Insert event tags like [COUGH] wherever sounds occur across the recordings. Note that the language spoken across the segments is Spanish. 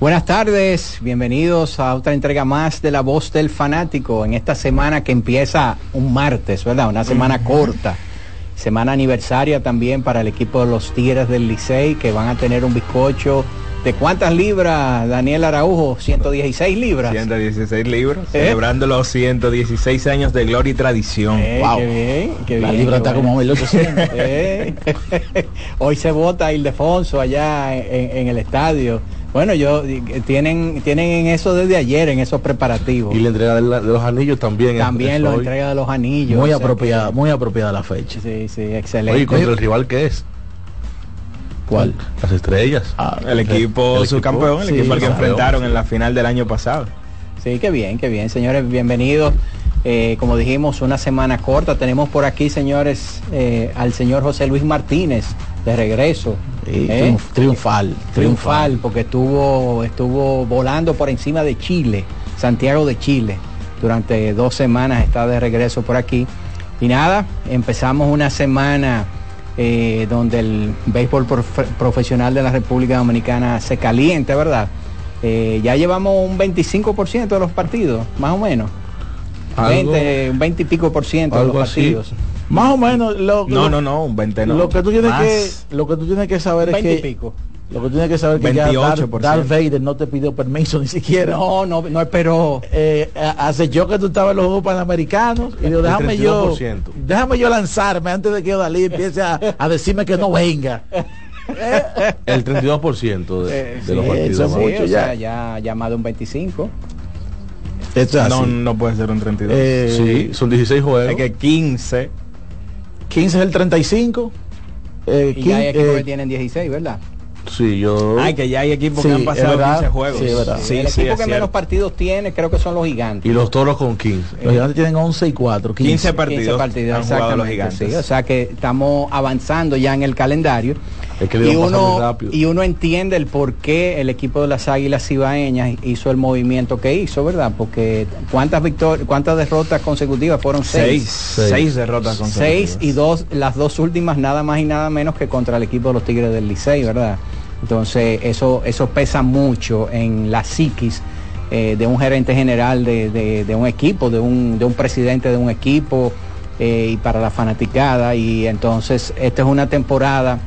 Buenas tardes, bienvenidos a otra entrega más de La Voz del Fanático en esta semana que empieza un martes, ¿verdad? Una semana corta, semana aniversaria también para el equipo de los Tigres del Licey que van a tener un bizcocho de cuántas libras, Daniel Araujo, 116 libras. 116 libras, ¿Eh? celebrando los 116 años de gloria y tradición. Eh, wow. Qué bien, qué La bien, libra qué está bueno. como 1800. [LAUGHS] Eh. [LAUGHS] Hoy se vota Ildefonso allá en, en el estadio. Bueno, yo tienen tienen en eso desde ayer, en esos preparativos. Y la entrega de, la- de los anillos también. También la entrega de los anillos. Muy o sea apropiada, que- muy apropiada la fecha. Sí, sí, excelente. Oye, ¿y contra el rival qué es? ¿Cuál? Las estrellas. Ah, el equipo El subcampeón, el sí, equipo al que campeón. enfrentaron en la final del año pasado. Sí, qué bien, qué bien, señores, bienvenidos. Eh, como dijimos, una semana corta. Tenemos por aquí, señores, eh, al señor José Luis Martínez de regreso. Sí, ¿eh? triunf- triunfal, Triunfal, porque estuvo, estuvo volando por encima de Chile, Santiago de Chile. Durante dos semanas está de regreso por aquí. Y nada, empezamos una semana donde el béisbol profe- profesional de la República Dominicana se caliente, ¿verdad? Ya llevamos un 25% de los partidos, más o menos. Algo- 20, un 20 y pico por ciento de los así. partidos. Más o menos lo, No, lo- no, no, un 20 no. lo que tú tienes Más. que lo que tú tienes que saber es 20 y que pico. lo que tú tienes que saber es que ya Darth, 28%. Darth Vader no te pidió permiso ni siquiera. No, no, no esperó. Eh, hace yo que tú estabas en los Juegos Panamericanos y digo, déjame yo 32%. déjame yo lanzarme antes de que Dalí empiece a, a decirme que no venga. [LAUGHS] El 32% de, Eh, de los sí, partidos. eso es Sí, mucho o ya. sea, ya, ya más de un 25. Esto es No, así. no puede ser un 32. Eh, Sí, son 16 juegos. es que 15. 15 es el 35. Eh, Y ya hay equipos eh, que tienen 16, ¿verdad? Sí, yo. Ay, que ya hay equipos Sí, que han pasado verdad. 15 juegos. Sí, es verdad. Sí, el sí, equipo es que menos cierto. partidos tiene creo que son los gigantes. Y los toros con 15. los gigantes tienen 11 y 4. 15. 15 15 partidos, partidos, han jugado los gigantes. sí, o sea que estamos avanzando ya en el calendario. Es que y, uno, rápido. y uno entiende el por qué el equipo de las Águilas Ibaeñas hizo el movimiento que hizo, ¿verdad? Porque cuántas victorias, cuántas derrotas consecutivas fueron Seis, seis. seis, derrotas consecutivas. Seis y dos, las dos últimas nada más y nada menos que contra el equipo de los Tigres del Licey, ¿verdad? Entonces eso, eso pesa mucho en la psiquis eh, de un gerente general de, de- de un equipo, de un, de un presidente de un equipo eh, y para la fanaticada. Y entonces esta es una temporada,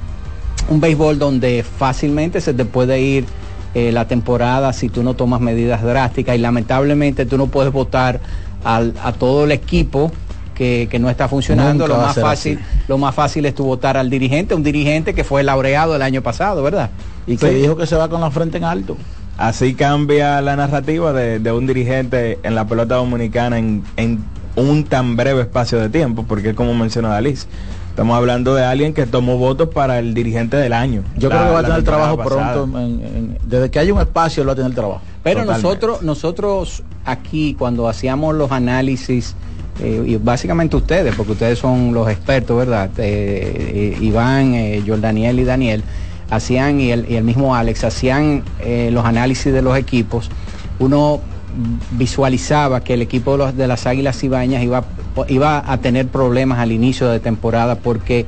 un béisbol donde fácilmente se te puede ir eh, la temporada si tú no tomas medidas drásticas y lamentablemente tú no puedes votar al- a todo el equipo que, que no está funcionando. Nunca Lo más fácil, lo más fácil es tu votar al dirigente, un dirigente que fue laureado el año pasado, ¿verdad? Y que Sí. dijo que se va con la frente en alto. Así cambia la narrativa de, de un dirigente en la pelota dominicana en, en un tan breve espacio de tiempo, porque como menciona Dalis, estamos hablando de alguien que tomó votos para el dirigente del año. Yo la- creo que va a tener trabajo pasada. pronto. en- en- desde que haya un espacio, él va a tener trabajo. Pero Totalmente. nosotros, nosotros aquí cuando hacíamos los análisis, eh, y básicamente ustedes, porque ustedes son los expertos, ¿verdad? Eh, eh, Iván, eh, Jordaniel y Daniel, hacían, y el, y el mismo Alex, hacían eh, los análisis de los equipos. Uno visualizaba que el equipo de, las Águilas Ibañas iba, iba a tener problemas al inicio de temporada porque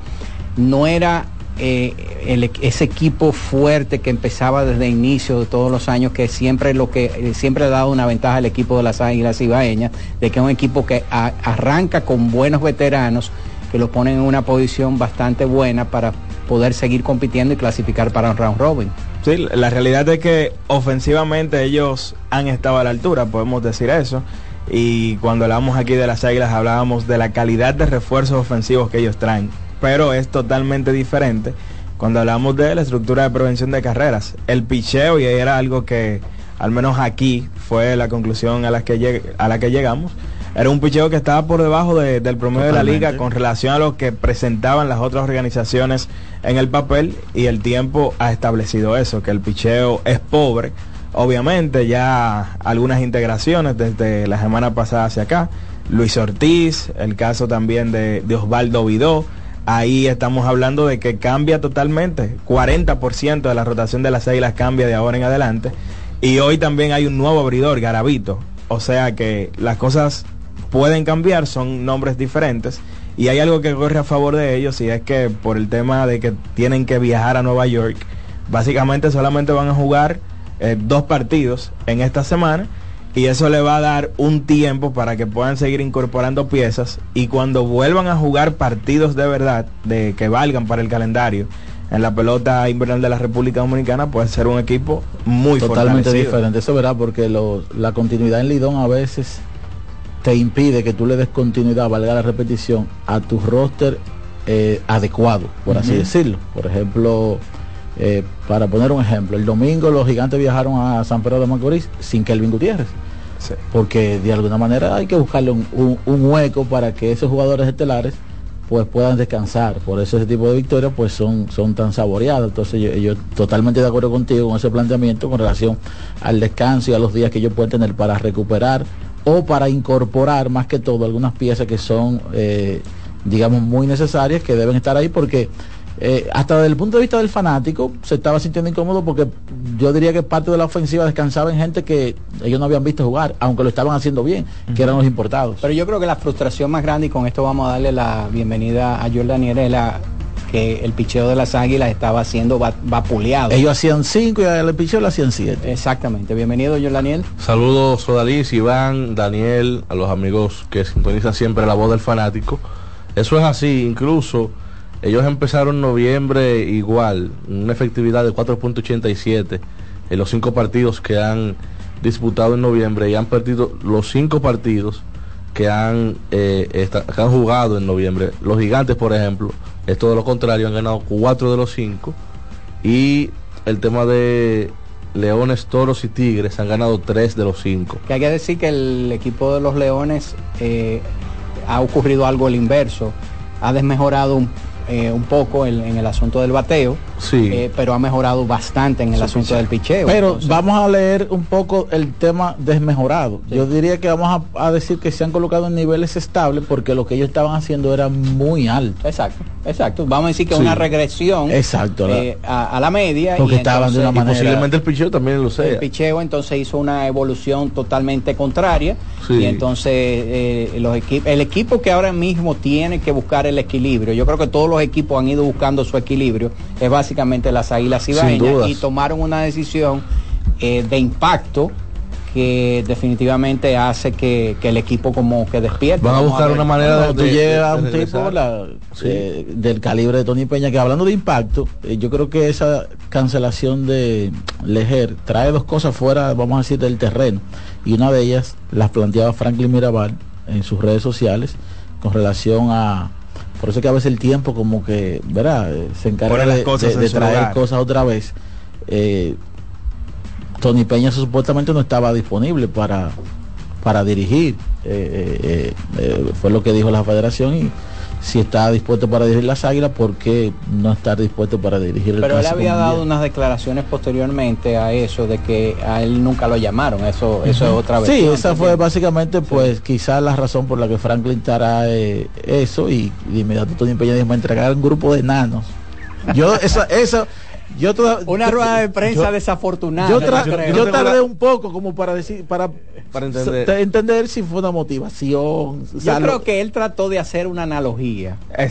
no era eh, el- ese equipo fuerte que empezaba desde el inicio de todos los años, que siempre lo que eh, siempre ha dado una ventaja al equipo de las Águilas Ibaeñas, de que es un equipo que arranca con buenos veteranos que lo ponen en una posición bastante buena para poder seguir compitiendo y clasificar para un round robin. Sí, la realidad es que ofensivamente ellos han estado a la altura, podemos decir eso. Y cuando hablamos aquí de las Águilas hablábamos de la calidad de refuerzos ofensivos que ellos traen. Pero es totalmente diferente cuando hablamos de la estructura de prevención de carreras. El picheo, y era algo que al menos aquí fue la conclusión a que, lleg- a la que llegamos, era un picheo que estaba por debajo de- del promedio de la liga con relación a lo que presentaban las otras organizaciones en el papel y el tiempo ha establecido eso, que el picheo es pobre. Obviamente ya algunas integraciones desde la semana pasada hacia acá. Luis Ortiz, el caso también de, de Osvaldo Vidó. Ahí estamos hablando de que cambia totalmente. 40% de la rotación de las águilas cambia de ahora en adelante. Y hoy también hay un nuevo abridor, Garavito. O sea que las cosas pueden cambiar, son nombres diferentes. Y hay algo que corre a favor de ellos y es que por el tema de que tienen que viajar a Nueva York, básicamente solamente van a jugar eh, dos partidos en esta semana y eso le va a dar un tiempo para que puedan seguir incorporando piezas y cuando vuelvan a jugar partidos de verdad, de que valgan para el calendario en la pelota invernal de la República Dominicana, puede ser un equipo muy Totalmente diferente, eso verá, porque los- la continuidad en Lidón a veces te impide que tú le des continuidad, valga la repetición, a tu roster eh, adecuado, por así decirlo. Por ejemplo, eh, para poner un ejemplo, el domingo los gigantes viajaron a San Pedro de Macorís sin Kelvin Gutiérrez, Sí. porque de alguna manera hay que buscarle un, un- un hueco para que esos jugadores estelares pues puedan descansar. Por eso ese tipo de victorias pues son, son tan saboreadas. Entonces yo, yo totalmente de acuerdo contigo con ese planteamiento con relación al descanso y a los días que ellos pueden tener para recuperar o para incorporar más que todo algunas piezas que son eh, digamos muy necesarias que deben estar ahí porque eh, hasta desde el punto de vista del fanático se estaba sintiendo incómodo porque yo diría que parte de la ofensiva descansaba en gente que ellos no habían visto jugar, aunque lo estaban haciendo bien, que eran los importados. Pero yo creo que la frustración más grande, y con esto vamos a darle la bienvenida a Jordaniel, es la que el picheo de las águilas estaba siendo va- vapuleado. Ellos hacían cinco y al picheo le hacían siete. Exactamente. Bienvenido, Jordaniel. Saludos Sodalis, Iván, Daniel, a los amigos que sintonizan siempre la voz del fanático. Eso es así, incluso ellos empezaron noviembre igual, una efectividad de 4.87 en los cinco partidos que han disputado en noviembre y han perdido los cinco partidos que han, eh, esta- que han jugado en noviembre. Los gigantes, por ejemplo, es todo lo contrario, han ganado cuatro de los cinco y el tema de Leones, Toros y Tigres han ganado tres de los cinco. Que hay que decir que el equipo de los Leones eh, ha ocurrido algo el inverso. Ha desmejorado un, eh, poco en el asunto del bateo, Sí. eh, pero ha mejorado bastante en el asunto del picheo. Pero Entonces, vamos a leer un poco el tema desmejorado. Yo diría que vamos a, a decir que se han colocado en niveles estables porque lo que ellos estaban haciendo era muy alto. Exacto, exacto. Vamos a decir que Sí. una regresión Exacto, la- eh, a, a la media. Porque y estaban de una y manera- posiblemente el picheo también lo El sea. picheo entonces hizo una evolución totalmente contraria Sí. y entonces eh, los equipos, el equipo que ahora mismo tiene que buscar el equilibrio, yo creo que todos los equipos han ido buscando su equilibrio, es básicamente las Águilas Ibaeñas y tomaron una decisión eh, de impacto que definitivamente hace que, que el equipo como que despierte. Van a buscar ver. una manera de, tú llegas a un tipo la- Sí. eh, del calibre de Tony Peña, que hablando de impacto, eh, yo creo que esa cancelación de Lejer trae dos cosas fuera, vamos a decir, del terreno. Y una de ellas las planteaba Franklin Mirabal en sus redes sociales con relación a... Por eso que a veces el tiempo como que, ¿verdad? Eh, Se encarga las de, cosas de- en de su traer lugar. cosas otra vez. Eh, Tony Peña supuestamente no estaba disponible para, para dirigir. Eh, fue lo que dijo la federación y si está dispuesto para dirigir las águilas, ¿por qué no estar dispuesto para dirigir el Pero él había Mundial? dado unas declaraciones posteriormente a eso de que a él nunca lo llamaron, eso, eso es otra vez. Sí, esa fue básicamente pues quizás la razón por la que Franklin trae eso y de inmediato Tony Peña dijo, me entregaron un grupo de enanos. Yo, eso, eso, Yo toda- Una rueda de prensa yo- desafortunada. yo, tra- yo creo. yo tardé un poco como para decir para, Para entender. entender si fue una motivación o sea, Yo lo- creo que él trató de hacer una analogía. Eh,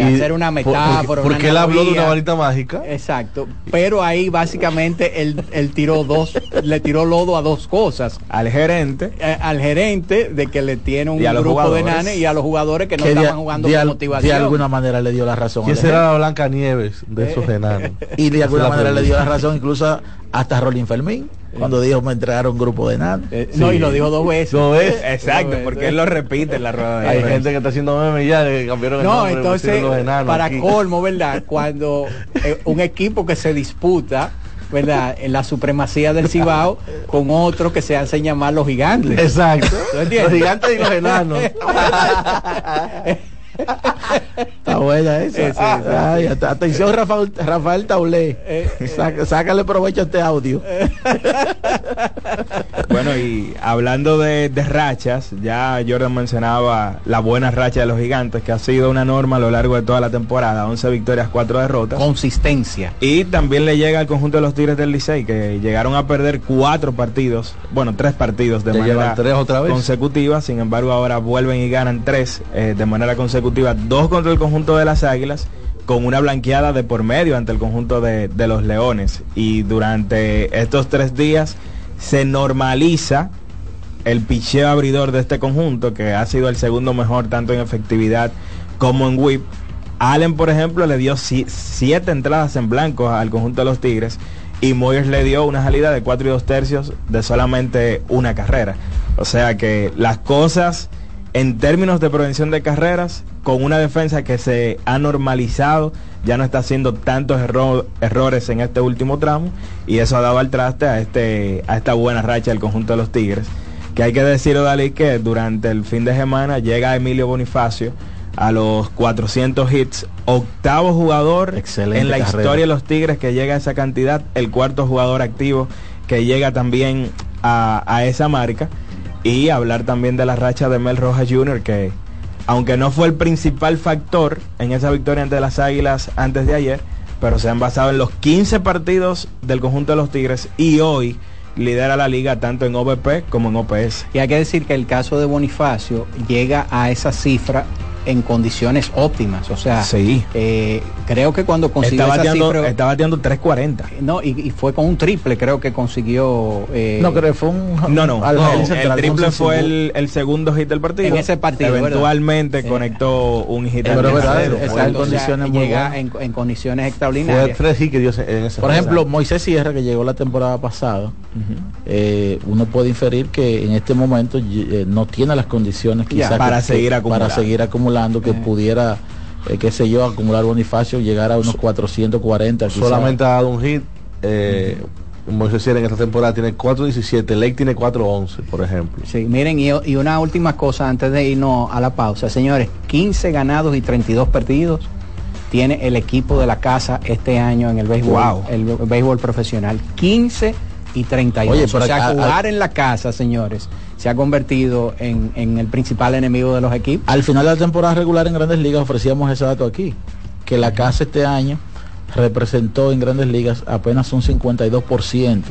Y hacer una por- metáfora. Porque, una porque él habló de una varita mágica. Exacto, pero ahí básicamente él, él tiró dos, le tiró lodo a dos cosas. Al gerente, Eh, al gerente de que le tiene un Y grupo de nanes y a los jugadores que no estaban jugando de con motivación. de alguna manera le dio la razón ¿Quién al será ejemplo. la Blanca Nieves de esos enanos? [LAUGHS] y de alguna manera le dio la razón incluso hasta Rolín Fermín cuando dijo me entregaron un grupo de nada Eh, No, y lo dijo dos veces. ¿Lo ves? exacto, porque él lo repite en la rueda de Hay gente que está haciendo memes ya que cambiaron el No, nombre, entonces, pusieron los enanos para aquí. colmo, ¿verdad? Cuando eh, un equipo que se disputa, ¿verdad? En la supremacía del Cibao con otro que se hacen llamar los gigantes. Exacto. Los gigantes y los enanos. [LAUGHS] está buena esa Sí, sí, sí. Ay, at- atención Rafael, Rafael Taulé Eh, Saca- sácale provecho a este audio [LAUGHS] Bueno, y hablando de, de rachas, ya Jordan mencionaba la buena racha de los gigantes, que ha sido una norma a lo largo de toda la temporada, 11 victorias, 4 derrotas. Consistencia. Y también le llega al conjunto de los Tigres del Licey, que llegaron a perder cuatro partidos, bueno, tres partidos de manera llevan tres otra vez. consecutiva. Sin embargo, ahora vuelven y ganan tres eh, de manera consecutiva, dos contra el conjunto de las Águilas, con una blanqueada de por medio ante el conjunto de, de los Leones. Y durante estos tres días se normaliza el picheo abridor de este conjunto, que ha sido el segundo mejor tanto en efectividad como en whip. Allen, por ejemplo, le dio si- siete entradas en blanco al conjunto de los Tigres y Moyers le dio una salida de cuatro y dos tercios de solamente una carrera. O sea que las cosas en términos de prevención de carreras, con una defensa que se ha normalizado, ya no está haciendo tantos erro- errores en este último tramo y eso ha dado al traste a, este, a esta buena racha del conjunto de los Tigres. Que hay que decir, Dalí, que durante el fin de semana llega Emilio Bonifacio a los 400 hits, octavo jugador Excelente en la carrera. historia de los Tigres que llega a esa cantidad, el cuarto jugador activo que llega también a, a esa marca y hablar también de la racha de Mel Rojas Jr. que aunque no fue el principal factor en esa victoria ante las Águilas antes de ayer, pero se han basado en los 15 partidos del conjunto de los Tigres y hoy lidera la liga tanto en OVP como en OPS. Y hay que decir que el caso de Bonifacio llega a esa cifra en condiciones óptimas. O sea, Sí. eh, creo que cuando consiguió Está esa bateando, cifra... está bateando 340. No, y, y fue con un triple, creo que consiguió... eh, no creo que fue un No, no, al no, jardín el central, triple fue el, el segundo hit del partido. En ese partido, ¿verdad? Eventualmente Eh, conectó un hit pero al verdad, tercero. está Exacto, en o sea, condiciones muy llega buenas. en, en condiciones Fue extraordinarias. tres hits que dio en ese Por ejemplo, Moisés Sierra, que llegó la temporada pasada, eh, uno puede inferir que en este momento eh, no tiene las condiciones Ya, quizás para que- seguir acumulando. para seguir acumulando, que Eh. pudiera, eh, qué sé yo, acumular Bonifacio, llegar a unos 440. quizás. solamente ha dado un hit. Eh, Moisés Sierra en esta temporada tiene 4.17, Lake tiene 4.11, por ejemplo. Sí, miren, y, y una última cosa antes de irnos a la pausa. Señores, 15 ganados y 32 perdidos tiene el equipo de la casa este año en el béisbol, Wow. el, béisbol profesional. 15 y 32. Oye, o sea, a- a- jugar en la casa, señores, se ha convertido en, en el principal enemigo de los equipos. Al final de la temporada regular en Grandes Ligas ofrecíamos ese dato aquí, que la casa este año representó en Grandes Ligas apenas un 52% Ujú.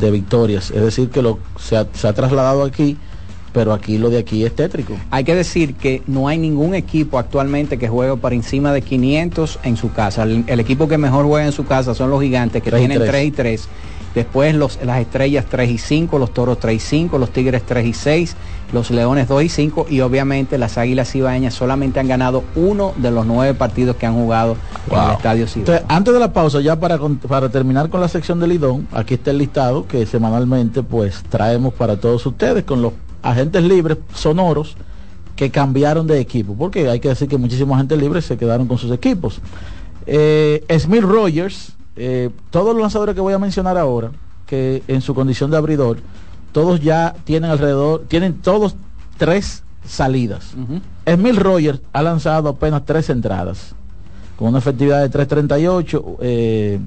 de victorias, es decir, que lo, se, ha, se ha trasladado aquí, pero aquí lo de aquí es tétrico. Hay que decir que no hay ningún equipo actualmente que juegue por encima de 500 en su casa. El, el equipo que mejor juega en su casa son los gigantes que y tienen tres. 3 y 3. Después los, las estrellas 3 y 5, los toros 3 y 5, los tigres 3 y 6, los leones 2 y 5 y obviamente las águilas cibaeñas solamente han ganado uno de los nueve partidos que han jugado en el estadio. Entonces, antes de la pausa, ya para, para terminar con la sección del Lidón, aquí está el listado que semanalmente pues traemos para todos ustedes con los agentes libres sonoros que cambiaron de equipo, porque hay que decir que muchísimos agentes libres se quedaron con sus equipos. Eh, Smith Rogers, eh, todos los lanzadores que voy a mencionar ahora, que en su condición de abridor, todos ya tienen alrededor, tienen todos tres salidas. Smith Rogers ha lanzado apenas tres entradas, con una efectividad de 3.38, eh,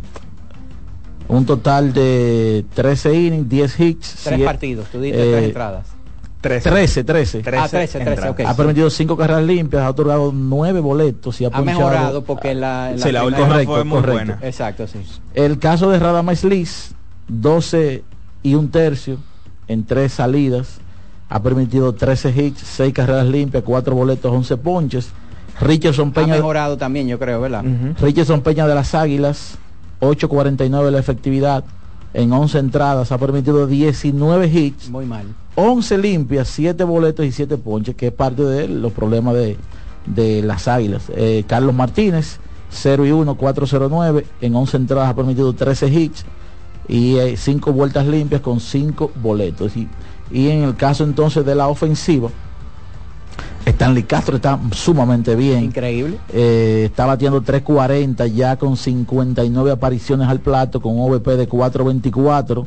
un total de 13 innings, 10 hits. Tres siete- partidos, tú dices eh, tres entradas. 13, 13. Ah, 13, 13, ok. Ha permitido 5 carreras limpias, ha otorgado 9 boletos y ha, Ha ponchado- mejorado porque la, Sí, la última correcto, fue muy correcto. buena. Exacto, sí. El caso de Radamés Liz, 12 y un tercio en tres salidas, ha permitido 13 hits, 6 carreras limpias, 4 boletos, 11 ponches. Richardson Ha Peña, mejorado también, yo creo, ¿verdad? Ujú. Richardson Peña de las Águilas, 8.49 la efectividad, en 11 entradas, ha permitido 19 hits, Muy mal. 11 limpias, 7 boletos y 7 ponches, que es parte de los problemas de, de las águilas. Eh, Carlos Martínez, 0 y 1, 409, en 11 entradas ha permitido 13 hits y 5 vueltas limpias con 5 boletos. Y, y en el caso entonces de la ofensiva, Stanley Castro está sumamente bien. Increíble. Eh, está batiendo 3.40 ya con 59 apariciones al plato con un OVP de 4.24.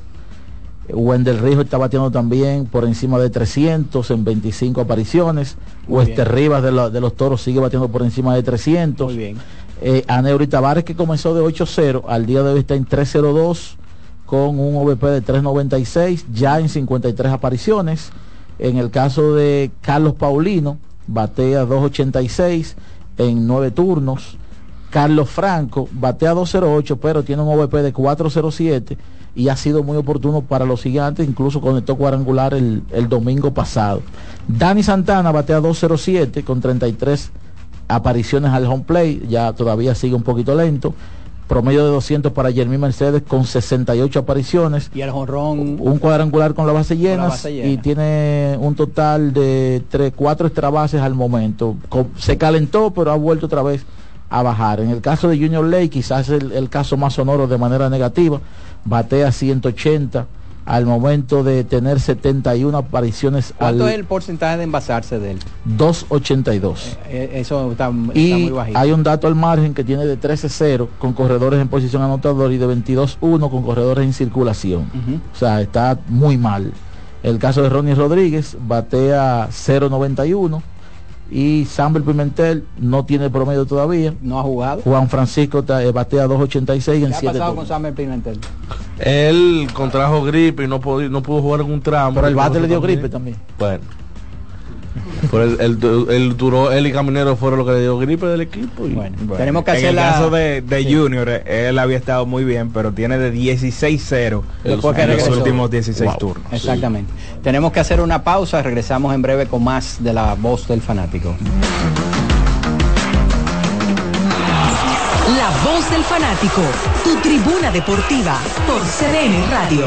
Wendell Rijo está batiendo también por encima de 300 en 25 apariciones. Wester. Rivas de, la- de los Toros sigue batiendo por encima de 300. Muy bien. Eh, Aneuri Tavares que comenzó de 8-0, al día de hoy está en 3-0-2 con un OVP de 3.96, ya en 53 apariciones. En el caso de Carlos Paulino, batea 2.86 en 9 turnos. Carlos Franco batea 2.08, pero tiene un OVP de 4.07 y ha sido muy oportuno para los gigantes, incluso conectó cuadrangular el, el domingo pasado. Dani Santana batea 2.07 con 33 apariciones al home play, ya todavía sigue un poquito lento. Promedio de 200 para Jeremy Mercedes con 68 apariciones. Y el jonrón. Un cuadrangular con la base llena base llena. y tiene un total de 3, 4 extra bases al momento. Se calentó, pero ha vuelto otra vez a bajar. En el caso de Junior Lake, quizás el, el caso más sonoro de manera negativa, batea 180 al momento de tener 71 apariciones ¿Cuánto al es el porcentaje de envasarse de él? 282. Eh, Eso está, está muy Y bajito. hay un dato al margen que tiene de 13-0 con corredores en posición anotadora y de 22-1 con corredores en circulación. Ujú. O sea, está muy mal. El caso de Ronnie Rodríguez batea 0.91 y Samuel Pimentel no tiene promedio todavía. No ha jugado. Juan Francisco eh, batea 2.86 en ¿Qué ha 7 pasado con. Samuel Pimentel? Él contrajo gripe y no, pudo- no pudo jugar en un tramo. Pero el bate le dio gripe también. Bueno. Pero el, el- el duró, él y Caminero fueron los que le dio gripe del equipo. Y, Bueno, Bueno, tenemos que en hacer el la... caso de, de Sí. Junior, él había estado muy bien, pero tiene de 16-0 Después que en los últimos 16 Wow. turnos. Exactamente. Tenemos que hacer una pausa, regresamos en breve con más de la voz del fanático. La voz del fanático, tu tribuna deportiva por CDN Radio.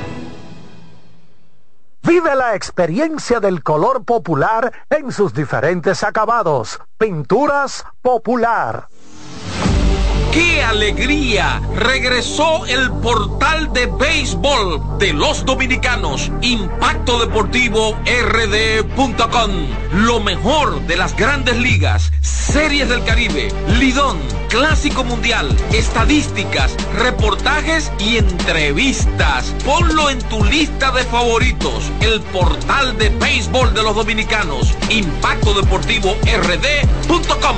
Vive la experiencia del color popular en sus diferentes acabados. Pinturas popular. ¡Qué alegría! Regresó el portal de béisbol de los dominicanos, Impacto Deportivo RD.com. Lo mejor de las grandes ligas, series del Caribe, Lidón, Clásico Mundial, estadísticas, reportajes y entrevistas. Ponlo en tu lista de favoritos, el portal de béisbol de los dominicanos, Impacto Deportivo RD.com.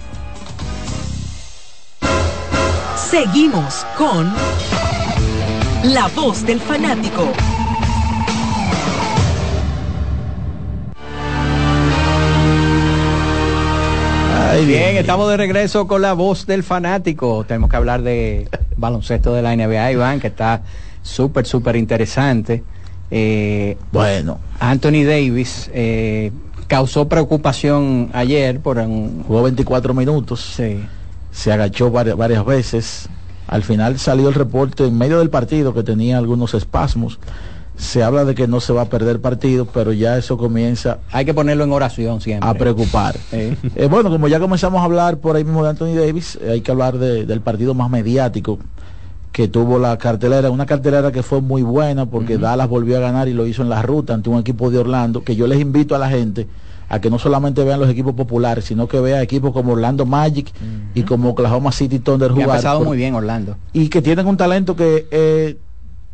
Seguimos con La Voz del Fanático. Ay, bien, estamos de regreso con la voz del fanático. Tenemos que hablar de baloncesto de la NBA, Iván, que está súper, súper interesante. Eh, bueno. Anthony Davis eh, causó preocupación ayer por un... Jugó 24 minutos. Sí. Se agachó varias, varias veces. Al final salió el reporte en medio del partido que tenía algunos espasmos. Se habla de que no se va a perder partido, pero ya eso comienza Hay que ponerlo en oración siempre. a preocupar. Sí. [LAUGHS] Eh, bueno, como ya comenzamos a hablar por ahí mismo de Anthony Davis, eh, hay que hablar de- del partido más mediático que tuvo la cartelera, una cartelera que fue muy buena porque Dallas volvió a ganar y lo hizo en la ruta ante un equipo de Orlando, que yo les invito a la gente a que no solamente vean los equipos populares, sino que vean equipos como Orlando Magic y como Oklahoma City Thunder Que ha jugar. empezado por- muy bien Orlando. y que tienen un talento que eh,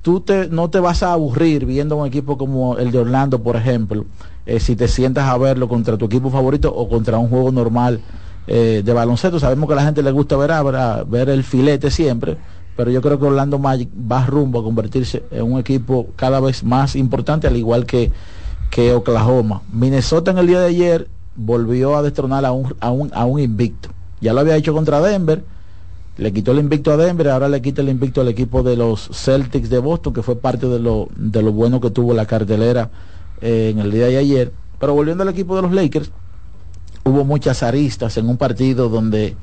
tú te, no te vas a aburrir viendo un equipo como el de Orlando, por ejemplo, eh, si te sientas a verlo contra tu equipo favorito o contra un juego normal eh, de baloncesto. Sabemos que a la gente le gusta ver, a- ver el filete siempre, pero yo creo que Orlando Magic va rumbo a convertirse en un equipo cada vez más importante, al igual que, que Oklahoma. Minnesota en el día de ayer volvió a destronar a un, a un, a un invicto. Ya lo había hecho contra Denver, le quitó el invicto a Denver, ahora le quita el invicto al equipo de los Celtics de Boston, que fue parte de lo, de lo bueno que tuvo la cartelera eh, en el día de ayer. Pero volviendo al equipo de los Lakers, hubo muchas aristas en un partido donde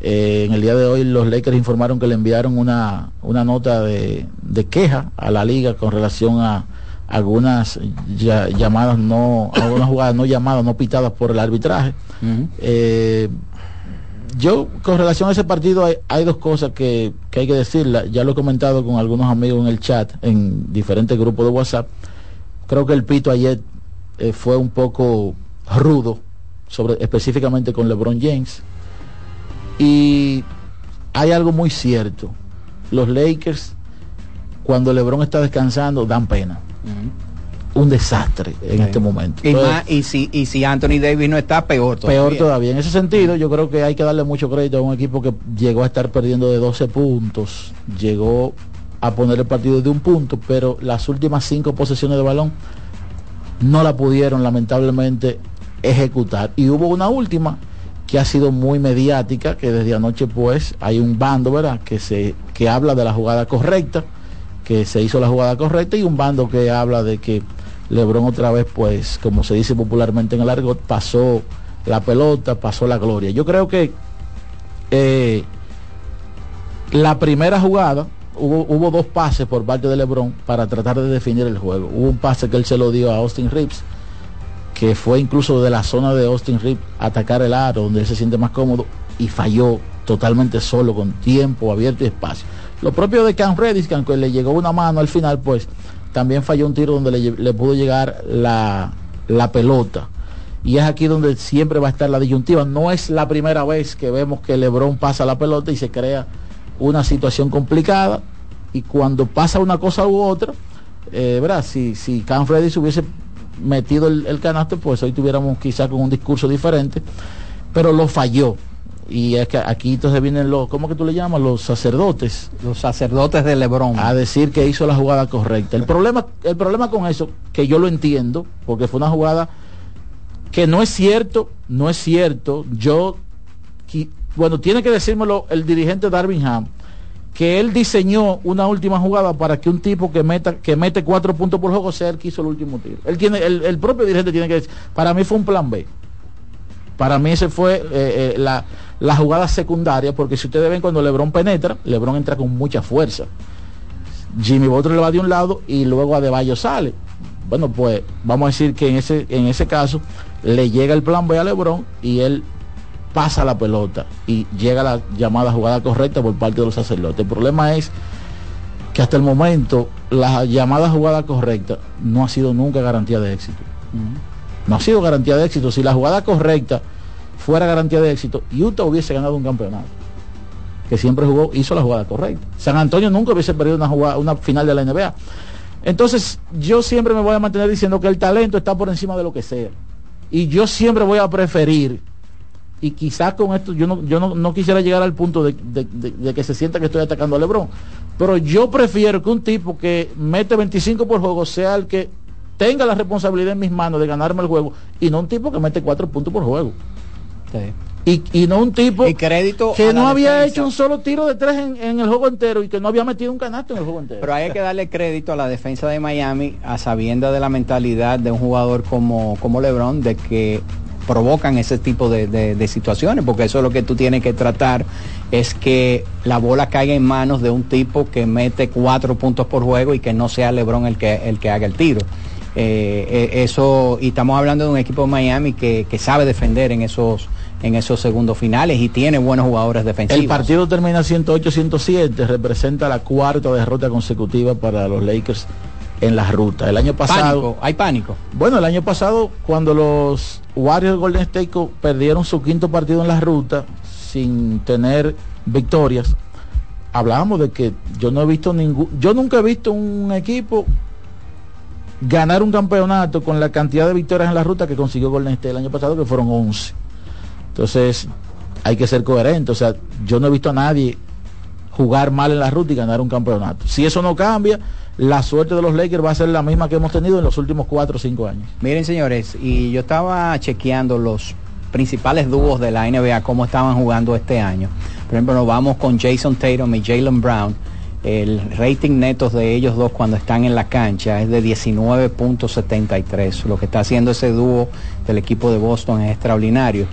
eh, en el día de hoy los Lakers informaron que le enviaron una, una nota de, de queja a la liga con relación a algunas ya- llamadas no, algunas jugadas no llamadas, no pitadas por el arbitraje. Eh, yo con relación a ese partido hay, hay dos cosas que, que hay que decirla. Ya lo he comentado con algunos amigos en el chat, en diferentes grupos de WhatsApp. Creo que el pito ayer eh, fue un poco rudo, sobre, específicamente con LeBron James. Y hay algo muy cierto. Los Lakers, cuando LeBron está descansando, dan pena. Un desastre en este momento. Y, Entonces, más- y si, y si Anthony Davis no está, peor todavía. Peor todavía. En ese sentido, yo creo que hay que darle mucho crédito a un equipo que llegó a estar perdiendo de 12 puntos, llegó a poner el partido de un punto, pero las últimas cinco posesiones de balón no la pudieron lamentablemente ejecutar. Y hubo una última que ha sido muy mediática, que desde anoche pues hay un bando, ¿verdad? Que se que habla de la jugada correcta, que se hizo la jugada correcta y un bando que habla de que LeBron otra vez pues, como se dice popularmente en el argot, pasó la pelota, pasó la gloria. Yo creo que eh, la primera jugada hubo, hubo dos pases por parte de LeBron para tratar de definir el juego. Hubo un pase que él se lo dio a Austin Reeves que fue incluso de la zona de Austin Reeves atacar el aro donde él se siente más cómodo y falló totalmente solo con tiempo abierto y espacio. Lo propio de Cam Reddish, que aunque le llegó una mano al final, pues también falló un tiro donde le, pudo llegar la, la pelota. Y es aquí donde siempre va a estar la disyuntiva. No es la primera vez que vemos que Lebron pasa la pelota y se crea una situación complicada. Y cuando pasa una cosa u otra, eh, ¿verdad? Si, si Cam Reddish hubiese metido el, el canasto, pues hoy tuviéramos quizá con un discurso diferente, pero lo falló. Y es que aquí entonces vienen los, ¿cómo que tú le llamas? Los sacerdotes. Los sacerdotes de Lebron. A decir que hizo la jugada correcta. El problema, el problema con eso, que yo lo entiendo, porque fue una jugada que no es cierto, no es cierto. Yo, bueno, tiene que decírmelo el dirigente Darvin Ham, que él diseñó una última jugada para que un tipo que meta que mete cuatro puntos por juego sea el que hizo el último tiro. Él tiene, el, el propio dirigente tiene que decir, para mí fue un plan B. Para mí ese fue eh, eh, la, la jugada secundaria, porque si ustedes ven cuando Lebron penetra, Lebron entra con mucha fuerza. Jimmy Butler le va de un lado y luego Adebayo sale. Bueno, pues vamos a decir que en ese, en ese caso le llega el plan B a Lebron y él pasa la pelota y llega la llamada jugada correcta por parte de los sacerdotes. El problema es que hasta el momento la llamada jugada correcta no ha sido nunca garantía de éxito. No ha sido garantía de éxito. Si la jugada correcta fuera garantía de éxito, Utah hubiese ganado un campeonato. Que siempre jugó, hizo la jugada correcta. San Antonio nunca hubiese perdido una, jugada, una final de la NBA. Entonces, yo siempre me voy a mantener diciendo que el talento está por encima de lo que sea. Y yo siempre voy a preferir, y quizás con esto yo no, yo no, no quisiera llegar al punto de, de- de- que se sienta que estoy atacando a Lebron, pero yo prefiero que un tipo que mete 25 por juego sea el que tenga la responsabilidad en mis manos de ganarme el juego y no un tipo que mete 4 puntos por juego. Y, y no un tipo crédito que no había defensa. hecho un solo tiro de tres en, en el juego entero y que no había metido un canasto en el juego entero. Pero hay que darle crédito a la defensa de Miami, a sabienda de la mentalidad de un jugador como, como LeBron, de que provocan ese tipo de, de- de situaciones, porque eso es lo que tú tienes que tratar, es que la bola caiga en manos de un tipo que mete cuatro puntos por juego y que no sea LeBron el que, el que haga el tiro. Eh, eh, eso, y estamos hablando de un equipo de Miami que, que sabe defender en esos, en esos segundos finales y tiene buenos jugadores defensivos. El partido termina 108-107, representa la cuarta derrota consecutiva para los Lakers en la ruta. El año pasado... Pánico, hay pánico. Bueno, el año pasado, cuando los Warriors Golden State perdieron su quinto partido en la ruta sin tener victorias, hablábamos de que yo no he visto ningún, yo nunca he visto un equipo ganar un campeonato con la cantidad de victorias en la ruta que consiguió Golden State el año pasado, que fueron 11. Entonces, hay que ser coherente. O sea, yo no he visto a nadie jugar mal en la ruta y ganar un campeonato. Si eso no cambia, la suerte de los Lakers va a ser la misma que hemos tenido en los últimos 4 o 5 años. Miren, señores, y yo estaba chequeando los principales dúos de la NBA, cómo estaban jugando este año. Por ejemplo, nos vamos con Jason Tatum y Jalen Brown. El rating netos de ellos dos cuando están en la cancha es de 19.73. Lo que está haciendo ese dúo del equipo de Boston es extraordinario.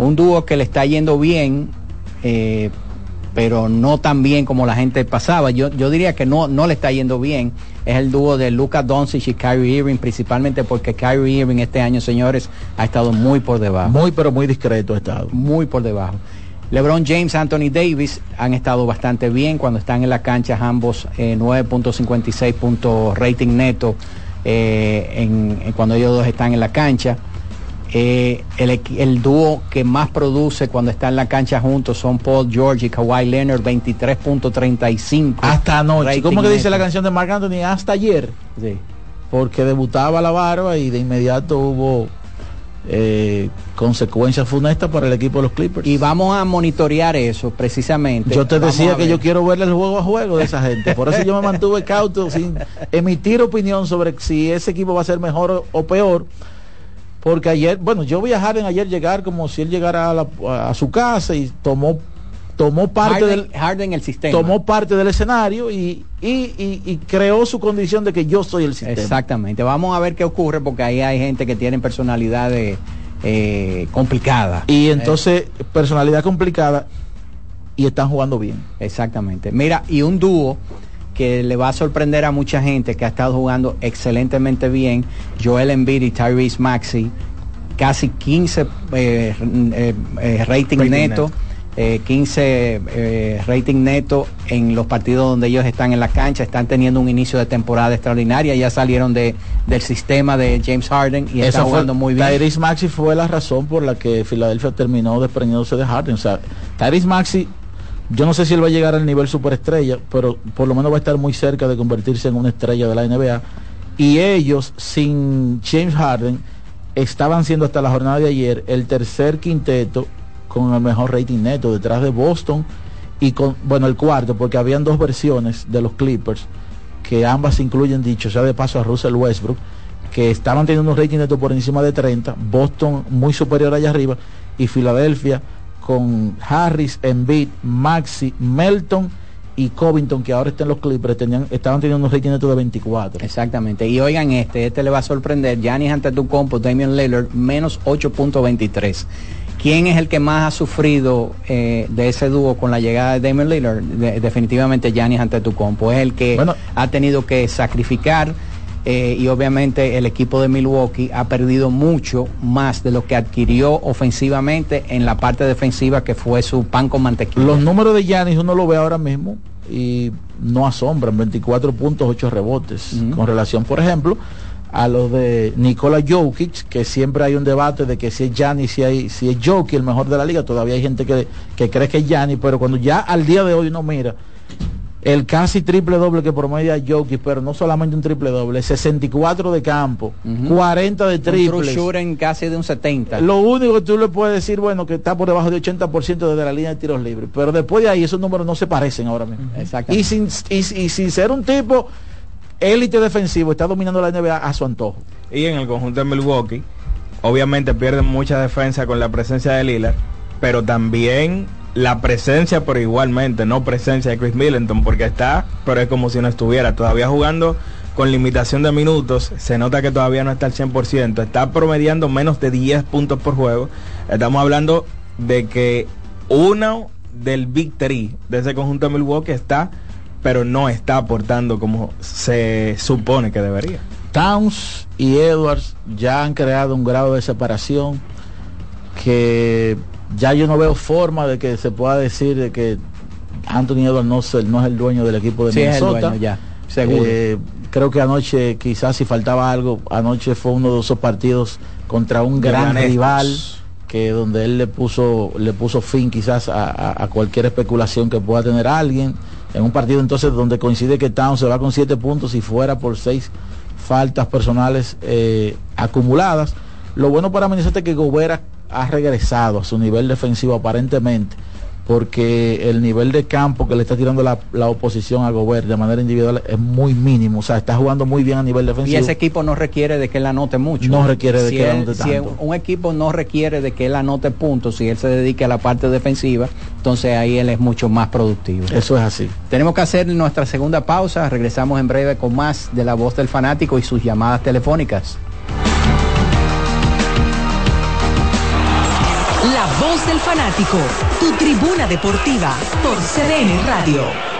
Un dúo que le está yendo bien, eh, pero no tan bien como la gente pasaba. Yo, yo diría que no, no le está yendo bien. Es el dúo de Luca Doncic y Kyrie Irving, principalmente porque Kyrie Irving este año, señores, ha estado muy por debajo. Muy, pero muy discreto ha estado. Muy por debajo. LeBron James, Anthony Davis han estado bastante bien cuando están en la cancha, ambos eh, 9.56 puntos rating neto eh, en, en cuando ellos dos están en la cancha. Eh, el, dúo que más produce cuando está en la cancha juntos son Paul George y Kawhi Leonard, 23.35. Hasta anoche. ¿Cómo que dice la canción de Marc Anthony? Hasta ayer. Sí. Porque debutaba la barba y de inmediato hubo eh, consecuencias funestas para el equipo de los Clippers. Y vamos a monitorear eso precisamente. Yo te Vamos decía que yo quiero verle el juego a juego de esa gente. Por eso yo me mantuve cauto sin [LAUGHS] emitir opinión sobre si ese equipo va a ser mejor o- o peor. Porque ayer, bueno, yo vi a Harden ayer llegar como si él llegara a, la- a su casa y tomó tomó parte Harden, del Harden el sistema. tomó parte del escenario y, y, y- y creó su condición de que yo soy el sistema. Exactamente. Vamos a ver qué ocurre porque ahí hay gente que tiene personalidades eh, complicadas. Y entonces, personalidad complicada y están jugando bien. Exactamente. Mira, y un dúo que le va a sorprender a mucha gente que ha estado jugando excelentemente bien, Joel Embiid y Tyrese Maxey, casi 15 eh, eh, eh, rating, Rating neto. neto. eh, 15 eh, rating neto en los partidos donde ellos están en la cancha, están teniendo un inicio de temporada extraordinaria, ya salieron de, del sistema de James Harden y Esa están fue- jugando muy bien. Tyrese Maxi fue la razón por la que Filadelfia terminó desprendiéndose de Harden. O sea, Tyrese Maxi, yo no sé si él va a llegar al nivel superestrella, pero por lo menos va a estar muy cerca de convertirse en una estrella de la NBA. Y ellos, sin James Harden, estaban siendo hasta la jornada de ayer el tercer quinteto con el mejor rating neto detrás de Boston y con, bueno, el cuarto, porque habían dos versiones de los Clippers que ambas incluyen, dicho sea de paso, a Russell Westbrook, que estaban teniendo un rating neto por encima de 30, Boston muy superior allá arriba, y Filadelfia con Harris, Embiid, Maxi, Melton y Covington, que ahora está en los Clippers, tenían, estaban teniendo un rating de 24. Exactamente. Y oigan este, este le va a sorprender. Giannis Antetokounmpo, Damian Lillard, menos 8.23. ¿Quién es el que más ha sufrido eh, de ese dúo con la llegada de Damian Lillard? De- definitivamente Giannis Antetokounmpo. Es el que ha tenido que sacrificar eh, y obviamente el equipo de Milwaukee ha perdido mucho más de lo que adquirió ofensivamente en la parte defensiva que fue su pan con mantequilla. Los números de Giannis uno lo ve ahora mismo y no asombran, 24 puntos, 8 rebotes, con relación, por ejemplo, a los de Nikola Jokic, que siempre hay un debate de que si es Giannis, si, hay, si es Jokic el mejor de la liga, todavía hay gente que, que cree que es Giannis, pero cuando ya al día de hoy uno mira el casi triple doble que promedia Jokic, pero no solamente un triple doble, 64 de campo, 40 de Un triples. shooting casi de un 70. Lo único que tú le puedes decir, bueno, que está por debajo de 80% desde la línea de tiros libres. Pero después de ahí esos números no se parecen ahora mismo. Y sin, y, y sin ser un tipo élite defensivo, está dominando la NBA a su antojo. Y en el conjunto de Milwaukee, obviamente pierden mucha defensa con la presencia de Lillard, pero también la presencia, pero igualmente no presencia de Chris Middleton, porque está, pero es como si no estuviera, todavía jugando con limitación de minutos, se nota que todavía no está al 100%, está promediando menos de 10 puntos por juego. Estamos hablando de que uno del Three de ese conjunto de Milwaukee está, pero no está aportando como se supone que debería. Towns y Edwards ya han creado un grado de separación que ya yo no veo forma de que se pueda decir de que Anthony Edwards no, es el- no es el dueño del equipo de Sí, es el Minnesota. dueño ya, seguro. Eh, creo que anoche, quizás si faltaba algo, anoche fue uno de esos partidos contra un gran rival que donde él le puso le puso fin quizás a, a- a cualquier especulación que pueda tener alguien en un partido entonces donde coincide que Towns se va con siete puntos y fuera por seis faltas personales eh, acumuladas lo bueno para Minnesota es que Gobera ha regresado a su nivel defensivo aparentemente porque el nivel de campo que le está tirando la, la oposición a Gobert de manera individual es muy mínimo, o sea, está jugando muy bien a nivel Y defensivo. ese equipo no requiere de que él anote mucho. No requiere de Si que él anote si tanto. un equipo no requiere de que él anote puntos, si él se dedique a la parte defensiva, entonces ahí él es mucho más productivo. Eso es así. Tenemos que hacer nuestra segunda pausa. Regresamos en breve con más de la voz del fanático y sus llamadas telefónicas. Del fanático, tu tribuna deportiva por CDN Radio.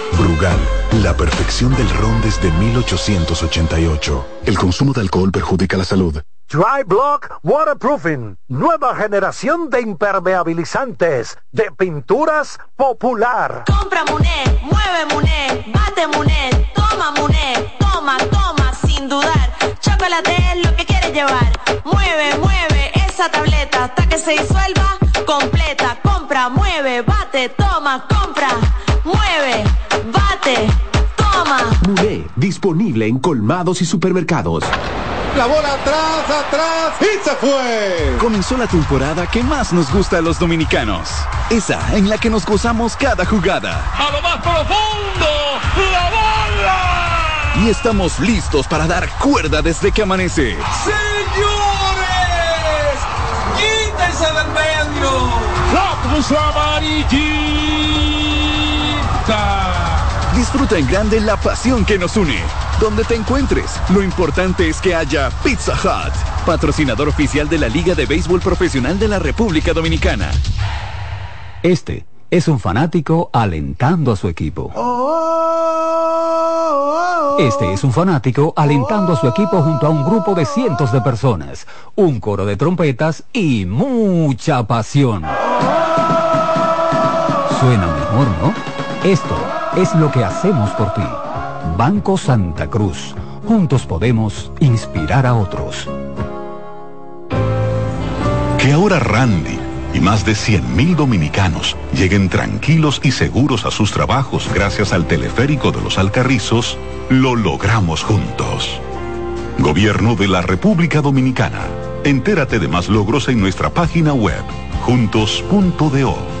Brugal, la perfección del ron desde 1888. El consumo de alcohol perjudica la salud. Dry Block Waterproofing, nueva generación de impermeabilizantes de pinturas popular. Compra Muné, mueve Muné, bate Muné, toma Muné, toma, toma, sin dudar. Chocolate es lo que quieres llevar. Mueve, mueve esa tableta hasta que se disuelva completa. Compra, mueve, bate, toma, compra, mueve, bate, toma. Muné, disponible en colmados y supermercados. La bola atrás, atrás y se fue. Comenzó la temporada que más nos gusta a los dominicanos. Esa en la que nos gozamos cada jugada. A lo más profundo, la bola. Y estamos listos para dar cuerda desde que amanece. Señores, quítense del medio. La cruz amarillita. Disfruta en grande la pasión que nos une. Donde te encuentres, lo importante es que haya Pizza Hut, patrocinador oficial de la Liga de Béisbol Profesional de la República Dominicana. Este es un fanático alentando a su equipo. Este es un fanático alentando a su equipo junto a un grupo de cientos de personas, un coro de trompetas y mucha pasión. Suena mejor, ¿no? Esto es lo que hacemos por ti. Banco Santa Cruz. Juntos podemos inspirar a otros. Que ahora Randy y más de 100.000 dominicanos lleguen tranquilos y seguros a sus trabajos gracias al teleférico de los Alcarrizos, lo logramos juntos. Gobierno de la República Dominicana. Entérate de más logros en nuestra página web, juntos.do.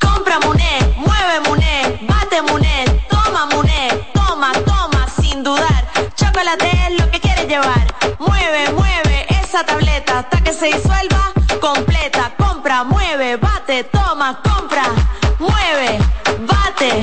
Compra Muné, mueve Muné, bate Muné, toma Muné, toma, toma, sin dudar. Chocolate es lo que quieres llevar. Mueve, mueve esa tableta hasta que se disuelva completa. Compra, mueve, bate, toma, compra, mueve, bate,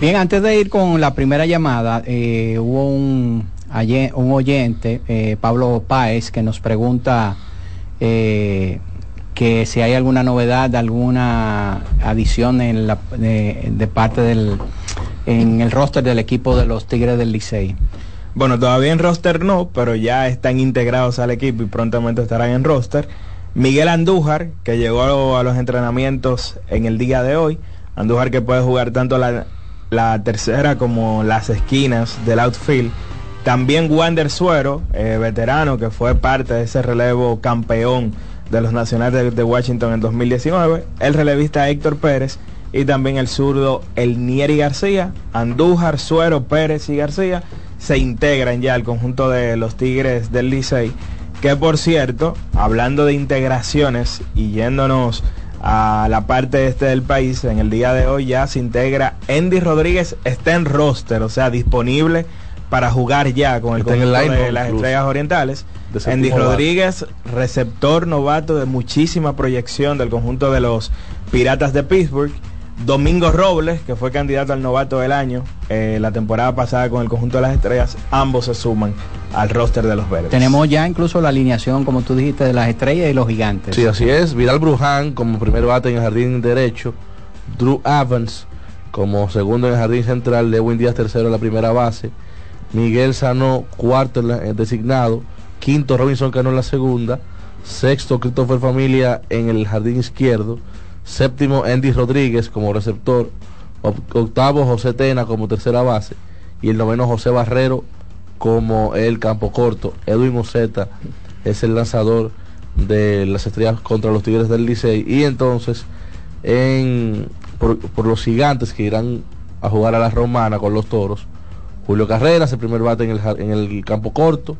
Bien, antes de ir con la primera llamada, eh, hubo un, un oyente, eh, Pablo Páez, que nos pregunta eh, que si hay alguna novedad, alguna adición en la, de, de parte del en el roster del equipo de los Tigres del Licey. Bueno, todavía en roster no, pero ya están integrados al equipo y prontamente estarán en roster. Miguel Andújar, que llegó a los entrenamientos en el día de hoy. Andújar que puede jugar tanto la, la tercera como las esquinas del outfield. También Wander Suero, eh, veterano que fue parte de ese relevo campeón de los Nacionales de, Washington en 2019. El relevista Héctor Pérez y también el zurdo El Nieri García. Andújar, Suero, Pérez y García se integran ya al conjunto de los Tigres del Licey. Que por cierto, hablando de integraciones y yéndonos a la parte este del país, en el día de hoy ya se integra Andy Rodríguez, está en roster, o sea, disponible para jugar ya con el Está en el conjunto de las estrellas orientales. Andy. Rodríguez, receptor novato de muchísima proyección del conjunto de los Piratas de Pittsburgh. Domingo Robles, que fue candidato al novato del año eh, la temporada pasada con el conjunto de las estrellas, ambos se suman al roster de los verdes. Tenemos ya incluso la alineación, como tú dijiste, de las estrellas y los gigantes. Sí, así es. Vidal Bruján como primer bate en el jardín derecho. Drew Evans como segundo en el jardín central, Lewin Díaz tercero en la primera base, Miguel Sano cuarto en la- en designado, quinto Robinson Cano en la segunda, sexto Christopher Familia en el jardín izquierdo, séptimo Andy Rodríguez como receptor, oc- octavo José Tena como tercera base y el noveno José Barrero como el campo corto. Edwin Oceta es el lanzador de las estrellas contra los Tigres del Licey y entonces en por, los gigantes que irán a jugar a la romana con los toros. Julio Carreras, el primer bate en el, campo corto.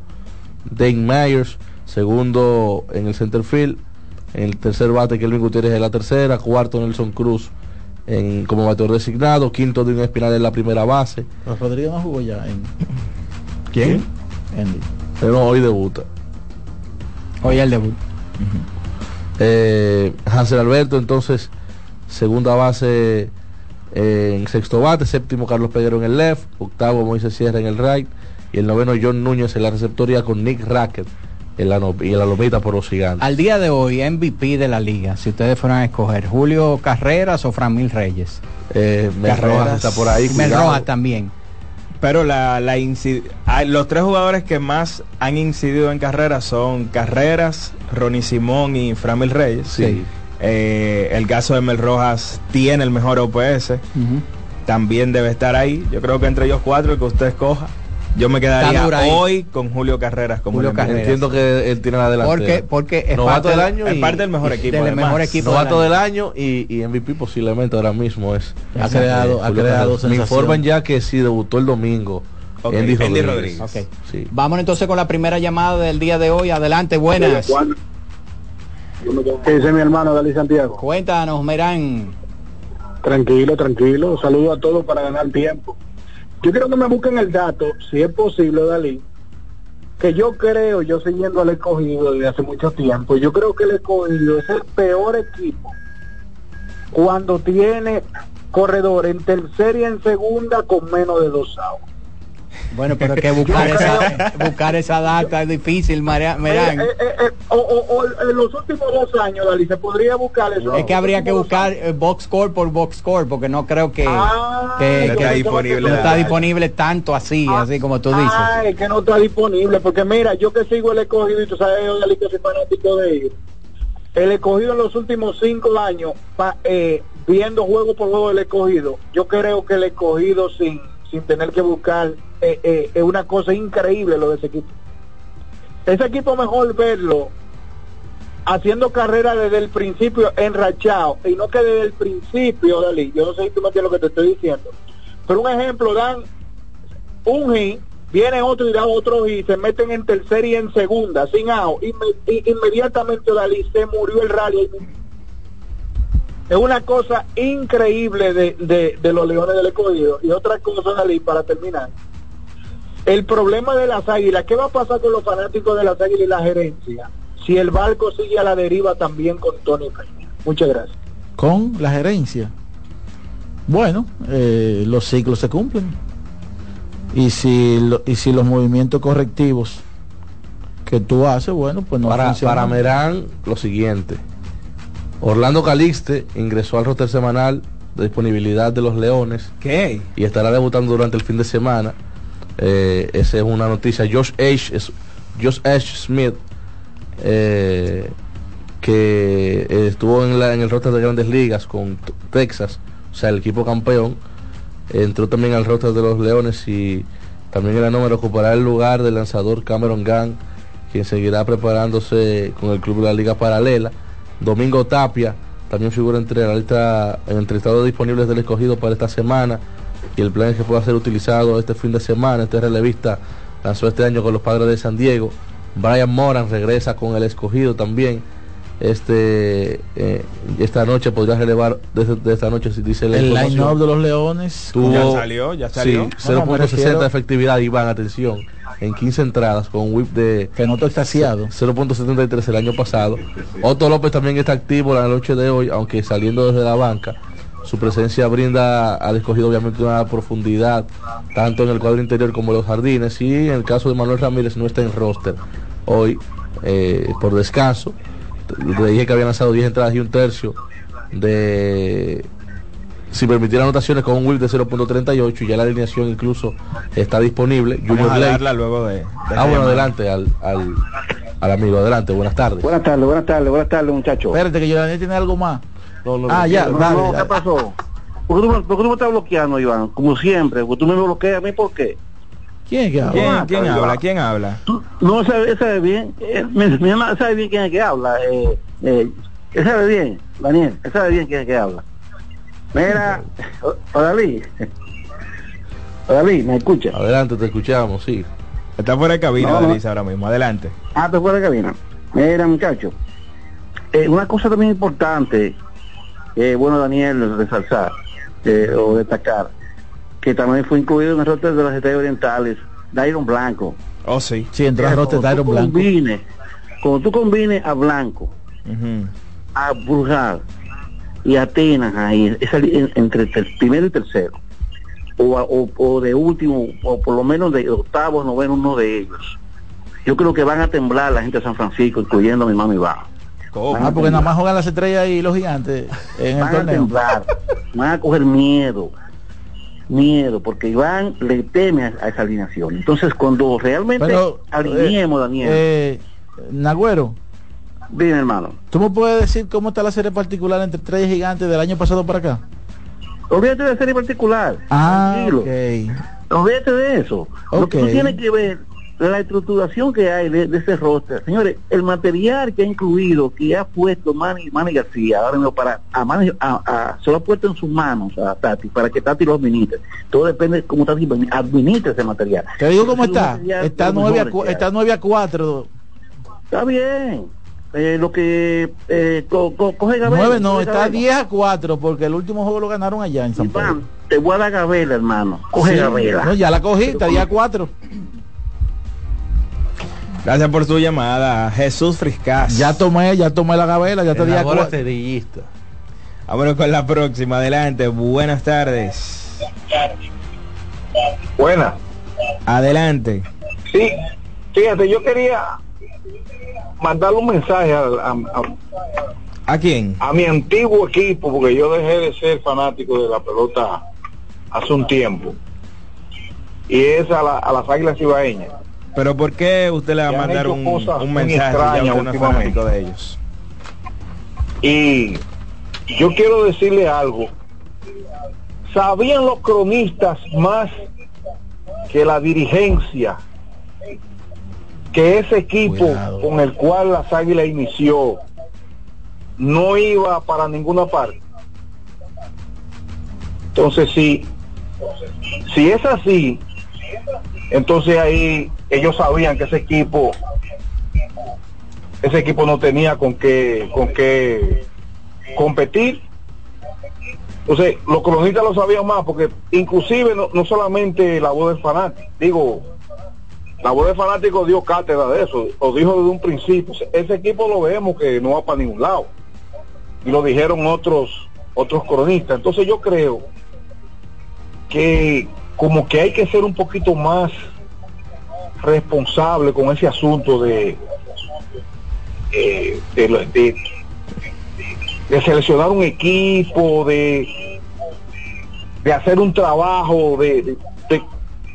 Dane Myers, segundo en el center field. En el tercer bate, Kelvin Gutiérrez en la tercera. Cuarto, Nelson Cruz en, como bateador designado. Quinto, un espinal en la primera base. Rodríguez no jugó ya en ¿Quién? Andy. Pero hoy debuta. Hoy el debut. Eh, Hansel Alberto, entonces, segunda base eh, en sexto bate, séptimo Carlos Peguero en el left, octavo Moisés Sierra en el right y el noveno John Núñez en la receptoría con Nick Racket en la, no- y en la lomita por los gigantes. Al día de hoy, MVP de la liga, si ustedes fueran a escoger, Julio Carreras o Framil Reyes. Eh, Mel. Rojas está por ahí. Mel. Rojas también. Pero la, la inci- los tres jugadores que más han incidido en carreras son Carreras, Ronnie Simón y Framil Reyes. Sí. Eh, el caso de Mel Rojas tiene el mejor OPS. También debe estar ahí. Yo creo que entre ellos cuatro, el que usted escoja. Yo me quedaría hoy con Julio Carreras como Julio el MVP. Carreras. Entiendo que él tiene la delantera. Porque, porque es Novato parte del año Es y- parte del mejor equipo. del además. mejor equipo Novato del del año y, y MVP posiblemente ahora mismo es. Ha creado- ha creado. Me informan ya que sí debutó el domingo. Ok, Andy Andy Rodríguez. Sí. Vámonos entonces con la primera llamada del día de hoy. Adelante, buenas. ¿Qué dice mi hermano Dalí Santiago? Cuéntanos, Merán. Tranquilo, tranquilo. Saludo a todos para ganar tiempo. Yo quiero que me busquen el dato, si es posible, Dalí, que yo creo, yo siguiendo al escogido desde hace mucho tiempo, yo creo que el escogido es el peor equipo cuando tiene corredor en tercera y en segunda con menos de dos outs. Bueno, pero es que buscar esa, buscar esa data es difícil, Mara- Merán. Eh, eh, eh, o, o- o en los últimos dos años, Dalí, se podría buscar eso. Es que habría que buscar eh, box score por box score porque no creo que, Ah, que- No que- está disponible no la está data. disponible tanto así, así como tú dices. Ah, es que no está disponible, porque mira, yo que sigo el escogido y tú sabes, Dalí, que soy fanático de ellos. El escogido en los últimos cinco años, pa- eh, viendo juego por juego del escogido, yo creo que el escogido sin, sin tener que buscar eh, eh, es una cosa increíble lo de ese equipo. Ese equipo mejor verlo haciendo carrera desde el principio enrachado y no que desde el principio, Dalí, yo no sé si tú me entiendes lo que te estoy diciendo, pero un ejemplo, dan un hit, viene otro y da otro hit, se meten en tercera y en segunda, sin out, inmediatamente Dalí se murió el rally. Es una cosa increíble de, de, de los Leones del Escogido. Y otra cosa, Dalí, para terminar. El problema de las águilas, ¿qué va a pasar con los fanáticos de las águilas y la gerencia? Si el barco sigue a la deriva también con Tony Peña. Muchas gracias. Con la gerencia. Bueno, eh, los ciclos se cumplen. Y si, lo- y si los movimientos correctivos que tú haces, bueno, pues no para, funcionan. para Merán, lo siguiente. Orlando Calixte ingresó al roster semanal de disponibilidad de los Leones ¿Qué? y estará debutando durante el fin de semana. Eh, esa es una noticia. Josh H. es- Josh H. Smith, eh, que eh, estuvo en, la, en el roster de grandes ligas con Texas, o sea, el equipo campeón, entró también al roster de los Leones y también en la número ocupará el lugar del lanzador Cameron Gang, quien seguirá preparándose con el club de la liga paralela. Domingo Tapia también figura entre la lista, estados disponibles del escogido para esta semana y el plan es que pueda ser utilizado este fin de semana. Este relevista lanzó este año con los padres de San Diego. Brian Moran regresa con el escogido también. Este eh, esta noche podría relevar desde de esta noche si dice el información. line-up de los Leones. Tuvo Ya salió, ya salió. sí, No, no, me 0.60 refiero- de efectividad, Iván, atención, en 15 entradas con un whip de Que no estoy extasiado. 0.73 el año pasado. Otto López también está activo la noche de hoy, aunque saliendo desde la banca. Su presencia brinda al escogido obviamente una profundidad, tanto en el cuadro interior como en los jardines. Y en el caso de Manuel Ramírez no está en roster hoy eh, por descanso. Le dije que había lanzado 10 entradas y un tercio de sin permitir anotaciones con un whip de 0.38 y ya la alineación incluso está disponible. Vamos Junior a Blake. darla luego de... de Ah, bueno, adelante al, al, al amigo, adelante, buenas tardes. Buenas tardes, buenas tardes, buenas tardes, muchachos. Espérate que Daniel tiene algo más. No, no, ah, no, ya, No, dale, no, dale. ¿Qué pasó? ¿Por qué, tú, me- por qué tú me estás bloqueando, Iván? Como siempre, porque tú me bloqueas a mí, ¿por qué? ¿Quién es que habla? ¿Quién, Ah, quién habla? ¿Quién habla? No, sabe, sabe bien, eh, mi, sabe bien quién es que habla. Eh, eh, él sabe bien, Daniel, él sabe bien quién es que habla. Mira, Odalí, [LAUGHS] Odalí, ¿me escucha? Adelante, te escuchamos, sí. Está fuera de cabina, No, no. Dalisa, ahora mismo. Adelante. Ah, te fuera de cabina. Mira, muchacho, eh, una cosa también importante, eh, bueno, Daniel, resalzar eh, o destacar, que también fue incluido en el roster de las estrellas orientales, Dairon Blanco. Oh, sí. Sí, entró a Mira, Rote cuando Tyron tú Blanco. combines- Cuando tú combines a Blanco, a Burjal y a Atenas ahí, en- entre el primero y tercero, o, a- o- o de último, o por lo menos de octavo, noveno, uno de ellos. Yo creo que van a temblar la gente de San Francisco, incluyendo a mi mami Iván. Ah, porque nada más juegan las estrellas y los gigantes en el Van a torneo. temblar, van a coger miedo, miedo, porque Iván le teme a, esa alineación. Entonces, cuando realmente Pero, alineemos, Daniel, Eh, Nagüero, bien hermano, ¿tú me puedes decir cómo está la serie particular entre estrellas gigantes del año pasado para acá? olvídate de serie particular. Ah, tranquilo. ok. Olvídate de eso. Lo que tú tienes que ver la estructuración que hay de, de ese roster. Señores, el material que ha incluido, que ha puesto Manny, Manny García, ahora mismo para a Manny, a- a- se lo ha puesto en sus manos a Tati, para que Tati lo administre. Todo depende de cómo Tati administre ese material. Te digo cómo está. Está de los 9 a, está 9 a 4. Está bien. Eh, lo que eh, co- co- coge Gabela. 9 no, está Gabela. 10 a 4 porque el último juego lo ganaron allá en San Pedro. Te voy a dar Gabela, hermano. Coge Sí, Gabela. no, ya la cogí, está 10 a 4. Gracias por su llamada, Jesús Friscas. Ya tomé, ya tomé la gabela, ya te di a Ahora 4. cerillista. Vámonos con la próxima. Adelante. Buenas tardes. Buena. Adelante. Sí, fíjate, yo quería mandarle un mensaje a, a- a- ¿A quién? a mi antiguo equipo, porque yo dejé de ser fanático de la pelota hace un tiempo. Y es a, la- a las águilas ibaeñas. Pero ¿por qué usted le va a mandar un, un mensaje ya usted no de ellos? Y yo quiero decirle algo. ¿Sabían los cronistas más que la dirigencia que ese equipo Cuidado. con el cual las águilas inició no iba para ninguna parte? Entonces, si, si es así, entonces ahí ellos sabían que ese equipo ese equipo no tenía con qué con qué competir. Entonces los cronistas lo sabían más porque inclusive no, no solamente la voz del fanático digo la voz del fanático dio cátedra de eso lo dijo desde un principio. Ese equipo lo vemos que no va para ningún lado. Y lo dijeron otros otros cronistas. Entonces yo creo que como que hay que ser un poquito más responsable con ese asunto de eh, de, seleccionar un equipo de de hacer un trabajo de,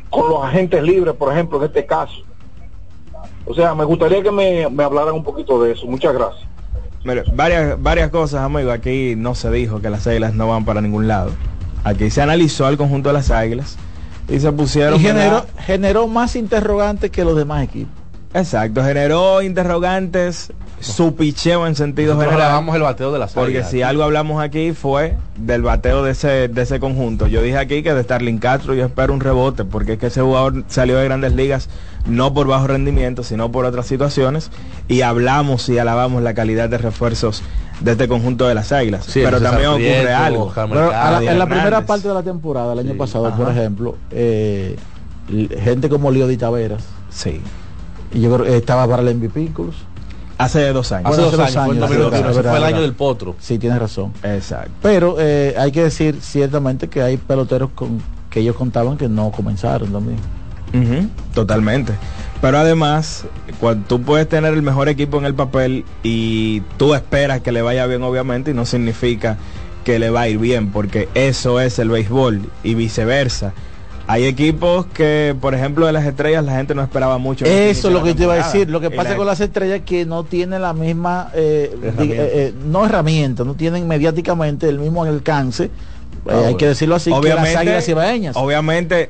con los agentes libres por ejemplo en este caso o sea me gustaría que me, me hablaran un poquito de eso muchas gracias varias, varias cosas, amigo. Aquí no se dijo que las águilas no van para ningún lado. Aquí se analizó al conjunto de las águilas y se pusieron. Y generó, generó más interrogantes que los demás equipos. Exacto, generó interrogantes, su picheo en sentido Nosotros general. alabamos el bateo de las Porque si algo hablamos aquí fue del bateo de ese, de ese conjunto. Yo dije aquí que de Starling Castro yo espero un rebote, porque es que ese jugador salió de grandes ligas no por bajo rendimiento, sino por otras situaciones. Y hablamos y alabamos la calidad de refuerzos de este conjunto de las águilas. Sí, Pero también ocurre Prieto, algo. La- en la primera parte de la temporada, el año Sí, pasado, por ejemplo, eh, gente como Leo Di Taveras, Sí. y yo creo que estaba para el MVP incluso. Hace dos años. Hace Bueno, dos años, fue en sí, 2021, verdad, ese verdad, fue el año del potro. Sí, tienes razón. Exacto. Pero eh, hay que decir ciertamente que hay peloteros con que ellos contaban que no comenzaron también. Totalmente. Pero además, cuando tú puedes tener el mejor equipo en el papel y tú esperas que le vaya bien, obviamente, y no significa que le va a ir bien, porque eso es el béisbol y viceversa. Hay equipos que, por ejemplo, de las estrellas la gente no esperaba mucho. Eso es lo que te iba a decir. Lo que pasa la- con las estrellas es que no tienen la misma, eh, Herramienta. eh, eh, no herramienta, no tienen mediáticamente el mismo alcance, eh, Ah, hay que decirlo así, que Obviamente- las águilas ibaeñas. Obviamente,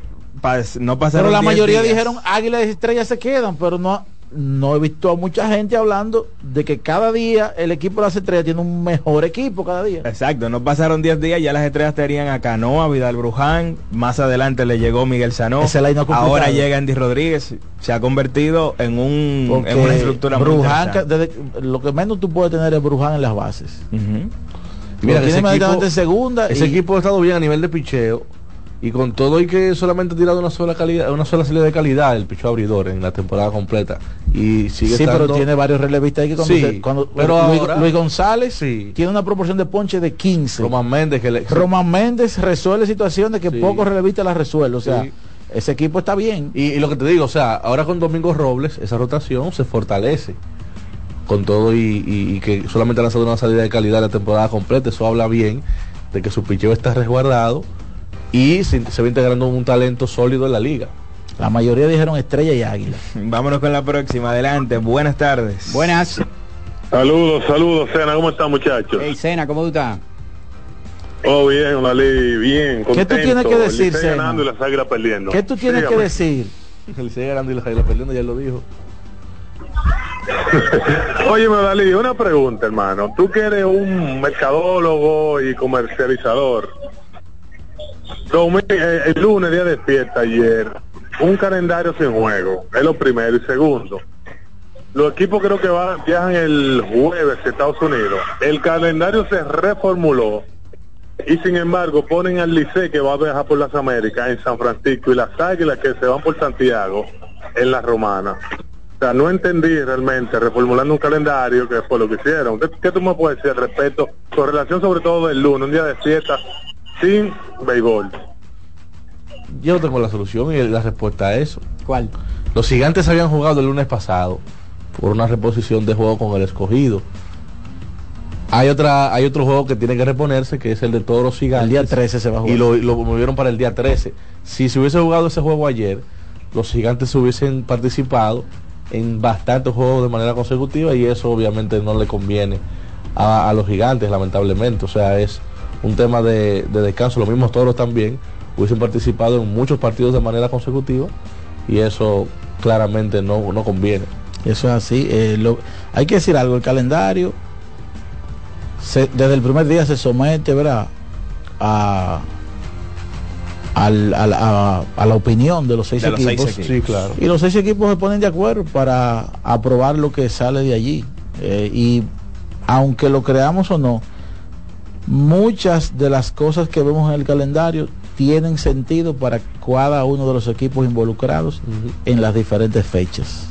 no pasaron Pero la 10 mayoría días. dijeron águilas y estrellas se quedan, pero no, no he visto a mucha gente hablando de que cada día el equipo de las estrellas tiene un mejor equipo cada día. Exacto, no pasaron 10 días, ya las estrellas tenían a Canoa, Vidal Bruján, más adelante le llegó Miguel Sanó, ahora llega Andy Rodríguez, se ha convertido en, un, en una estructura muy Bruján, interesante. desde- lo que menos tú puedes tener es Bruján en las bases. Mira, Lo tiene ese equipo, en segunda ese y- equipo ha estado bien a nivel de picheo y con todo y que solamente ha tirado una sola calidad, una sola serie de calidad el picheo abridor en la temporada completa y sigue Sí, pero tiene varios relevistas ahí que cuando, Sí, se- cuando pero Luis, ahora- Luis González tiene una proporción de ponche de 15. Román Méndez que le- Román Méndez resuelve situaciones que pocos relevistas las resuelven. O sea, Sí. ese equipo está bien. Y, y lo que te digo, o sea, ahora con Domingo Robles, esa rotación se fortalece. Con todo y, y- y que solamente ha lanzado una salida de calidad la temporada completa, eso habla bien de que su picheo está resguardado y se, se va integrando un talento sólido en la liga. La mayoría dijeron estrella y águila. Vámonos con la próxima, adelante, buenas tardes. Buenas. Saludos, saludos, Sena, ¿cómo están muchachos? Hey, Sena, ¿cómo tú estás? Oh, bien, Lali, bien, ¿Qué tú contento. tienes que decir, Sena? ganando y las águilas perdiendo. ¿Qué tú tienes que decir? [LAUGHS] El sigue ganando y la Jaila perdiendo, ya lo dijo. [LAUGHS] Óyeme, Dalí, una pregunta, hermano. Tú que eres un mercadólogo y comercializador. Eh, el lunes, día de fiesta, ayer, un calendario sin juego. Es lo primero. Y segundo, los equipos creo que van, viajan el jueves a Estados Unidos. El calendario se reformuló. Y sin embargo, ponen al Licey que va a viajar por las Américas en San Francisco y las Águilas que se van por Santiago en la Romana. O sea, no entendí realmente, reformulando un calendario, que fue lo que hicieron. ¿Qué, qué tú me puedes decir al respecto? Con relación sobre todo del lunes, un día de fiesta, sin béisbol. Yo tengo la solución y la respuesta a eso. ¿Cuál? Los gigantes habían jugado el lunes pasado por una reposición de juego con el escogido. Hay otra, hay otro juego que tiene que reponerse, que es el de todos los gigantes. El día 13 se va a jugar. Y lo, lo movieron para el día 13. Si se hubiese jugado ese juego ayer, los gigantes hubiesen participado en bastantes juegos de manera consecutiva y eso obviamente no le conviene a, a los gigantes, lamentablemente. O sea, es un tema de, de descanso. Los mismos toros también hubiesen participado en muchos partidos de manera consecutiva y eso claramente no, no conviene. Eso es así. eh, lo- hay que decir algo, el calendario se- desde el primer día se somete, ¿verdad? A, al- a, la- a- a la opinión de los seis De los seis equipos. equipos. Sí, claro. Y los seis equipos se ponen de acuerdo para aprobar lo que sale de allí. Eh, y aunque lo creamos o no, muchas de las cosas que vemos en el calendario tienen sentido para cada uno de los equipos involucrados en las diferentes fechas.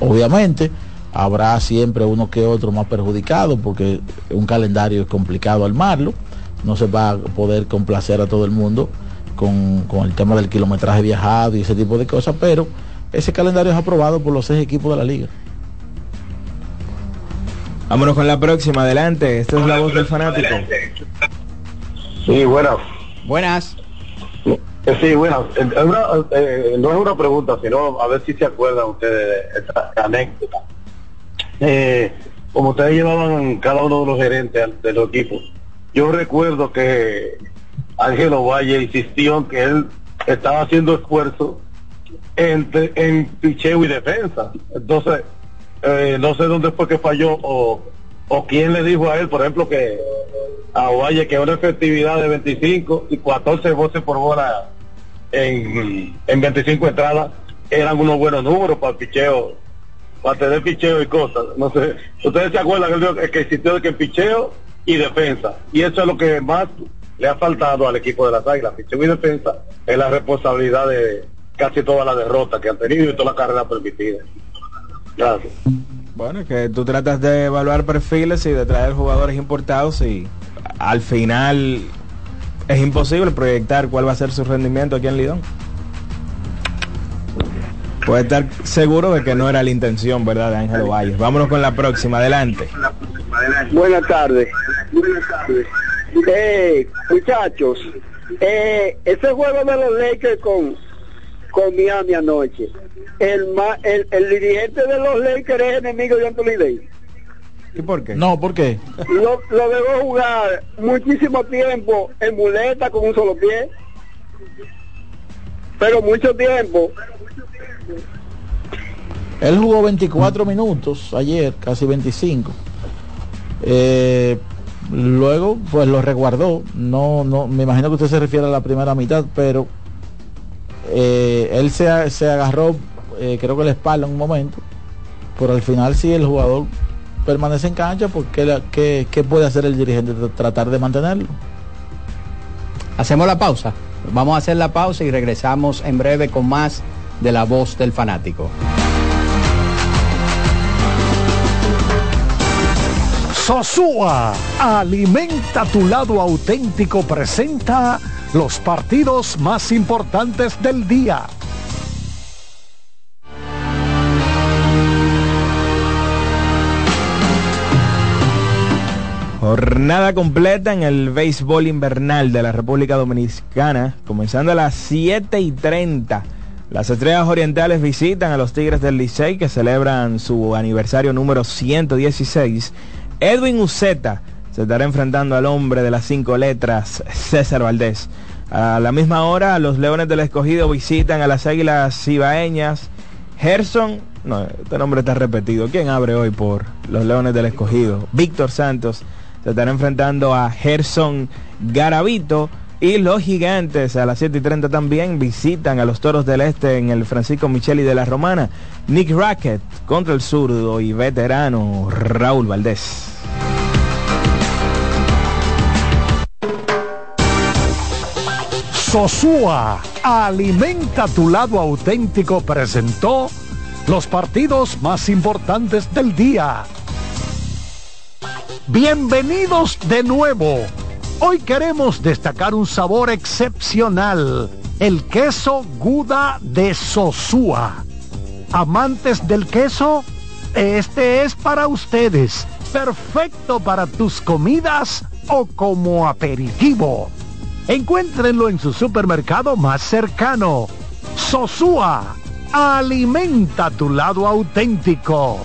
Obviamente habrá siempre uno que otro más perjudicado porque un calendario es complicado armarlo, no se va a poder complacer a todo el mundo con, con el tema del kilometraje viajado y ese tipo de cosas, pero ese calendario es aprobado por los seis equipos de la liga. Vámonos con la próxima, adelante, esta es la voz del fanático. Sí, bueno. Buenas. Eh, Sí, bueno, eh, es una- eh, no es una pregunta, sino a ver si se acuerdan ustedes de esta anécdota. Eh, como ustedes llevaban cada uno de los gerentes al- de los equipos, yo recuerdo que Ángelo Valle insistió en que él estaba haciendo esfuerzo entre, en picheo y defensa. Entonces, eh, no sé dónde fue que falló o, o quién le dijo a él, por ejemplo, que a Valle que una efectividad de 25 y 14 voces por bola en, en 25 entradas eran unos buenos números para el picheo, para tener picheo y cosas. No sé, ustedes se acuerdan que, que existió de que picheo y defensa. Y eso es lo que más le ha faltado al equipo de las águilas. Picheo y defensa es la responsabilidad de casi toda la derrota que han tenido y toda la carrera permitida. Bueno, que tú tratas de evaluar perfiles y de traer jugadores importados y al final es imposible proyectar cuál va a ser su rendimiento aquí en Lidón. Puede estar seguro de que no era la intención, ¿verdad, de Ángelo Valles? Vámonos con la próxima, adelante. Buenas tardes. Buenas tardes. Eh, muchachos, eh, ese juego de los Lakers con, con Miami anoche, el, ma- el, el dirigente de los Lakers es enemigo de Anthony Davis. ¿Y por qué? No, ¿por qué? Lo, lo dejó jugar muchísimo tiempo en muleta con un solo pie. Pero mucho tiempo. Él jugó 24 minutos ayer, casi 25. Eh, luego, pues lo resguardó. No, no, me imagino que usted se refiere a la primera mitad, pero eh, él se, se agarró, eh, creo que la espalda en un momento. Pero al final, si el jugador permanece en cancha, pues ¿qué, la- qué- qué puede hacer el dirigente? Tratar de mantenerlo. Hacemos la pausa. Vamos a hacer la pausa y regresamos en breve con más de la voz del fanático. Sosúa, alimenta tu lado auténtico, presenta los partidos más importantes del día. Jornada completa en el béisbol invernal de la República Dominicana, comenzando a las 7 y 30. Las estrellas orientales visitan a los Tigres del Licey que celebran su aniversario número 116. Edwin Uceta se estará enfrentando al hombre de las cinco letras, César Valdés. A la misma hora, los Leones del Escogido visitan a las Águilas Cibaeñas. Gerson, no, este nombre está repetido. ¿Quién abre hoy por los Leones del Escogido? Víctor Santos se estará enfrentando a Gerson Garavito. Y los gigantes a las 7 y 30 también visitan a los toros del este en el Francisco Micheli de la Romana. Nick Rackett contra el zurdo y veterano Raúl Valdés. Sosúa, alimenta tu lado auténtico, presentó los partidos más importantes del día. Bienvenidos de nuevo. Hoy queremos destacar un sabor excepcional, el queso Guda de Sosúa. Amantes del queso, este es para ustedes, perfecto para tus comidas o como aperitivo. Encuéntrenlo en su supermercado más cercano. Sosúa, alimenta tu lado auténtico.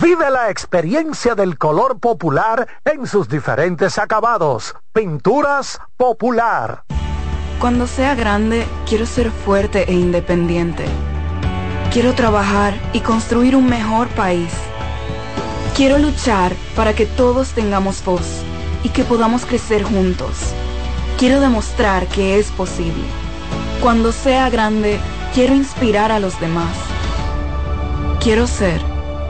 Vive la experiencia del color popular en sus diferentes acabados. Pinturas popular. Cuando sea grande, quiero ser fuerte e independiente. Quiero trabajar y construir un mejor país. Quiero luchar para que todos tengamos voz y que podamos crecer juntos. Quiero demostrar que es posible. Cuando sea grande, quiero inspirar a los demás. Quiero ser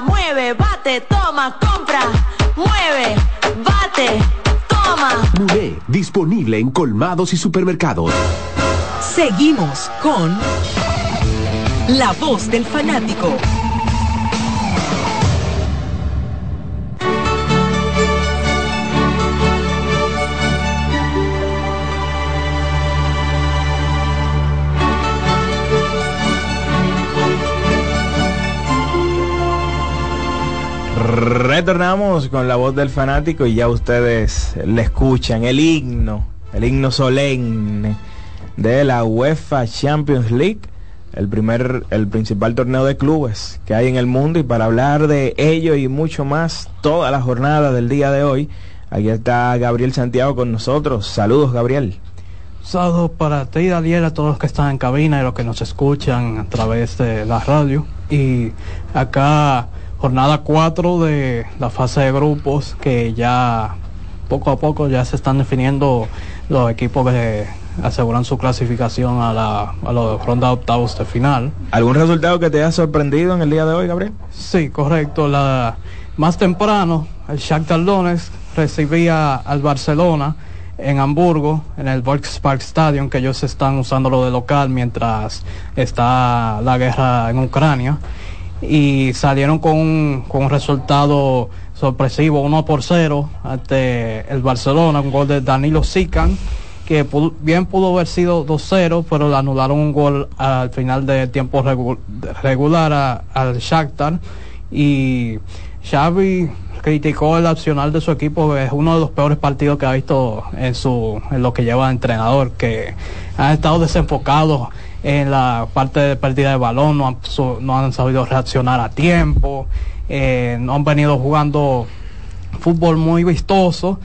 Compra, mueve, bate, toma, compra, mueve, bate, toma. Muné, disponible en colmados y supermercados. Seguimos con La Voz del Fanático. Retornamos con la voz del fanático y ya ustedes le escuchan el himno, el himno solemne de la UEFA Champions League, el primer, el principal torneo de clubes que hay en el mundo y para hablar de ello y mucho más toda la jornada del día de hoy, aquí está Gabriel Santiago con nosotros. Saludos Gabriel. Saludos para ti, Daniel, a todos los que están en cabina y los que nos escuchan a través de la radio. Y acá jornada 4 de la fase de grupos que ya poco a poco ya se están definiendo los equipos que aseguran su clasificación a la, a la ronda de octavos de final. ¿Algún resultado que te haya sorprendido en el día de hoy, Gabriel? Sí, correcto. La, más temprano, el Shakhtar Donetsk recibía al Barcelona en Hamburgo, en el Volkspark Stadium, que ellos están usándolo de local mientras está la guerra en Ucrania y salieron con un, con un resultado sorpresivo, 1 por 0 ante el Barcelona, un gol de Danilo Sican, que bien pudo haber sido 2-0, pero le anularon un gol al final de tiempo regu- regular al Shakhtar. Y Xavi criticó el accionar de su equipo, es uno de los peores partidos que ha visto en su en lo que lleva de entrenador, que han estado desenfocados en la parte de pérdida de balón, no han, no han sabido reaccionar a tiempo, eh, no han venido jugando fútbol muy vistoso.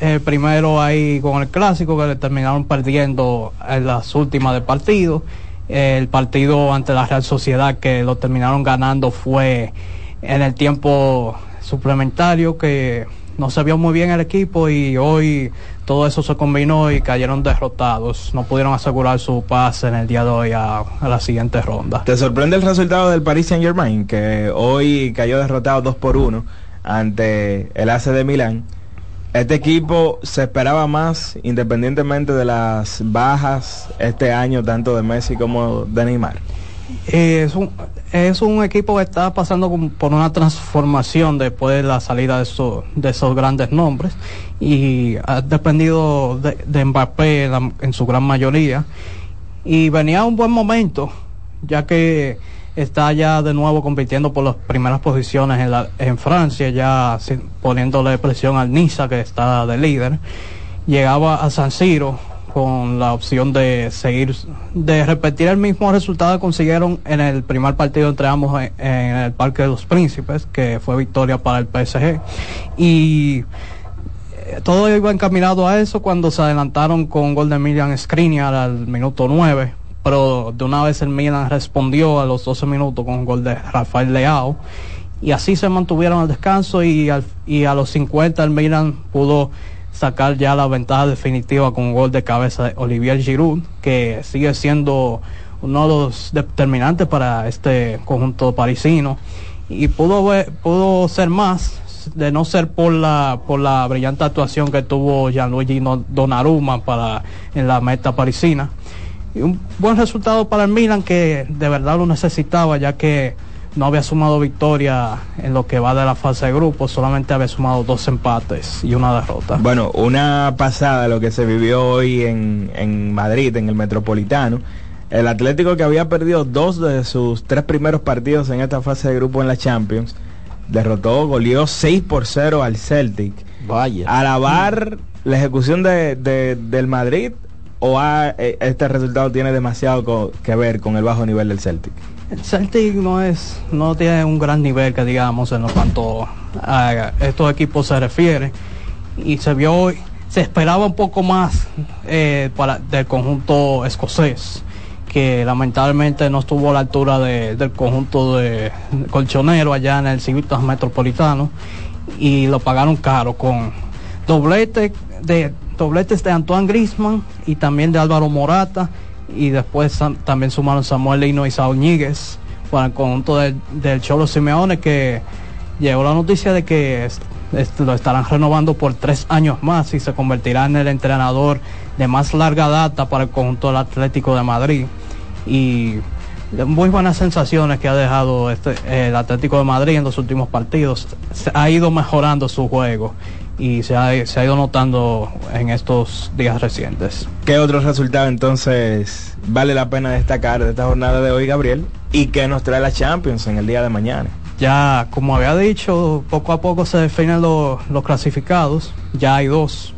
Eh, primero ahí con el clásico que le terminaron perdiendo en las últimas del partido. el partido ante la Real Sociedad que lo terminaron ganando fue en el tiempo suplementario que no se vio muy bien el equipo y hoy todo eso se combinó y cayeron derrotados. No pudieron asegurar su pase en el día de hoy a, a la siguiente ronda. ¿Te sorprende el resultado del Paris Saint Germain, que hoy cayó derrotado 2 por 1 ante el AC de Milán? Este equipo se esperaba más independientemente de las bajas este año, tanto de Messi como de Neymar. Eh, es, un, es un equipo que está pasando por una transformación después de la salida de, esos de esos grandes nombres y ha dependido de, de Mbappé en, su gran mayoría y venía un buen momento ya que está ya de nuevo compitiendo por las primeras posiciones en, la, en Francia ya sin- poniéndole presión al Niza que está de líder llegaba a San Siro con la opción de seguir, de repetir el mismo resultado que consiguieron en el primer partido entre ambos en, el Parque de los Príncipes, que fue victoria para el PSG. Y todo iba encaminado a eso cuando se adelantaron con gol de Milan Skriniar al minuto 9, pero de una vez el Milan respondió a los 12 minutos con un gol de Rafael Leao y así se mantuvieron al descanso y, al- y a los 50 el Milan pudo sacar ya la ventaja definitiva con un gol de cabeza de Olivier Giroud que sigue siendo uno de los determinantes para este conjunto parisino y pudo ver- pudo ser más de no ser por la por la brillante actuación que tuvo Gianluigi Donnarumma para en la meta parisina y un buen resultado para el Milan que de verdad lo necesitaba ya que no había sumado victoria en lo que va de la fase de grupos, solamente había sumado dos empates y una derrota. Bueno, una pasada lo que se vivió hoy en, en Madrid, en el Metropolitano. El Atlético que había perdido dos de sus tres primeros partidos en esta fase de grupo en la Champions, derrotó, goleó 6 por 0 al Celtic. Vaya. Alabar la ejecución de, de- del Madrid o ha- eh, este resultado tiene demasiado co- que ver con el bajo nivel del Celtic. El Celtic no es, no tiene un gran nivel que digamos en lo cuanto a estos equipos se refiere y se vio, se esperaba un poco más eh, para, del conjunto escocés que lamentablemente no estuvo a la altura de- del conjunto de colchonero allá en el circuito metropolitano y lo pagaron caro con doblete de dobletes de Antoine Grisman y también de Álvaro Morata y después también sumaron Samuel Lino y Saúl Ñíguez para el conjunto del, del Cholo Simeone que llegó la noticia de que lo estarán renovando por tres años más y se convertirá en el entrenador de más larga data para el conjunto del Atlético de Madrid y muy buenas sensaciones que ha dejado este, el Atlético de Madrid en los últimos partidos. Ha ido mejorando su juego y se ha, se ha ido notando en estos días recientes. ¿Qué otro resultado entonces vale la pena destacar de esta jornada de hoy, Gabriel? ¿Y qué nos trae la Champions en el día de mañana? Ya, como había dicho, poco a poco se definen los, clasificados. Ya hay dos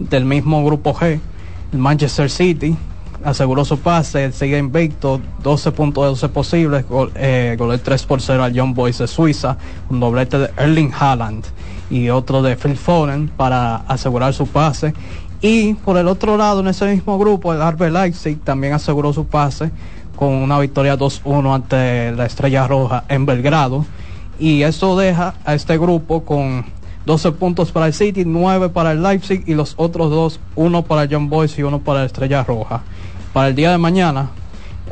del mismo grupo G. El Manchester City aseguró su pase, sigue invicto, 12 puntos de 12 posibles, gol, eh, goleó 3 por 0 al Young Boys de Suiza, un doblete de Erling Haaland y otro de Phil Foden para asegurar su pase. Y por el otro lado, en ese mismo grupo, el RB Leipzig también aseguró su pase con una victoria 2-1 ante la Estrella Roja en Belgrado. Y eso deja a este grupo con 12 puntos para el City, 9 para el Leipzig y los otros dos, uno para el Young Boys y uno para la Estrella Roja. Para el día de mañana,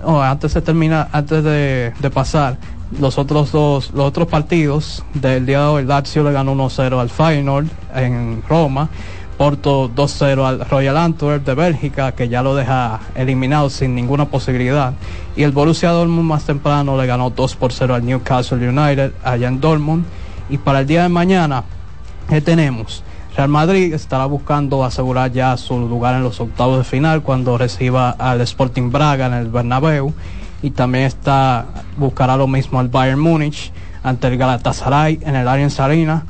antes de terminar, antes de, de pasar, los otros dos, los otros partidos del día de hoy, Lazio le ganó 1-0 al Feyenoord en Roma. Porto 2-0 al Royal Antwerp de Bélgica, que ya lo deja eliminado sin ninguna posibilidad. Y el Borussia Dortmund más temprano le ganó 2 por 0 al Newcastle United allá en Dortmund. Y para el día de mañana, ¿qué tenemos? Real Madrid estará buscando asegurar ya su lugar en los octavos de final cuando reciba al Sporting Braga en el Bernabéu. Y también está, buscará lo mismo al Bayern Múnich ante el Galatasaray en el Allianz Arena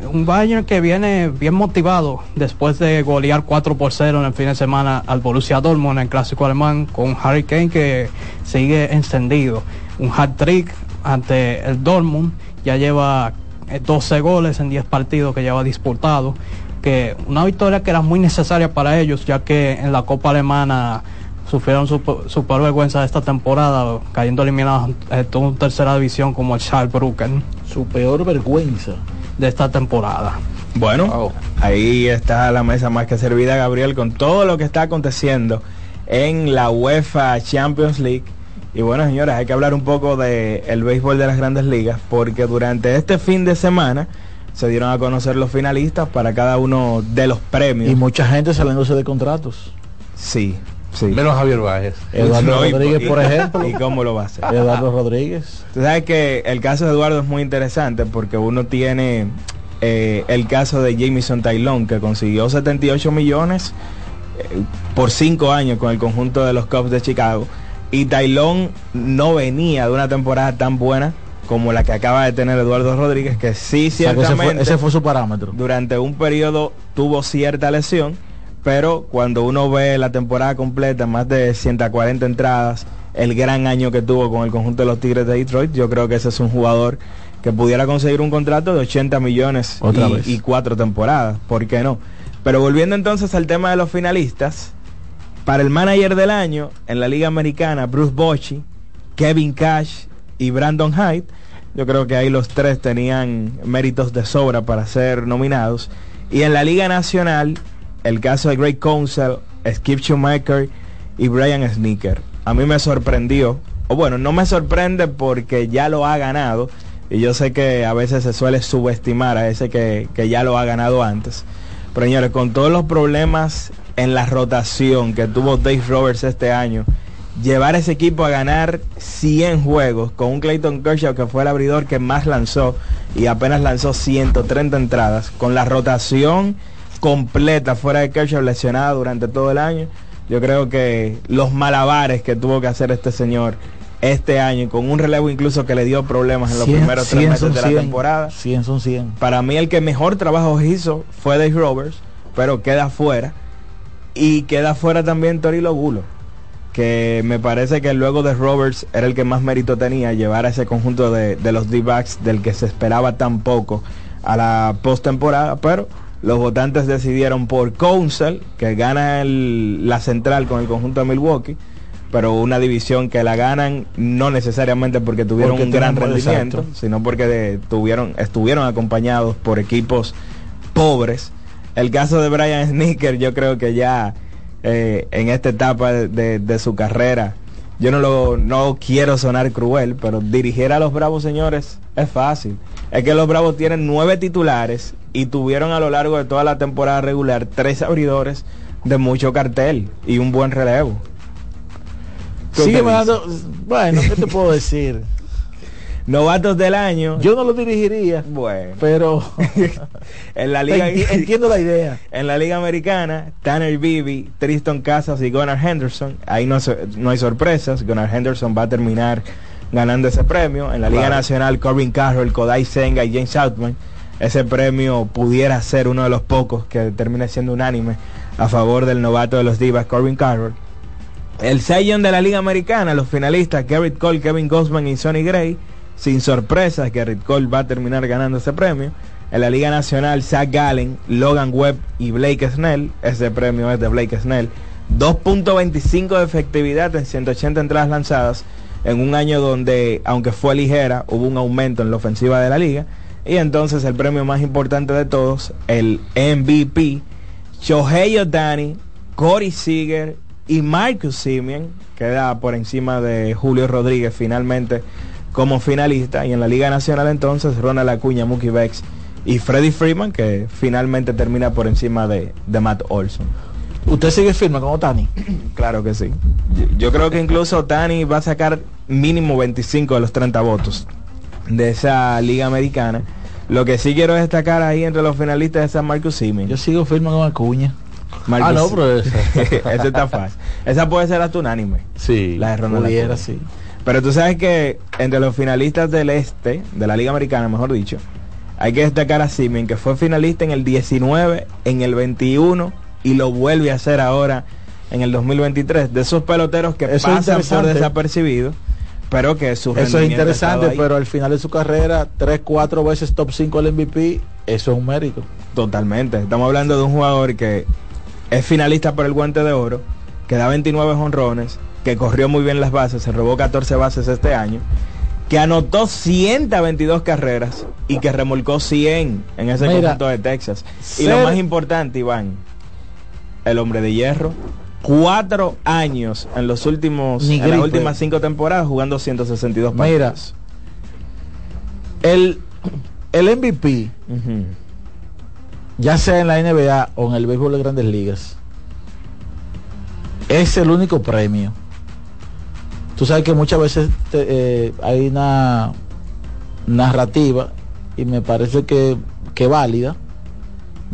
un Bayern que viene bien motivado después de golear 4 por 0 en el fin de semana al Borussia Dortmund en el clásico alemán con Harry Kane que sigue encendido. Un hat trick ante el Dortmund, ya lleva eh, 12 goles en 10 partidos que lleva disputado. Que una victoria que era muy necesaria para ellos, ya que en la Copa Alemana sufrieron su, peor vergüenza de esta temporada, cayendo eliminados en toda tercera división como el Schalbrücken. Su peor vergüenza de esta temporada. Bueno, ahí está la mesa más que servida, Gabriel, con todo lo que está aconteciendo en la UEFA Champions League. Y bueno, señores, hay que hablar un poco del el béisbol de las grandes ligas, porque durante este fin de semana se dieron a conocer los finalistas para cada uno de los premios. Y mucha gente saliéndose de contratos. Sí, sí. Menos Javier Baez. Eduardo No, Rodríguez, y- por ejemplo. [LAUGHS] ¿Y cómo lo va a hacer? Eduardo Rodríguez. Tú sabes que el caso de Eduardo es muy interesante porque uno tiene eh, el caso de Jamison Taylor que consiguió 78 millones eh, por 5 años con el conjunto de los Cubs de Chicago. Y Taylor no venía de una temporada tan buena como la que acaba de tener Eduardo Rodríguez, que sí, O sea, que ese, ciertamente fue, ese fue su parámetro. durante un periodo tuvo cierta lesión, pero cuando uno ve la temporada completa, más de 140 entradas, el gran año que tuvo con el conjunto de los Tigres de Detroit, yo creo que ese es un jugador que pudiera conseguir un contrato de 80 millones Otra y, vez. y cuatro temporadas, ¿por qué no? Pero volviendo entonces al tema de los finalistas, para el manager del año en la Liga Americana, Bruce Bochy, Kevin Cash y Brandon Hyde, yo creo que ahí los tres tenían méritos de sobra para ser nominados. Y en la Liga Nacional, el caso de Greg Council, Skip Schumacher y Brian Sneaker. A mí me sorprendió, o bueno, no me sorprende porque ya lo ha ganado. Y yo sé que a veces se suele subestimar a ese que, que ya lo ha ganado antes. Pero señores, con todos los problemas en la rotación que tuvo Dave Roberts este año, llevar ese equipo a ganar 100 juegos con un Clayton Kershaw que fue el abridor que más lanzó y apenas lanzó 130 entradas, con la rotación completa fuera de Kershaw lesionada durante todo el año, yo creo que los malabares que tuvo que hacer este señor este año, con un relevo incluso que le dio problemas en los 100, primeros tres 100 meses de la 100, temporada. 100 son 100. Para mí el que mejor trabajo hizo fue Dave Roberts, pero queda fuera. Y queda fuera también Torilo Gulo, que me parece que luego de Roberts era el que más mérito tenía llevar a ese conjunto de, de los D-backs del que se esperaba tan poco a la postemporada, pero los votantes decidieron por Council, que gana el- la central con el conjunto de Milwaukee, pero una división que la ganan no necesariamente porque tuvieron Porque un gran rendimiento, exacto. sino porque de- tuvieron, estuvieron acompañados por equipos pobres. El caso de Brian Sneaker, yo creo que ya eh, en esta etapa de, de- de su carrera, yo no lo no quiero sonar cruel, pero dirigir a los Bravos, señores, es fácil. Es que los Bravos tienen nueve titulares y tuvieron a lo largo de toda la temporada regular tres abridores de mucho cartel y un buen relevo. ¿Qué Sigue dando, bueno, ¿qué te puedo decir? [LAUGHS] Novatos del año. Yo no lo dirigiría, Bueno. pero [LAUGHS] en la liga Enti- entiendo la idea. [LAUGHS] En la liga americana, Tanner Beebe, Tristan Casas y Gunnar Henderson. Ahí no, no hay sorpresas. Gunnar Henderson va a terminar ganando ese premio. En la liga Claro. nacional, Corbin Carroll, Kodai Senga y James Southman. Ese premio pudiera ser uno de los pocos que termine siendo unánime a favor del novato de los Divas, Corbin Carroll. El Young de la Liga Americana, los finalistas Garrett Cole, Kevin Gosman y Sonny Gray. Sin sorpresas, Garrett Cole va a terminar ganando ese premio. En la Liga Nacional, Zach Gallen, Logan Webb y Blake Snell. Ese premio es de Blake Snell. 2.25 de efectividad en 180 entradas lanzadas en un año donde, aunque fue ligera, hubo un aumento en la ofensiva de la liga. Y entonces el premio más importante de todos, el MVP, Shohei Otani, Corey Seager y Marcus Simeon, queda por encima de Julio Rodríguez finalmente como finalista. Y en la Liga Nacional entonces Ronald Acuña, Mookie Betts y Freddie Freeman, que finalmente termina por encima de, de Matt Olson. ¿Usted sigue firme con Otani? [CLEARS THROAT] Claro que sí. Yo, yo creo que incluso Otani va a sacar mínimo 25 de los 30 votos de esa liga americana. Lo que sí quiero destacar ahí entre los finalistas es a Marcus Simeon. Yo sigo firme con Acuña. Marcus ah, no, pero esa. Esa [LAUGHS] está fácil. Esa puede ser hasta unánime. Sí. La de Ronald Pudiera, sí. Pero tú sabes que entre los finalistas del este, de la Liga Americana, mejor dicho, hay que destacar a Simeon, que fue finalista en el 19, en el 21 y lo vuelve a hacer ahora en el 2023. De esos peloteros que Eso es pasan por desapercibidos, pero que su Eso es interesante, pero al final de su carrera, tres, cuatro veces top 5 al MVP, eso es un mérito. Totalmente. Estamos hablando de un jugador que es finalista por el guante de oro, que da 29 honrones, que corrió muy bien las bases, se robó 14 bases este año, que anotó 122 carreras y que remolcó 100 en ese Mira, conjunto de Texas. Y lo más importante, Iván, el hombre de hierro, cuatro años en los últimos, Ni en las últimas cinco temporadas jugando 162 Mira, partidos. el, el MVP, ya sea en la NBA o en el béisbol de grandes ligas, es el único premio. Tú sabes que muchas veces te- eh, hay una narrativa y me parece que, que válida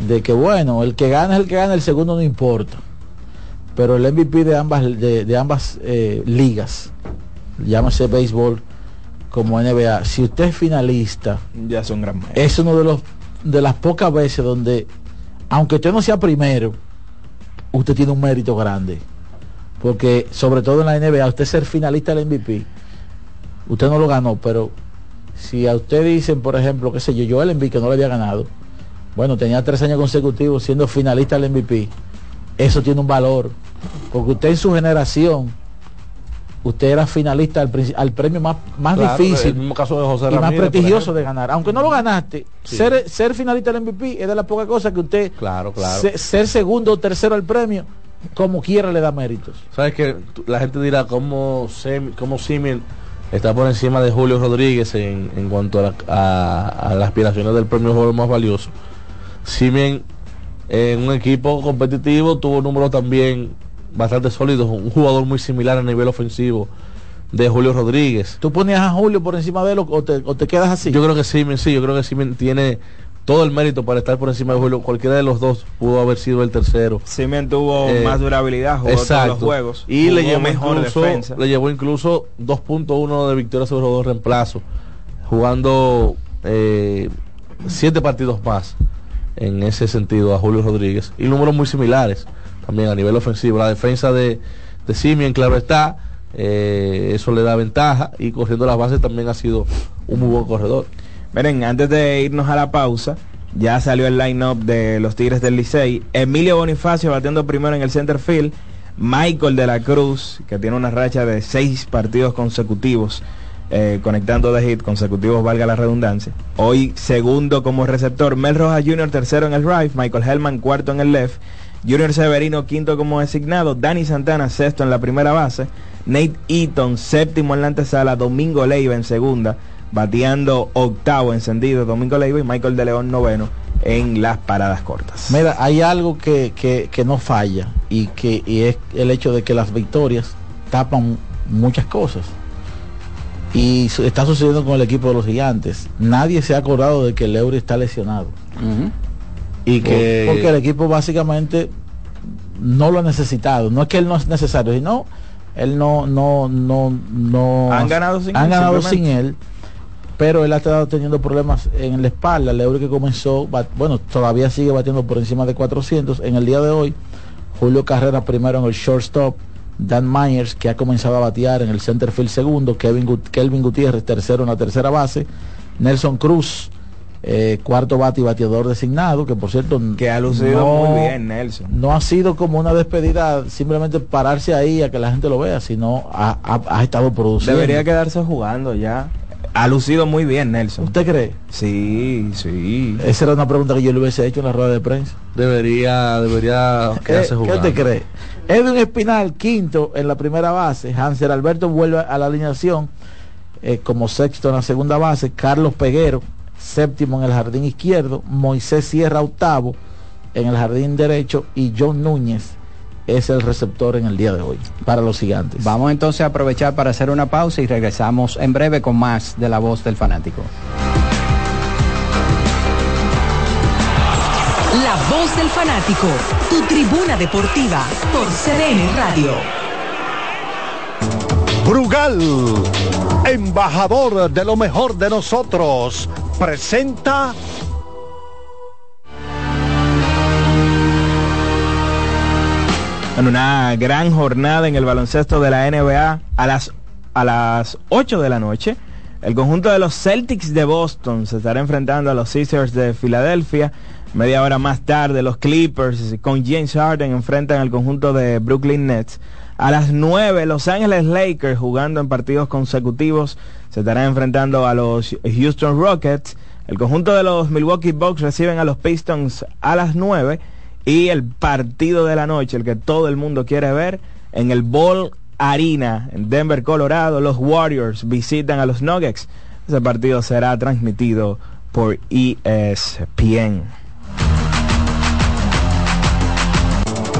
de que bueno, el que gana es el que gana, el segundo no importa. Pero el MVP de ambas, de, de ambas eh, ligas, llámese béisbol como NBA, si usted es finalista, Ya son gran es uno de los de las pocas veces donde aunque usted no sea primero usted tiene un mérito grande porque sobre todo en la NBA usted ser finalista del MVP usted no lo ganó pero si a usted dicen por ejemplo qué sé yo yo el MVP que no lo había ganado bueno tenía tres años consecutivos siendo finalista del MVP eso tiene un valor porque usted en su generación usted era finalista al, al premio más, más Claro, difícil el mismo caso de José y más prestigioso de ganar. Aunque no lo ganaste, Sí. ser, ser finalista del MVP es de las pocas cosas que usted, Claro, claro. se- ser segundo o tercero al premio, como quiera le da méritos. ¿Sabes que La gente dirá cómo, Sem- cómo Simeon está por encima de Julio Rodríguez en, en cuanto a, la- a- a las aspiraciones del premio jugador más valioso. Simeon en un equipo competitivo tuvo números también bastante sólidos, un jugador muy similar a nivel ofensivo de Julio Rodríguez. ¿Tú ponías a Julio por encima de él o- te, o te quedas así? Yo creo que Simeon, sí, yo creo que Simeon tiene todo el mérito para estar por encima de Julio. Cualquiera de los dos pudo haber sido el tercero. Simeon tuvo Eh, más durabilidad, jugó todos los juegos. Y le llevó, mejor incluso, defensa. le llevó incluso 2.1 de victoria sobre dos reemplazos, jugando eh, siete partidos más en ese sentido a Julio Rodríguez. Y números muy similares también a nivel ofensivo. La defensa de, de Simeon, claro está, eh, eso le da ventaja y corriendo las bases también ha sido un muy buen corredor. Miren, antes de irnos a la pausa, Ya salió el line-up de los Tigres del Licey. Emilio Bonifacio batiendo primero en el center field. Michael de la Cruz, que tiene una racha de seis partidos consecutivos, eh, conectando de hit consecutivos, valga la redundancia. Hoy segundo como receptor. Mel Rojas Jr. tercero en el right. Michael Hellman cuarto en el left. Junior Severino quinto como designado. Danny Santana sexto en la primera base. Nate Eaton séptimo en la antesala. Domingo Leiva en segunda bateando octavo encendido Domingo Leiva y Michael de León noveno en las paradas cortas. Mira, hay algo que, que, que no falla y que y es el hecho de que las victorias tapan muchas cosas. Y está sucediendo con el equipo de los gigantes. Nadie se ha acordado de que Leury está lesionado. Y que- Por- Porque el equipo básicamente no lo ha necesitado. No es que él no es necesario, sino él no, no, no, no. Han ganado sin han él, ganado sin él. Pero él ha estado teniendo problemas en la espalda. Leury que comenzó, bat- bueno, todavía sigue batiendo por encima de 400. En el día de hoy, Julio Carrera primero en el shortstop. Dan Myers, que ha comenzado a batear en el center field segundo. Kevin, Gut- Kelvin Gutiérrez, tercero en la tercera base. Nelson Cruz, eh, cuarto bate y bateador designado, que por cierto... Que ha lucido muy bien, Nelson. No ha sido como una despedida, simplemente pararse ahí a que la gente lo vea, sino ha, ha- ha estado produciendo. Debería quedarse jugando ya. Ha lucido muy bien, Nelson. ¿Usted cree? Sí, sí. Esa era una pregunta que yo le hubiese hecho en la rueda de prensa. Debería, debería ¿Qué, quedarse qué jugando. usted cree? Edwin Espinal, quinto en la primera base. Hansel Alberto vuelve a la alineación eh, como sexto en la segunda base. Carlos Peguero, séptimo en el jardín izquierdo. Moisés Sierra, octavo en el jardín derecho. Y John Núñez es el receptor en el día de hoy para los gigantes. Vamos entonces a aprovechar para hacer una pausa y regresamos en breve con más de la voz del fanático. Voz del fanático, tu tribuna deportiva por CDN Radio. Brugal, embajador de lo mejor de nosotros, presenta En una gran jornada en el baloncesto de la NBA a las, a las 8 de la noche. El conjunto de los Celtics de Boston se estará enfrentando a los Sixers de Filadelfia. Media hora más tarde, los Clippers con James Harden enfrentan al conjunto de Brooklyn Nets. A las 9, Los Ángeles Lakers jugando en partidos consecutivos se estarán enfrentando a los Houston Rockets. El conjunto de los Milwaukee Bucks reciben a los Pistons a las 9 y el partido de la noche, el que todo el mundo quiere ver, en el Ball Arena en Denver, Colorado, los Warriors visitan a los Nuggets. Ese partido será transmitido por ESPN.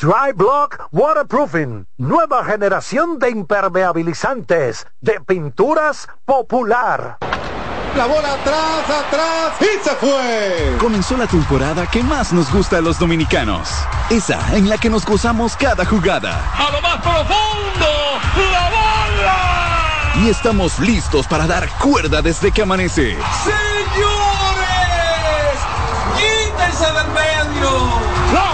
Dry Block Waterproofing, nueva generación de impermeabilizantes, de pinturas popular. La bola atrás, atrás y se fue. Comenzó la temporada que más nos gusta a los dominicanos. Esa en la que nos gozamos cada jugada. A lo más profundo, la bola. Y estamos listos para dar cuerda desde que amanece. Señores, quítense del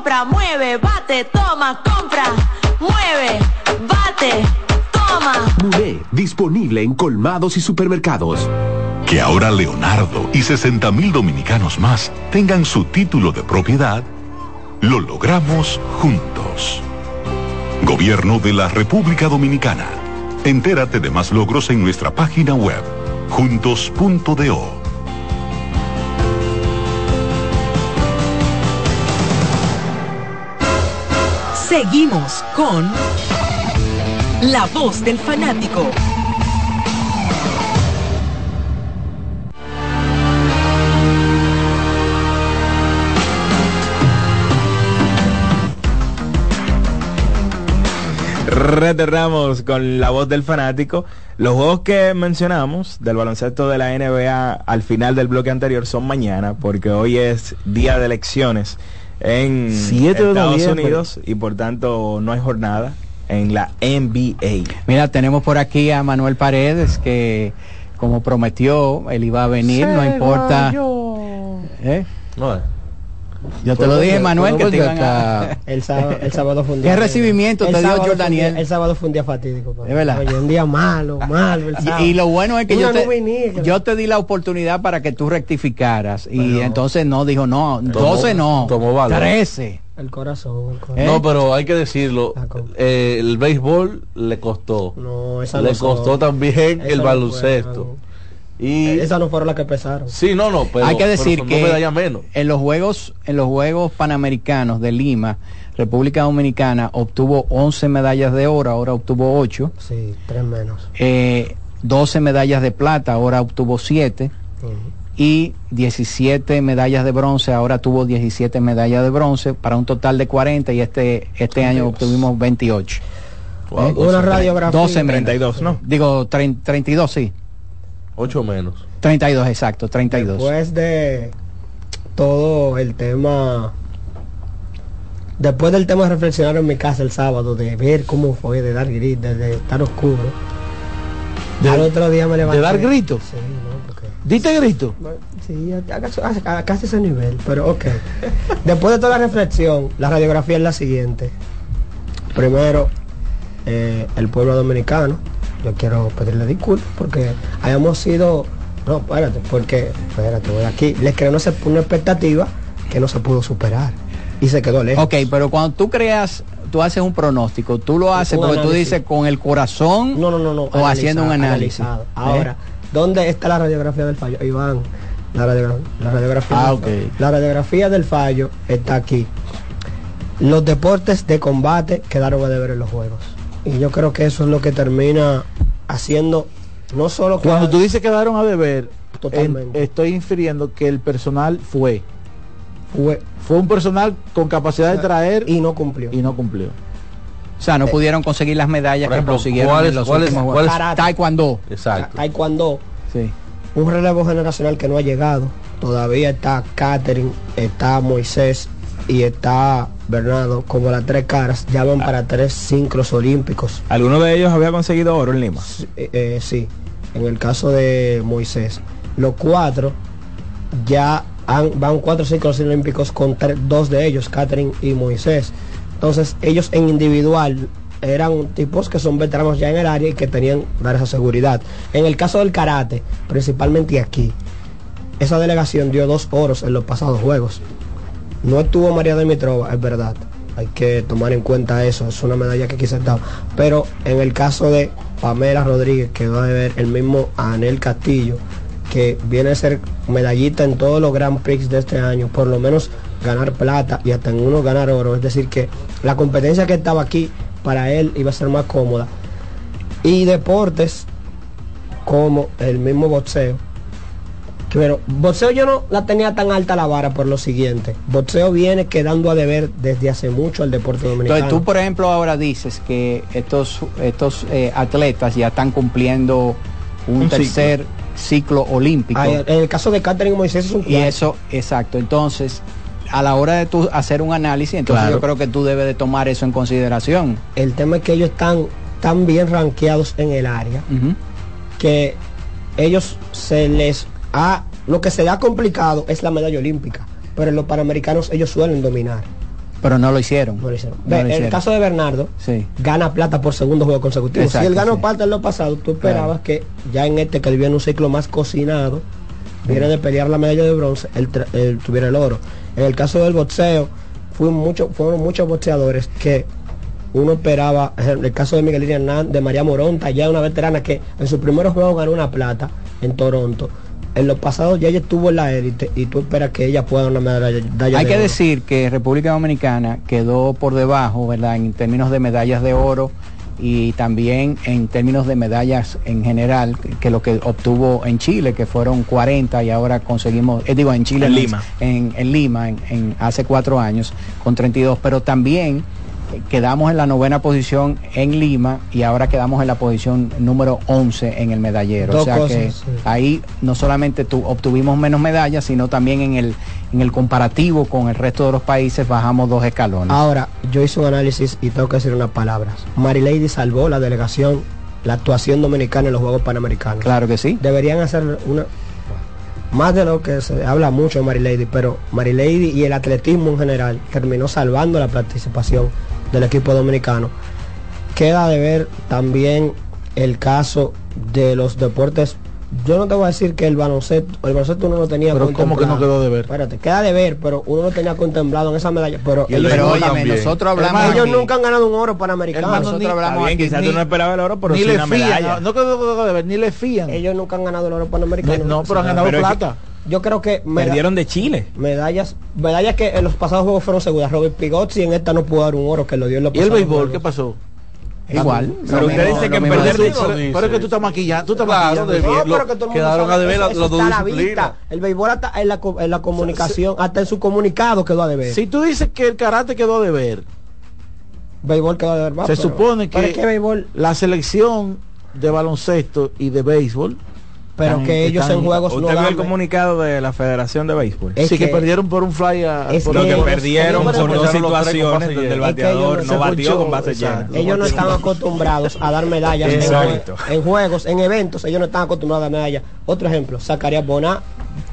Compra, mueve, bate, toma, compra, mueve, bate, toma. Muné, disponible en colmados y supermercados. Que ahora Leonardo y 60 mil dominicanos más tengan su título de propiedad, lo logramos juntos. Gobierno de la República Dominicana. Entérate de más logros en nuestra página web, juntos.do. Seguimos con La Voz del Fanático. Retornamos con la voz del fanático. Los juegos que mencionamos del baloncesto de la NBA al final del bloque anterior son mañana, porque hoy es día de elecciones en 7 de Estados noviembre. Unidos y por tanto no hay jornada en la NBA. Mira, tenemos por aquí a Manuel Paredes que como prometió, él iba a venir, no importa. ¿Eh? Yo te lo dije, Manuel, que te iban a... El sábado, el sábado fue un ¿Qué día- recibimiento el te dio sábado George fue un día- Daniel? El sábado fue un día fatídico. Es verdad. Oye, un día malo, [LAUGHS] malo. el sábado. Y, y lo bueno es que yo te, yo te di la oportunidad para que tú rectificaras y entonces no dijo no, Tomó- 12 no, tomó valor. 13. El corazón. el corazón. ¿Eh? No, pero hay que decirlo, eh, el béisbol le costó. No, esa le no son. costó también Esa el no baloncesto. Y Esas no fueron las que pesaron. sí, no, no, pero Hay que decir que menos. en los juegos en los juegos panamericanos de Lima, República Dominicana obtuvo 11 medallas de oro, ahora obtuvo 8, Sí, tres menos. eh, 12 medallas de plata, ahora obtuvo 7 y 17 medallas de bronce, ahora tuvo 17 medallas de bronce para un total de 40 y este este año obtuvimos 28. Wow, ¿Eh? Una radiografía. 12 menos. 32, ¿no? Digo, trein- 32, sí. 8 menos. 32, exacto, 32. Después de todo el tema. Después del tema de reflexionar en mi casa el sábado, de ver cómo fue, de dar gritos, de estar oscuro. Al otro día me levanté. dar gritos? Sí, no, porque. ¿Diste grito? Sí, a- a- a- a- casi ese nivel, pero ok. Después de toda la reflexión, la radiografía es la siguiente. Primero, eh, el pueblo dominicano, yo quiero pedirle disculpas porque hayamos sido, no, espérate, porque, espérate, voy aquí, les creó una, expectativa que no se pudo superar y se quedó lejos. Ok, pero cuando tú creas, tú haces un pronóstico, tú lo haces Un porque tú dices con el corazón No, no, no, no. o haciendo un análisis. analizado. ¿Eh? Ahora, ¿dónde está la radiografía del fallo? Iván, la, radiogra- la radiografía. Ah, del ok. fallo. La radiografía del fallo está aquí. Los deportes de combate quedaron a deber en los juegos. Y yo creo que eso es lo que termina haciendo no solo que Cuando tú dices quedaron a deber, Totalmente. en- estoy infiriendo que el personal fue. Fue. Fue un personal con capacidad de traer y no cumplió. Y no cumplió. O sea, no pudieron conseguir las medallas ejemplo, que consiguieron ¿cuáles- en los últimos. Karate. Taekwondo. Exacto. Taekwondo, Sí. un relevo generacional que no ha llegado. Todavía está Catherine, está Moisés y está Bernardo, como las tres caras, ya van para tres ciclos olímpicos. ¿Alguno de ellos había conseguido oro en Lima? Eh, eh, sí, en el caso de Moisés. Los cuatro ya han- van cuatro ciclos olímpicos con dos de ellos, Catherine y Moisés. Entonces ellos en individual eran tipos que son veteranos ya en el área y que tenían dar esa seguridad. En el caso del karate, principalmente aquí, esa delegación dio dos oros en los pasados juegos. No estuvo María Dimitrova, es verdad. Hay que tomar en cuenta eso, es una medalla que quizás da. Pero en el caso de Pamela Rodríguez, que va a ver el mismo Anel Castillo, que viene a ser medallita en todos los Grand Prix de este año, por lo menos ganar plata y hasta en uno ganar oro. Es decir, que la competencia que estaba aquí para él iba a ser más cómoda. Y deportes como el mismo boxeo. Pero boxeo yo no la tenía tan alta la vara por lo siguiente. Boxeo viene quedando a deber desde hace mucho al deporte dominicano. Entonces tú, por ejemplo, ahora dices que estos, estos eh, atletas ya están cumpliendo un, Un tercer ciclo, olímpico. En el caso de Catherine Moisés es un y eso, exacto. Entonces, a la hora de tú hacer un análisis, entonces Claro. yo creo que tú debes de tomar eso en consideración. El tema es que ellos están tan bien rankeados en el área que ellos se les ha lo que se ha complicado es la medalla olímpica, pero en los panamericanos ellos suelen dominar. Pero no lo hicieron. No lo hicieron. No Ve, lo en el caso de Bernardo, Sí. gana plata por segundo juego consecutivo. Exacto, si él ganó sí. plata en lo pasado, tú esperabas que ya en este que él viene un ciclo más cocinado, viene de pelear la medalla de bronce, él, tuviera el oro. En el caso del boxeo, fue mucho, fueron muchos boxeadores que uno esperaba, en el caso de Miguelina Hernán, de María Moronta, ya una veterana que en sus primeros juegos ganó una plata en Toronto. En los pasados ya ella estuvo en la élite y tú esperas que ella pueda una medalla. medalla Hay de que oro. decir que República Dominicana quedó por debajo, ¿verdad? En términos de medallas de oro y también en términos de medallas en general, que- lo que obtuvo en Chile, que fueron 40 y ahora conseguimos, eh, digo, en Chile, En Lima. en, en Lima, en, hace cuatro años, con 32, pero también quedamos en la novena posición en Lima y ahora quedamos en la posición número 11 en el medallero. Dos o sea cosas, que sí. ahí no solamente tu- obtuvimos menos medallas, sino también en el, en el comparativo con el resto de los países bajamos dos escalones. Ahora, yo hice un análisis y tengo que decir unas palabras. Marilady salvó la delegación, la actuación dominicana en los Juegos Panamericanos. Claro que sí. Deberían hacer una más de lo que se habla mucho de Marilady, pero Marilady y el atletismo en general terminó salvando la participación del equipo dominicano. Queda de ver también el caso de los deportes. Yo no te voy a decir que el baloncesto, el baloncesto uno lo tenía Pero ¿cómo que no quedó de ver? Espérate, queda de ver, pero uno lo tenía contemplado en esa medalla. Pero, Y ellos, nunca- también. nosotros hablamos ellos nunca han ganado un oro panamericano. Hermano, Nosotros ni- hablamos bien, aquí, quizás ni- tú no esperabas el oro, pero ni sí le una fían, medalla. no, no quedó de ver, ni le fían. Ellos nunca han ganado el oro panamericano. No, pero han ganado Pero es que- plata. Yo creo que Perdieron de Chile. medallas, medallas que en los pasados juegos fueron seguras. Robert Pigozzi en esta no pudo dar un oro que lo dio en los ¿Y el béisbol qué pasó? Igual. Pero usted dice que perder de- de Pero, es que tú estás maquillando, tú estás Claro, maquillando. quedaron a deber las dos a disciplinas. El béisbol hasta en la, en la comunicación, hasta en su comunicado quedó a deber. Si tú dices que el karate quedó de ver, béisbol quedó a deber más. se supone que la selección de baloncesto y de béisbol pero están- que ellos están- en juegos no ¿Usted vio el comunicado de la Federación de Béisbol? Es sí que, que- perdieron por un fly a, es por Lo que perdieron por dos situaciones donde el bateador no se batió con base llena. Ellos no están acostumbrados a dar medallas en juegos, en eventos, ellos no están acostumbrados a dar medallas. Otro ejemplo, Zacarías Boná,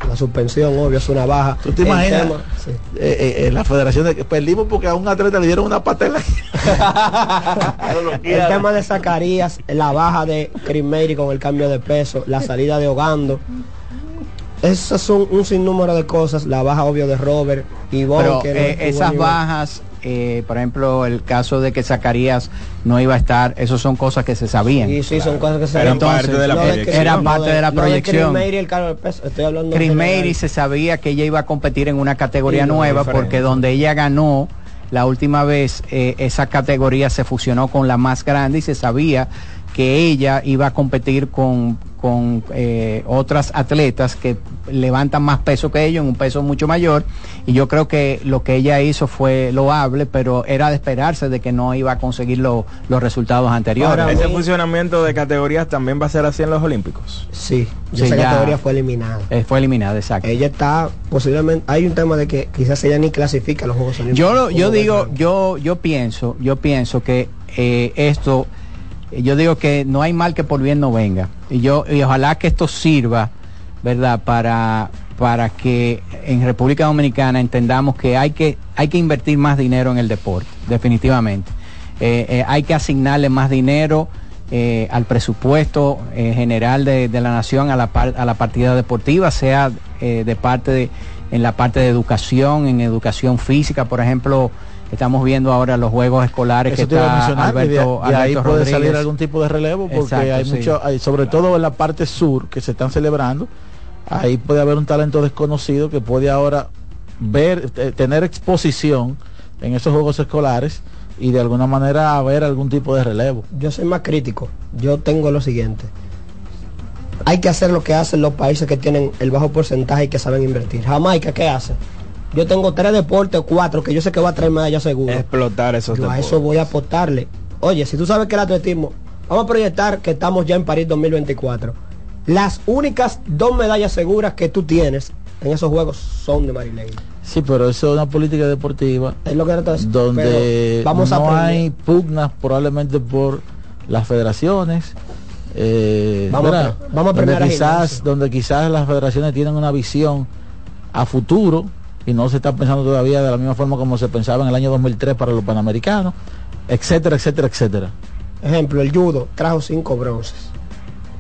la suspensión, obvio, es una baja. ¿Tú te El imaginas? tema- sí. Eh, eh, eh, la federación de que perdimos porque a un atleta le dieron una patela. [LAUGHS] El tema de Zacarías, la baja de Chris Meiri con el cambio de peso, la salida de Ogando. Esas son un sinnúmero de cosas, la baja obvio de Robert y Pero eh, esas bajas, eh, por ejemplo, el caso de que Zacarías no iba a estar, eso son cosas que se sabían. Sí, sí, son cosas que se Eran Entonces, parte de la proyección. Chris- Era parte de la proyección. Chris Meiri y el peso, estoy hablando Chris. Meiri se sabía que ella iba a competir en una categoría Sí, no, nueva porque donde ella ganó la última vez eh, esa categoría se fusionó con la más grande y se sabía que ella iba a competir con con eh, otras atletas que levantan más peso que ellos, en un peso mucho mayor, y yo creo que lo que ella hizo fue loable, pero era de esperarse de que no iba a conseguir lo- los resultados anteriores. Ese funcionamiento de categorías también va a ser así en los Olímpicos. Sí, Sí, esa ya- categoría fue eliminada. Eh, fue eliminada, exacto. Ella está posiblemente, hay un tema de que quizás ella ni clasifica a los Juegos Olímpicos. Yo, lo- yo digo, yo, yo pienso, yo pienso que eh, esto, yo digo que no hay mal que por bien no venga. Y yo, y ojalá que esto sirva, ¿verdad? Para, para que en República Dominicana entendamos que hay que, hay que invertir más dinero en el deporte, definitivamente. Eh, eh, hay que asignarle más dinero eh, al presupuesto eh, general de, de la nación a la, par- a la partida deportiva, sea eh, de parte de, en la parte de educación, en educación física, por ejemplo, estamos viendo ahora los juegos escolares Eso que está que de- Alberto, de, ahí Alberto puede salir algún tipo de relevo porque Exacto, hay sí. mucho, hay, sobre todo en la parte sur que se están celebrando, ahí puede haber un talento desconocido que puede ahora ver, tener exposición en esos juegos escolares y de alguna manera haber algún tipo de relevo. Yo soy más crítico. Yo tengo lo siguiente. Hay que hacer lo que hacen los países que tienen el bajo porcentaje y que saben invertir. Jamaica, ¿qué hace? Yo tengo tres deportes o cuatro que yo sé que va a traer medallas seguro. Explotar esos Yo a deportes. eso voy a apostarle. Oye, si tú sabes que el atletismo, vamos a proyectar que estamos ya en París 2024. Las únicas dos medallas seguras que tú tienes en esos juegos son de Marilyn. Sí, pero eso es una política deportiva Es lo que decir. donde vamos a no hay pugnas probablemente por las federaciones. eh, Vamos a vamos a donde a quizás, donde quizás las federaciones tienen una visión a futuro y no se está pensando todavía de la misma forma como se pensaba en el año 2003 para los panamericanos, etcétera, etcétera, etcétera. Ejemplo, el judo trajo cinco bronces.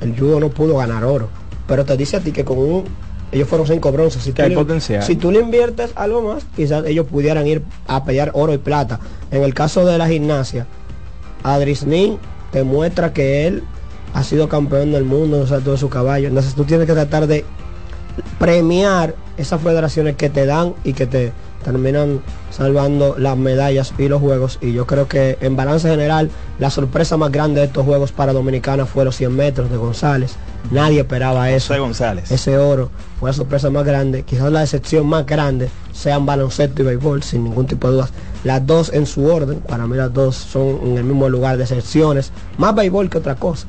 El judo no pudo ganar oro. Pero te dice a ti que con un... Ellos fueron cinco bronces. Si Que tú hay le- potencial. Si tú le inviertes algo más, quizás ellos pudieran ir a pelear oro y plata. En el caso de la gimnasia, Adrisnin te muestra que él ha sido campeón del mundo, o sea, todo su caballo. Entonces tú tienes que tratar de premiar esas federaciones que te dan y que te terminan salvando las medallas y los juegos. Y yo creo que en balance general la sorpresa más grande de estos juegos para Dominicana fue los 100 metros de González. Nadie esperaba eso. José González. ese oro fue la sorpresa más grande. Quizás la decepción más grande sean baloncesto y béisbol sin ningún tipo de dudas. Las dos en su orden. Para mí las dos son en el mismo lugar de excepciones. Más béisbol que otra cosa.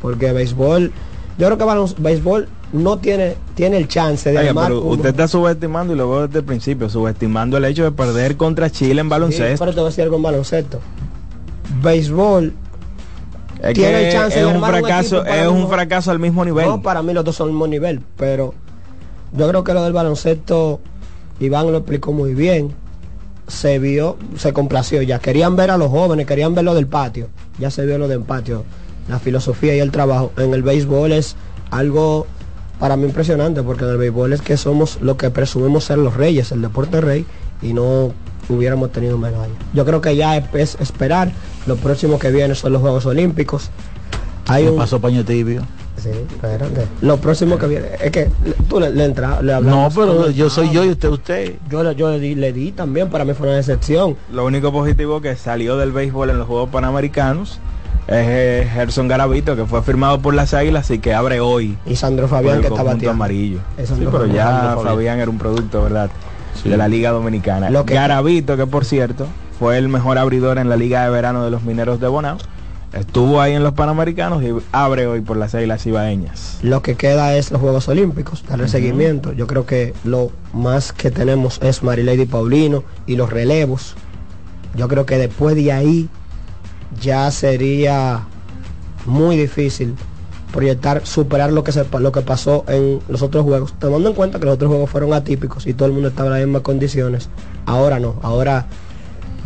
Porque béisbol yo creo que balon- béisbol no tiene tiene el chance de Oiga, armar pero usted está subestimando y luego desde el principio, subestimando el hecho de perder contra Chile en Sí, baloncesto. pero te voy a decir algo en baloncesto. Béisbol es tiene que el chance es de un fracaso, es un fracaso al mismo nivel. No, para mí los dos son el mismo nivel, pero yo creo que lo del baloncesto, Iván lo explicó muy bien. Se vio, se complació ya. Querían ver a los jóvenes, querían ver lo del patio. Ya se vio lo del patio. La filosofía y el trabajo. En el béisbol es algo para mí impresionante, porque en el béisbol es que somos lo que presumimos ser los reyes, el deporte rey, y no hubiéramos tenido medalla. Yo creo que ya es, es esperar. Lo próximo que viene son los Juegos Olímpicos. Hay un, pasó paño tibio. Sí, espérate. Lo próximo que viene es que tú le, le entras, le No, pero yo soy yo y usted usted. Yo, le- yo le, di, le di también, para mí fue una decepción. Lo único positivo que salió del béisbol en los Juegos Panamericanos es eh, Gerson Garavito, que fue firmado por las Águilas y que abre hoy. Y Sandro Fabián que está bateando. amarillo. Es Sí, pero Fabián. ya Sandro Fabián. Fabián. era un producto, ¿verdad? Sí. De la Liga Dominicana. Lo que- Garavito, que por cierto fue el mejor abridor en la Liga de Verano de los Mineros de Bonao, estuvo ahí en los Panamericanos y abre hoy por las Águilas Ibaeñas. Lo que queda es los Juegos Olímpicos, darle seguimiento. Yo creo que lo más que tenemos es Marilady Paulino y los relevos. Yo creo que después de ahí ya sería muy difícil proyectar, superar lo que lo que pasó en los otros juegos, tomando en cuenta que los otros juegos fueron atípicos y todo el mundo estaba en las mismas condiciones. Ahora no, ahora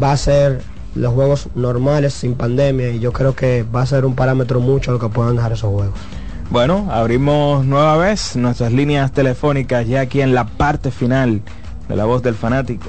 va a ser los juegos normales sin pandemia y yo creo que va a ser un parámetro mucho lo que puedan dejar esos juegos. Bueno, abrimos nueva vez nuestras líneas telefónicas ya aquí en la parte final de la voz del fanático.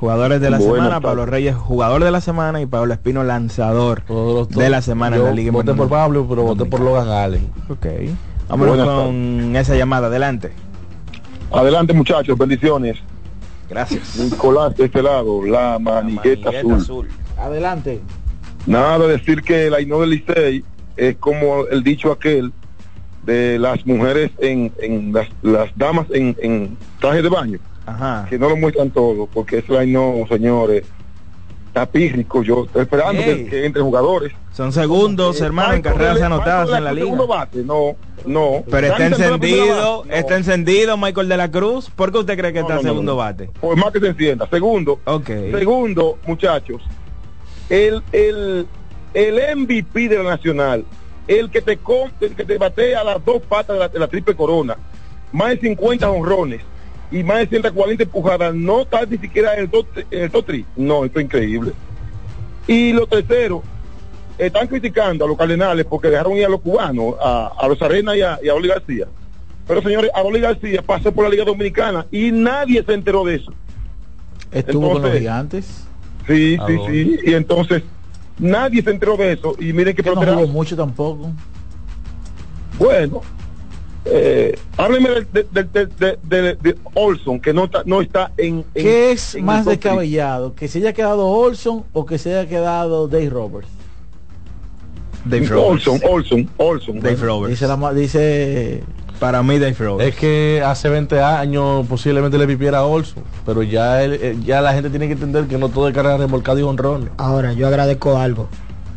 Jugadores de la Buenas semana, tardes. Pablo Reyes jugador de la semana y Paolo Espino lanzador de la semana en la Liga voté por. Pablo, pero voté por Logan Allen. Ok. Vámonos Buenas con esa llamada, adelante. Adelante muchachos, bendiciones. Gracias. Nicolás de este lado, la manigueta, azul. Adelante. Nada de decir que el Ainhoa del Licey es como el dicho aquel de las mujeres en, en las, las damas en, en traje de baño, Ajá. que no lo muestran todo, porque ese Ainhoa, señores, está pírrico, yo estoy esperando que, que entren jugadores. Son segundos, hermano, en carreras anotadas en la liga. bate, no, no. Pero está encendido, está encendido Michael de la Cruz. ¿Por qué usted cree que No, está no, no, segundo no. bate? Por más que se encienda. Segundo, Ok. segundo, muchachos, el, el, el MVP de la Nacional, el que te el que te batea las dos patas de la, de la triple corona, más de 50 honrones y más de 140 empujadas, no está ni siquiera en el top, en el top three. No, esto es increíble. Y lo tercero, están criticando a los cardenales porque dejaron ir a los cubanos, a, a los Arenas y a, y a Oli García. Pero señores, a Oli García pasó por la Liga Dominicana y nadie se enteró de eso. Estuvo con los Entonces, gigantes. Sí, ¿A sí, dónde? sí. Y entonces nadie se enteró de eso. Y miren que, Que no jugó mucho tampoco. Bueno, eh, hábleme de, de, de, de- de- de Olson, que no está, no está en. en- ¿Qué es en más descabellado? ¿Que se haya quedado Olson o que se haya quedado Dave Roberts? Dave Roberts. Olson, Olson, Olson. Dave Roberts. Dice, la dice Para mí Dave Roberts. Es que hace 20 años posiblemente le pipiera a Olson, pero ya él- eh, ya la gente tiene que entender que no todo es carrera remolcada y honrones. Ahora, yo agradezco algo.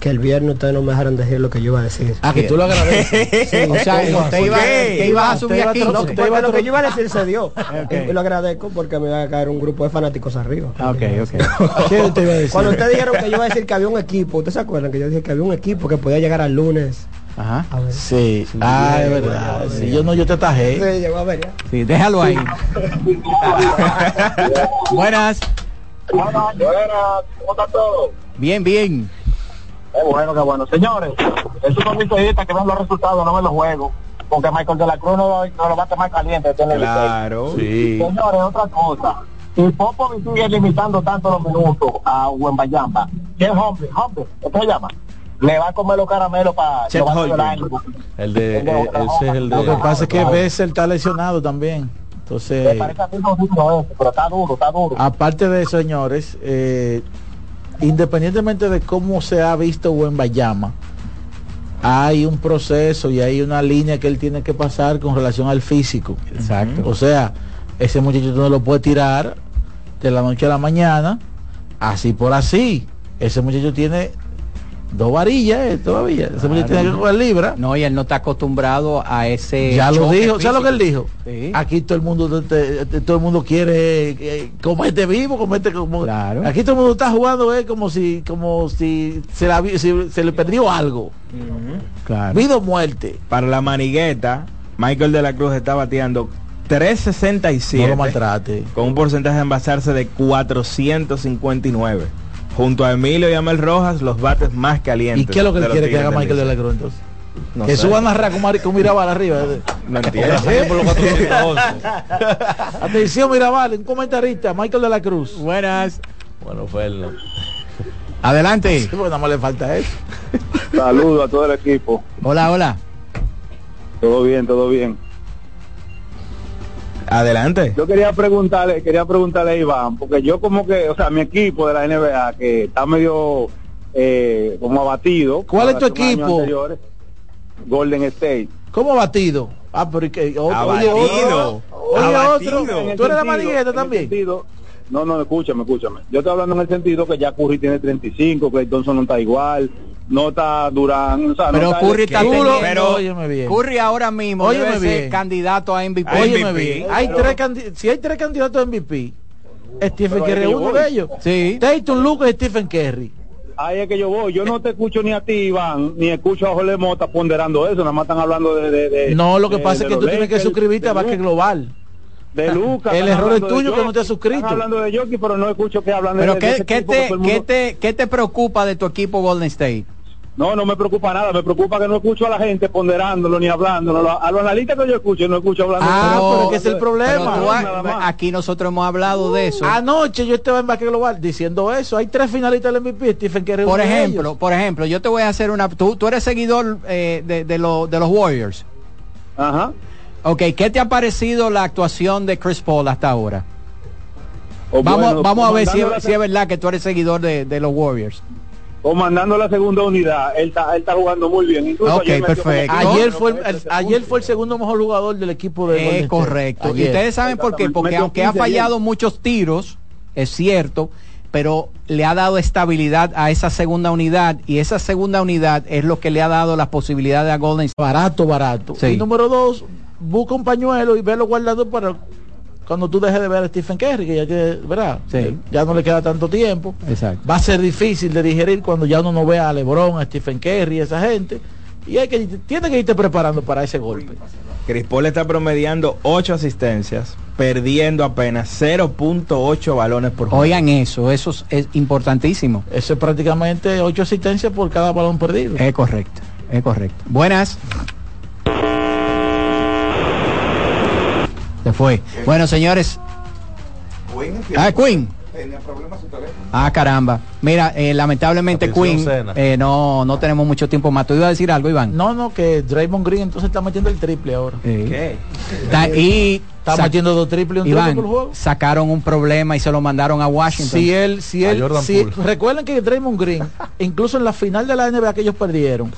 Que el viernes ustedes no me dejaron decir lo que yo iba a decir. Ah, que tú lo [LAUGHS] agradeces. Sí, O sea, sí, usted sí. iba- que iba a subir aquí. No, porque lo que yo iba a decir se dio. [LAUGHS] Ok. Y lo agradezco porque me va a caer un grupo de fanáticos arriba. Ok, ok. [LAUGHS] ¿Qué usted iba a decir? Cuando ustedes dijeron que yo iba a decir que había un equipo, ¿ustedes se acuerdan que yo dije que había un equipo que podía llegar al lunes? Ajá. A ver. Sí. Ah, es verdad. Si yo no, yo te tajé. Sí, llegó a ver ya. Sí, déjalo ahí. Buenas. ¿cómo está todo? Bien, bien. Qué bueno, qué bueno. Señores, esos son mis periodistas que ven los resultados, no ven los juegos. Porque Michael de la Cruz no, no lo bate más caliente. tiene el Claro. Sí. Señores, otra cosa. Si Popo sigue limitando tanto los minutos a Wembayamba, ¿qué es hombre? Hombre, ¿qué se llama? Le va a comer los caramelos para el año. El de, eh, ese es el de. Lo que pasa es que Bessel está lesionado también. Me Entonces, parece a mí no duro ese, pero está duro, está duro. aparte de eso, señores, eh, independientemente de cómo se ha visto Buen Bayama, hay un proceso y hay una línea que él tiene que pasar con relación al físico. Exacto. O sea, ese muchacho tú no lo puede tirar de la noche a la mañana, así por así. Ese muchacho tiene dos varillas eh, todavía. Ese muchacho tiene que coger libra. No, y él no está acostumbrado a ese. Ya lo dijo, ¿sabes lo que él dijo? Sí. Aquí todo el mundo te- te- todo el mundo quiere eh, comete vivo, comete como Claro. aquí todo el mundo está jugando es como si como si se la vi- si se le perdió algo. Claro. Vida o muerte. Para la manigueta, Michael de la Cruz está bateando 367 No lo maltrate. con un porcentaje de envasarse de 459. Junto a Emilio y Amel Rojas, los bates más calientes. ¿Y qué es lo que él quiere que haga Michael de la. Cruz entonces? No que sé. suba a narrar con, con Mirabal arriba. No entiendo. Por los 411. [LAUGHS] Atención Mirabal, un comentarista, Michael de la Cruz. Buenas. Bueno, Ferno. Adelante. [LAUGHS] Sí, porque nada más le falta eso. Saludos a todo el equipo. Hola, hola. Todo bien, todo bien. Adelante. Yo quería preguntarle, quería preguntarle a Iván, porque yo como que, o sea, mi equipo de la NBA que está medio eh, como abatido. ¿Cuál es tu equipo? Golden State. ¿Cómo batido? Ah, pero Abatido. otro. Oye, Abatido. otro. El ¿Tú eres la sentido- manigueta el también? sentido- no, no, escúchame, escúchame. Yo estoy hablando en el sentido que ya Curry tiene 35, Clay Thompson no está igual, no está Durán, o sea, no Pero está Curry está teniendo. pero- bien. Curry ahora mismo Óyeme debe ser candidato a MVP. Óyeme MVP. bien, hay tres candi- si hay tres candidatos a MVP, Stephen Pero Curry es uno voy. de ellos. Sí. Dayton Lucas y Stephen Curry. Ahí es que yo voy. Yo no te escucho ni a ti, Iván, ni escucho a Jorge Mota ponderando eso. Nada más están hablando de. de- de- No, lo que de- pasa de es que tú tienes que Lakers, suscribirte a Básquet Lu- Global. De Lucas. El error es tuyo que no te has suscrito. Están hablando de Jockey, pero no escucho que hablan de Pero de ¿qué, ese qué que te, el qué, mundo- te, ¿qué te preocupa de tu equipo Golden State? No, no me preocupa nada, me preocupa que no escucho a la gente ponderándolo ni hablándolo. A los analistas que yo escucho, no escucho hablando. Ah, No, pero que es el problema. pero tú-. Aquí nosotros hemos hablado de eso. Anoche yo estaba en Baque Global diciendo eso. Hay tres finalistas del MVP. Stephen Curry. es Por ejemplo, por ejemplo, yo te voy a hacer una. Tú, tú eres seguidor eh, de, de, lo- de los Warriors. Ajá. Ok, ¿qué te ha parecido la actuación de Chris Paul hasta ahora? Vamos bueno, vamos a ver si, mandando la- si es verdad que tú eres seguidor de, de los Warriors. comandando la segunda unidad. Él está, él está jugando muy bien. Incluso Ok, ayer como perfecto. 15, Ayer fue, el, el- ayer fue el segundo mejor jugador del equipo de Golden Es correcto. Y ustedes saben por qué, porque aunque ha 15 fallado muchos tiros, es cierto, pero le ha dado estabilidad a esa segunda unidad y esa segunda unidad es lo que le ha dado las posibilidades a Golden State. Barato, barato. Sí. Y número dos, busca un pañuelo y velo guardado para cuando tú dejes de ver a Stephen Curry, que ya tiene, ¿verdad? Sí. Eh, Ya no le queda tanto tiempo. Exacto. Va a ser difícil de digerir cuando ya uno no vea a LeBron, a Stephen Curry, esa gente. Y hay que, tiene que irte preparando para ese golpe. Chris Paul está promediando 8 asistencias, perdiendo apenas 0.8 balones por juego. Oigan eso, eso es, es importantísimo. Eso es prácticamente ocho asistencias por cada balón perdido. Es correcto, es correcto. Buenas. Se fue. Bueno, señores. Ah, Queen. Ah, caramba. Mira, eh, lamentablemente Queen, eh, no, no tenemos mucho tiempo más. ¿Tú ibas a decir algo, Iván? No, no, que Draymond Green entonces está metiendo el triple ahora. Eh, está- y Está metiendo dos triples y un Iván, triple por juego. sacaron un problema y se lo mandaron a Washington. Si él, si él, si- recuerden que Draymond Green, [LAUGHS] incluso en la final de la NBA que ellos perdieron,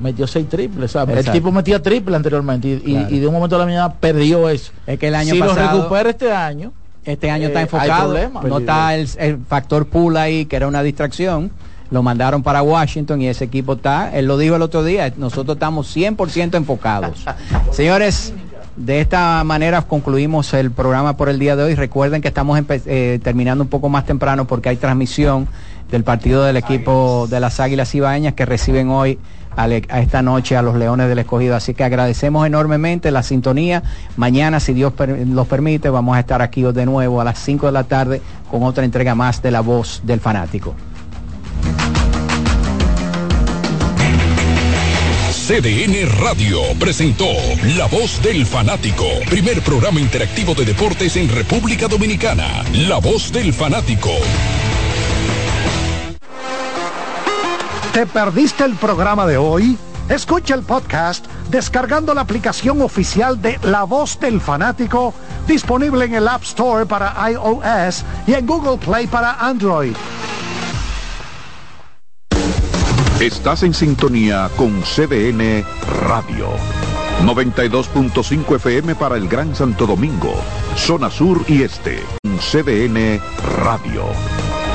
metió seis triples, ¿sabes? El tipo metía triple anteriormente y, y- Claro. y de un momento a la mañana perdió eso. Es que el año si pasado- lo recupera este año, Este año Eh, está hay enfocado. no está el, el factor pool ahí, que era una distracción. Lo mandaron para Washington y ese equipo está, él lo dijo el otro día, nosotros estamos 100% enfocados. [LAUGHS] Señores, de esta manera concluimos el programa por el día de hoy. Recuerden que estamos eh, terminando un poco más temprano porque hay transmisión del partido del equipo de las Águilas Ibaeñas que reciben hoy a, le- a esta noche a los Leones del Escogido. Así que agradecemos enormemente la sintonía. Mañana, si Dios per- los permite, vamos a estar aquí de nuevo a las 5 de la tarde con otra entrega más de La Voz del Fanático. CDN Radio presentó La Voz del Fanático, primer programa interactivo de deportes en República Dominicana. La Voz del Fanático. ¿Te perdiste el programa de hoy? Escucha el podcast descargando la aplicación oficial de La Voz del Fanático, disponible en el App Store para iOS y en Google Play para Android. Estás en sintonía con CDN Radio. 92.5 FM para el Gran Santo Domingo, zona sur y este. CDN Radio.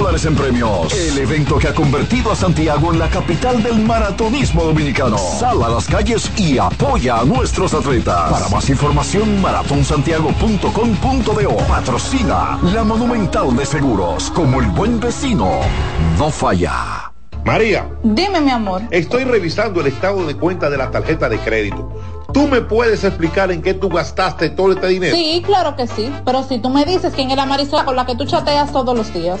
dólares en premios. El evento que ha convertido a Santiago en la capital del maratonismo dominicano. Sal a las calles y apoya a nuestros atletas. Para más información, maratonsantiago.com.do. Patrocina la Monumental de Seguros. Como el buen vecino, no falla. María, Dime, mi amor. estoy revisando el estado de cuenta de la tarjeta de crédito. ¿Tú me puedes explicar en qué tú gastaste todo este dinero? Sí, claro que sí. Pero si tú me dices quién es la Marisol con la que tú chateas todos los días.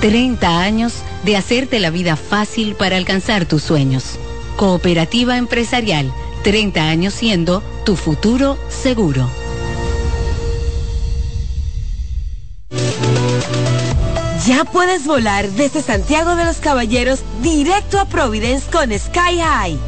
30 años de hacerte la vida fácil para alcanzar tus sueños. Cooperativa Empresarial, 30 años siendo tu futuro seguro. Ya puedes volar desde Santiago de los Caballeros directo a Providence con Sky High.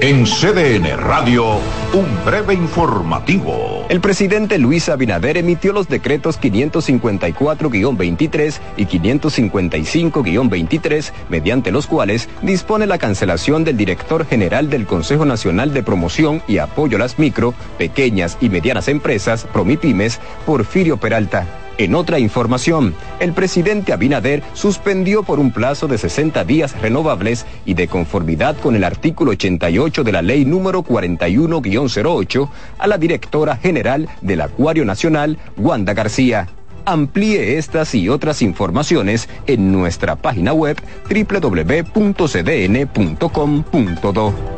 En CDN Radio, un breve informativo. El presidente Luis Abinader emitió los decretos 554-23 y 555-23, mediante los cuales dispone la cancelación del director general del Consejo Nacional de Promoción y Apoyo a las Micro, Pequeñas y Medianas Empresas, Promipymes, Porfirio Peralta. En otra información, el presidente Abinader suspendió por un plazo de 60 días renovables y de conformidad con el artículo 88 de la ley número 41-08 a la directora general del Acuario Nacional, Wanda García. Amplíe estas y otras informaciones en nuestra página web www.cdn.com.do.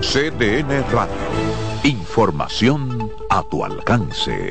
CDN Radio. Información a tu alcance.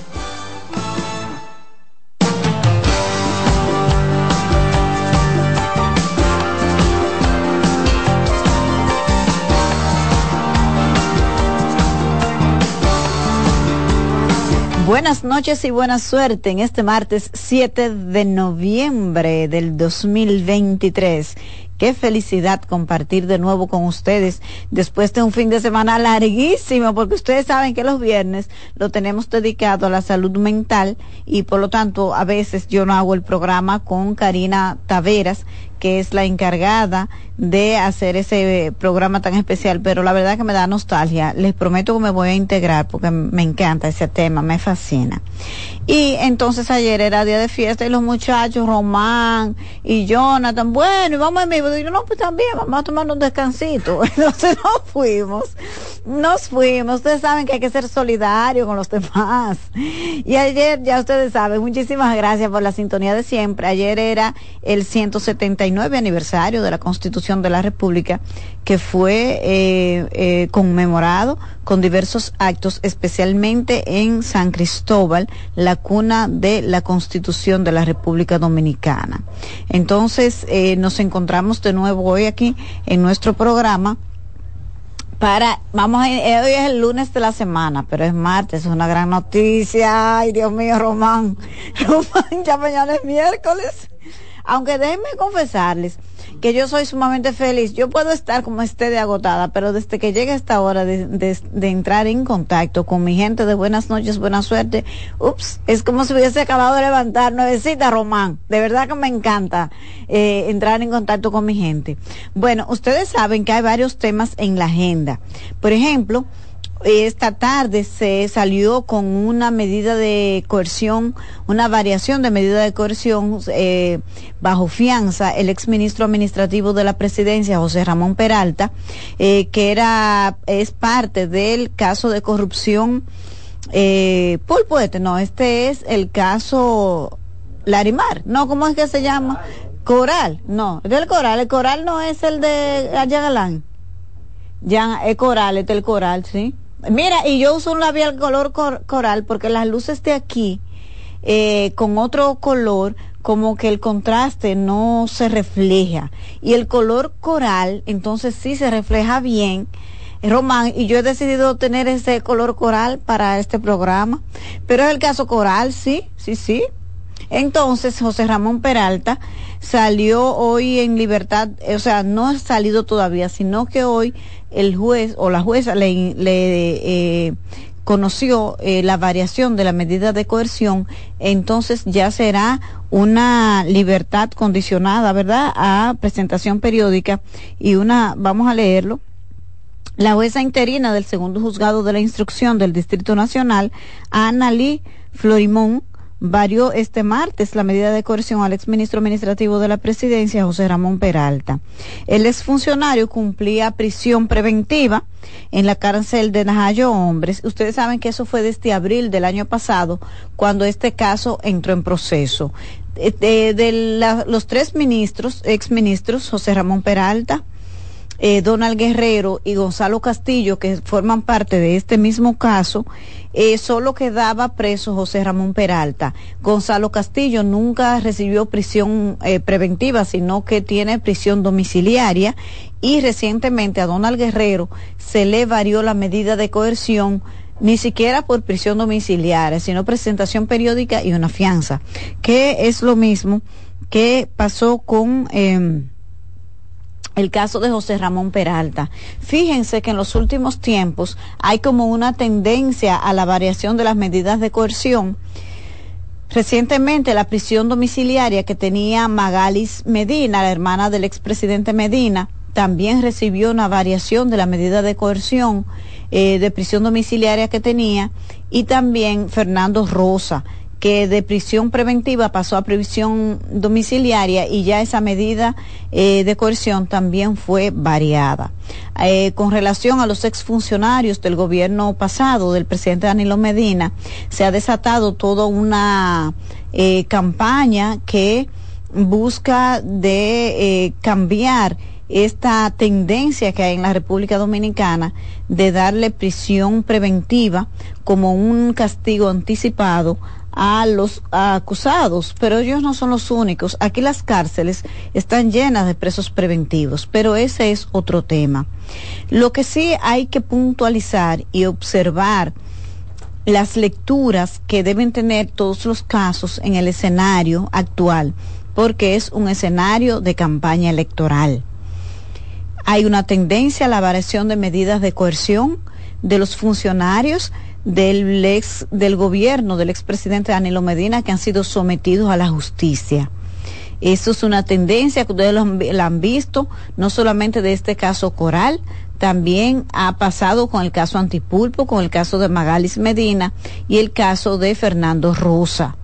Buenas noches y buena suerte en este martes 7 de noviembre del 2023. Qué felicidad compartir de nuevo con ustedes después de un fin de semana larguísimo, porque ustedes saben que los viernes lo tenemos dedicado a la salud mental y por lo tanto a veces yo no hago el programa con Karina Taveras, que es la encargada de hacer ese programa tan especial, pero la verdad que me da nostalgia. Les prometo que me voy a integrar porque me encanta ese tema, me fascina. Y entonces ayer era día de fiesta y los muchachos, Román y Jonathan, bueno, y vamos a mi, yo no, pues también, vamos a tomar un descansito. [LAUGHS] Entonces nos fuimos, nos fuimos. Ustedes saben que hay que ser solidario con los demás. Y ayer, ya ustedes saben, muchísimas gracias por la sintonía de siempre. Ayer era el 179 aniversario de la Constitución de la República, que fue eh, eh, conmemorado con diversos actos, especialmente en San Cristóbal, la cuna de la Constitución de la República Dominicana. Entonces, eh, nos encontramos de nuevo hoy aquí en nuestro programa para, vamos a, eh, hoy es el lunes de la semana, pero es martes, es una gran noticia. Ay, Dios mío, Román. [LAUGHS] Román, ya mañana es miércoles. Aunque déjenme confesarles que yo soy sumamente feliz. Yo puedo estar como esté de agotada, pero desde que llegue esta hora de, de, de, entrar en contacto con mi gente de buenas noches, buena suerte, ups, es como si hubiese acabado de levantar nuevecita, Román. De verdad que me encanta eh, entrar en contacto con mi gente. Bueno, ustedes saben que hay varios temas en la agenda. Por ejemplo, esta tarde se salió con una medida de coerción, una variación de medida de coerción eh, bajo fianza el exministro administrativo de la presidencia, José Ramón Peralta, eh, que era, es parte del caso de corrupción, eh, Pulpoete, no, este es el caso Larimar, no, ¿cómo es que se llama? Coral, no, del Coral, el Coral no es el de Ayagalán. Ya, es coral, este es el coral, sí. Mira, y yo uso un labial color coral porque las luces de aquí, eh, con otro color, como que el contraste no se refleja. Y el color coral, entonces sí se refleja bien. Román, y yo he decidido tener ese color coral para este programa. Pero es el caso coral, sí, sí, sí. Entonces, José Ramón Peralta salió hoy en libertad, o sea, no ha salido todavía, sino que hoy el juez o la jueza le, eh, conoció eh, la variación de la medida de coerción, entonces ya será una libertad condicionada, ¿verdad?, a presentación periódica y una, vamos a leerlo. La jueza interina del segundo juzgado de la instrucción del Distrito Nacional, Ana Lee Florimón, varió este martes la medida de coerción al exministro administrativo de la presidencia, José Ramón Peralta. El exfuncionario cumplía prisión preventiva en la cárcel de Najayo Hombres. Ustedes saben que eso fue desde abril del año pasado, cuando este caso entró en proceso. De, de, los tres ministros, exministros, José Ramón Peralta, eh, Donald Guerrero y Gonzalo Castillo, que forman parte de este mismo caso, eh, solo quedaba preso José Ramón Peralta. Gonzalo Castillo nunca recibió prisión eh, preventiva, sino que tiene prisión domiciliaria y recientemente a Donald Guerrero se le varió la medida de coerción ni siquiera por prisión domiciliaria, sino presentación periódica y una fianza, que es lo mismo que pasó con... Eh, el caso de José Ramón Peralta. Fíjense que en los últimos tiempos hay como una tendencia a la variación de las medidas de coerción. Recientemente la prisión domiciliaria que tenía Magalis Medina, la hermana del expresidente Medina, también recibió una variación de la medida de coerción eh, de prisión domiciliaria que tenía y también Fernando Rosa que de prisión preventiva pasó a prisión domiciliaria y ya esa medida eh, de coerción también fue variada. Eh, con relación a los exfuncionarios del gobierno pasado, del presidente Danilo Medina, se ha desatado toda una eh, campaña que busca de cambiar esta tendencia que hay en la República Dominicana de darle prisión preventiva como un castigo anticipado a los acusados, pero ellos no son los únicos. Aquí las cárceles están llenas de presos preventivos, pero ese es otro tema. Lo que sí hay que puntualizar y observar las lecturas que deben tener todos los casos en el escenario actual, porque es un escenario de campaña electoral. Hay una tendencia a la variación de medidas de coerción de los funcionarios del ex del gobierno del expresidente Danilo Medina que han sido sometidos a la justicia. Eso es una tendencia que ustedes la han visto, no solamente de este caso Coral, también ha pasado con el caso Antipulpo, con el caso de Magalis Medina y el caso de Fernando Rosa.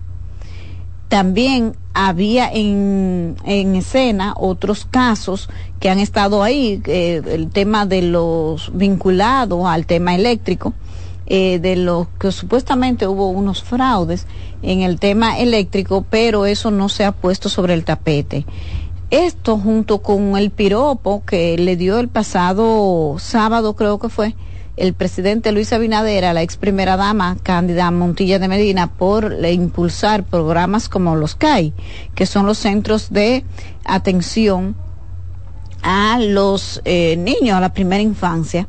También había en, en escena otros casos que han estado ahí, eh, el tema de los vinculados al tema eléctrico, eh, de los que supuestamente hubo unos fraudes en el tema eléctrico, pero eso no se ha puesto sobre el tapete. Esto junto con el piropo que le dio el pasado sábado, creo que fue, el presidente Luis Abinader la ex primera dama Cándida Montilla de Medina por impulsar programas como los CAI, que son los centros de atención a los eh, niños, a la primera infancia.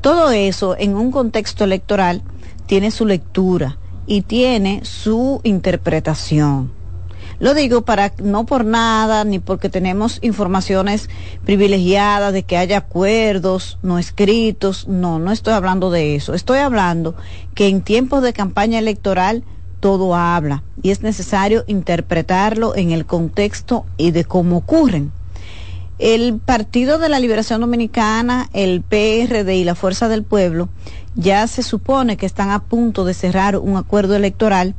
Todo eso en un contexto electoral tiene su lectura y tiene su interpretación. Lo digo para no por nada, ni porque tenemos informaciones privilegiadas de que haya acuerdos no escritos. No, no estoy hablando de eso. Estoy hablando que en tiempos de campaña electoral todo habla y es necesario interpretarlo en el contexto y de cómo ocurren. El Partido de la Liberación Dominicana, el PRD y la Fuerza del Pueblo ya se supone que están a punto de cerrar un acuerdo electoral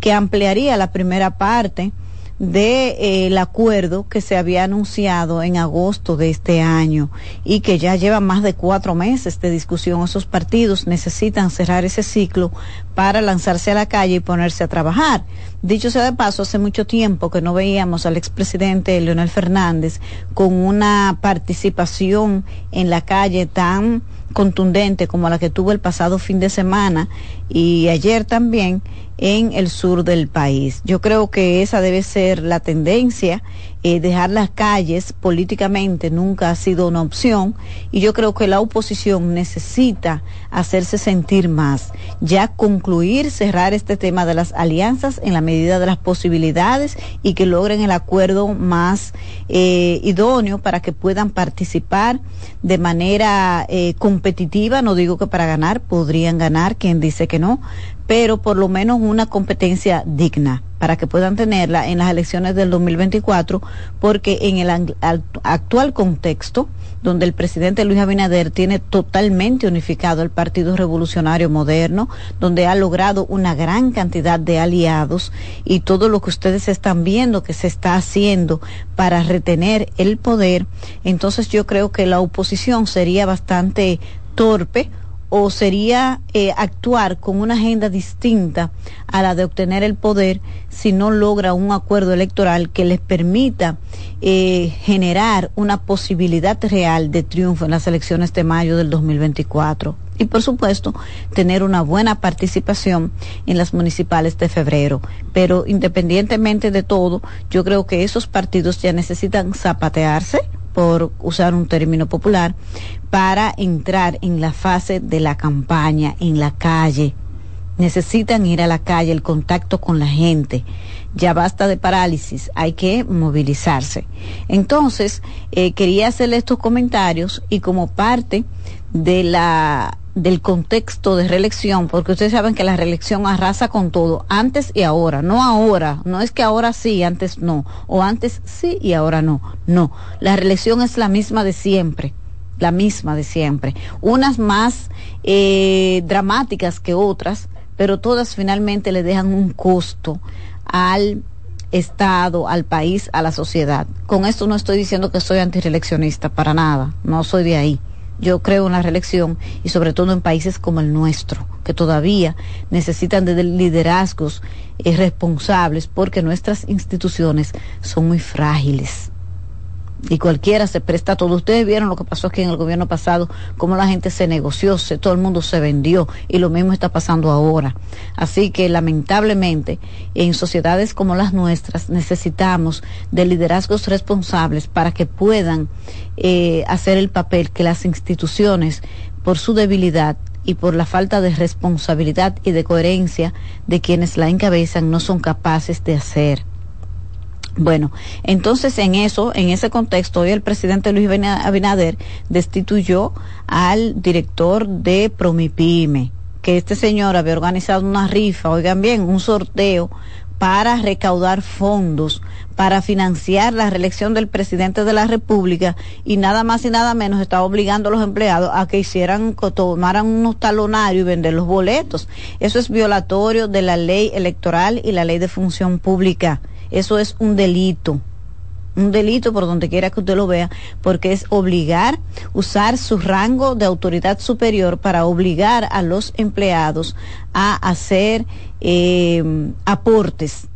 que ampliaría la primera parte de, acuerdo que se había anunciado en agosto de este año y que ya lleva más de cuatro meses de discusión. Esos partidos necesitan cerrar ese ciclo para lanzarse a la calle y ponerse a trabajar. Dicho sea de paso, hace mucho tiempo que no veíamos al expresidente Leonel Fernández con una participación en la calle tan contundente como la que tuvo el pasado fin de semana y ayer también en el sur del país. Yo creo que esa debe ser la tendencia. Eh, dejar las calles políticamente nunca ha sido una opción y yo creo que la oposición necesita hacerse sentir más, ya concluir, cerrar este tema de las alianzas en la medida de las posibilidades y que logren el acuerdo más eh, idóneo para que puedan participar de manera eh, competitiva, no digo que para ganar, podrían ganar, quien dice que no, pero por lo menos una competencia digna para que puedan tenerla en las elecciones del 2024, porque en el actual contexto, donde el presidente Luis Abinader tiene totalmente unificado el Partido Revolucionario Moderno, donde ha logrado una gran cantidad de aliados y todo lo que ustedes están viendo que se está haciendo para retener el poder, entonces yo creo que la oposición sería bastante torpe o sería eh, actuar con una agenda distinta a la de obtener el poder si no logra un acuerdo electoral que les permita eh, generar una posibilidad real de triunfo en las elecciones de mayo del 2024 y por supuesto tener una buena participación en las municipales de febrero. Pero independientemente de todo, yo creo que esos partidos ya necesitan zapatearse por usar un término popular, para entrar en la fase de la campaña, en la calle. Necesitan ir a la calle, el contacto con la gente. Ya basta de parálisis, hay que movilizarse. Entonces, eh, quería hacerle estos comentarios y como parte de la del contexto de reelección, porque ustedes saben que la reelección arrasa con todo, antes y ahora, no ahora, no es que ahora sí, antes no, o antes sí y ahora no, no, la reelección es la misma de siempre, la misma de siempre, unas más eh, dramáticas que otras, pero todas finalmente le dejan un costo al Estado, al país, a la sociedad. Con esto no estoy diciendo que soy antireeleccionista, para nada, no soy de ahí yo creo en la reelección y sobre todo en países como el nuestro, que todavía necesitan de liderazgos eh, responsables porque nuestras instituciones son muy frágiles y cualquiera se presta todo. Ustedes vieron lo que pasó aquí en el gobierno pasado, cómo la gente se negoció, se, todo el mundo se vendió y lo mismo está pasando ahora. Así que lamentablemente en sociedades como las nuestras necesitamos de liderazgos responsables para que puedan eh, hacer el papel que las instituciones, por su debilidad, y por la falta de responsabilidad y de coherencia de quienes la encabezan no son capaces de hacer. Bueno, entonces en eso, en ese contexto, hoy el presidente Luis Abinader destituyó al director de Promipyme, que este señor había organizado una rifa, oigan bien, un sorteo para recaudar fondos para financiar la reelección del presidente de la República y nada más y nada menos estaba obligando a los empleados a que hicieran, tomaran unos talonarios y vender los boletos. Eso es violatorio de la ley electoral y la ley de función pública. Eso es un delito un delito por donde quiera que usted lo vea, porque es obligar, usar su rango de autoridad superior para obligar a los empleados a hacer eh, aportes,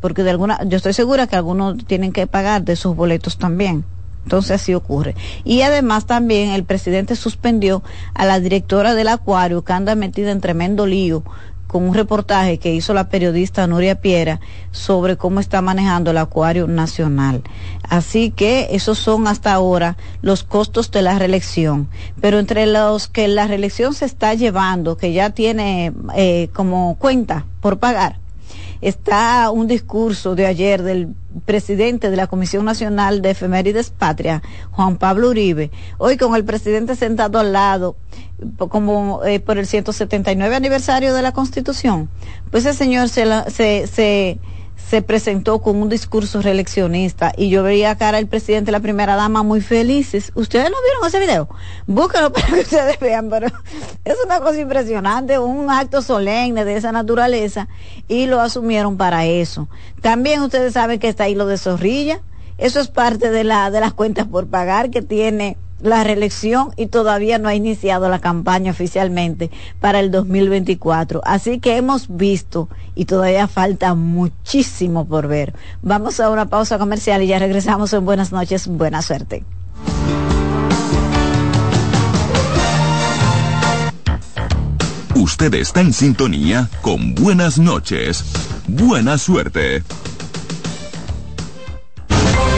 porque de alguna, yo estoy segura que algunos tienen que pagar de esos boletos también. Entonces así ocurre. Y además también el presidente suspendió a la directora del acuario que anda metida en tremendo lío con un reportaje que hizo la periodista Nuria Piera sobre cómo está manejando el Acuario Nacional. Así que esos son hasta ahora los costos de la reelección. Pero entre los que la reelección se está llevando, que ya tiene eh, como cuenta por pagar, está un discurso de ayer del presidente de la Comisión Nacional de Efemérides Patria, Juan Pablo Uribe, hoy con el presidente sentado al lado, como eh, por el 179 aniversario de la Constitución, pues ese señor se, se, se se presentó con un discurso reeleccionista y yo veía cara al presidente y la primera dama muy felices. ¿Ustedes no vieron ese video? Búsquenlo para que ustedes vean, pero es una cosa impresionante, un acto solemne de esa naturaleza y lo asumieron para eso. También ustedes saben que está ahí lo de Zorrilla. Eso es parte de la de las cuentas por pagar que tiene la reelección y todavía no ha iniciado la campaña oficialmente para el 2024. Así que hemos visto y todavía falta muchísimo por ver. Vamos a una pausa comercial y ya regresamos en Buenas noches, buena suerte. Usted está en sintonía con Buenas noches, buena suerte.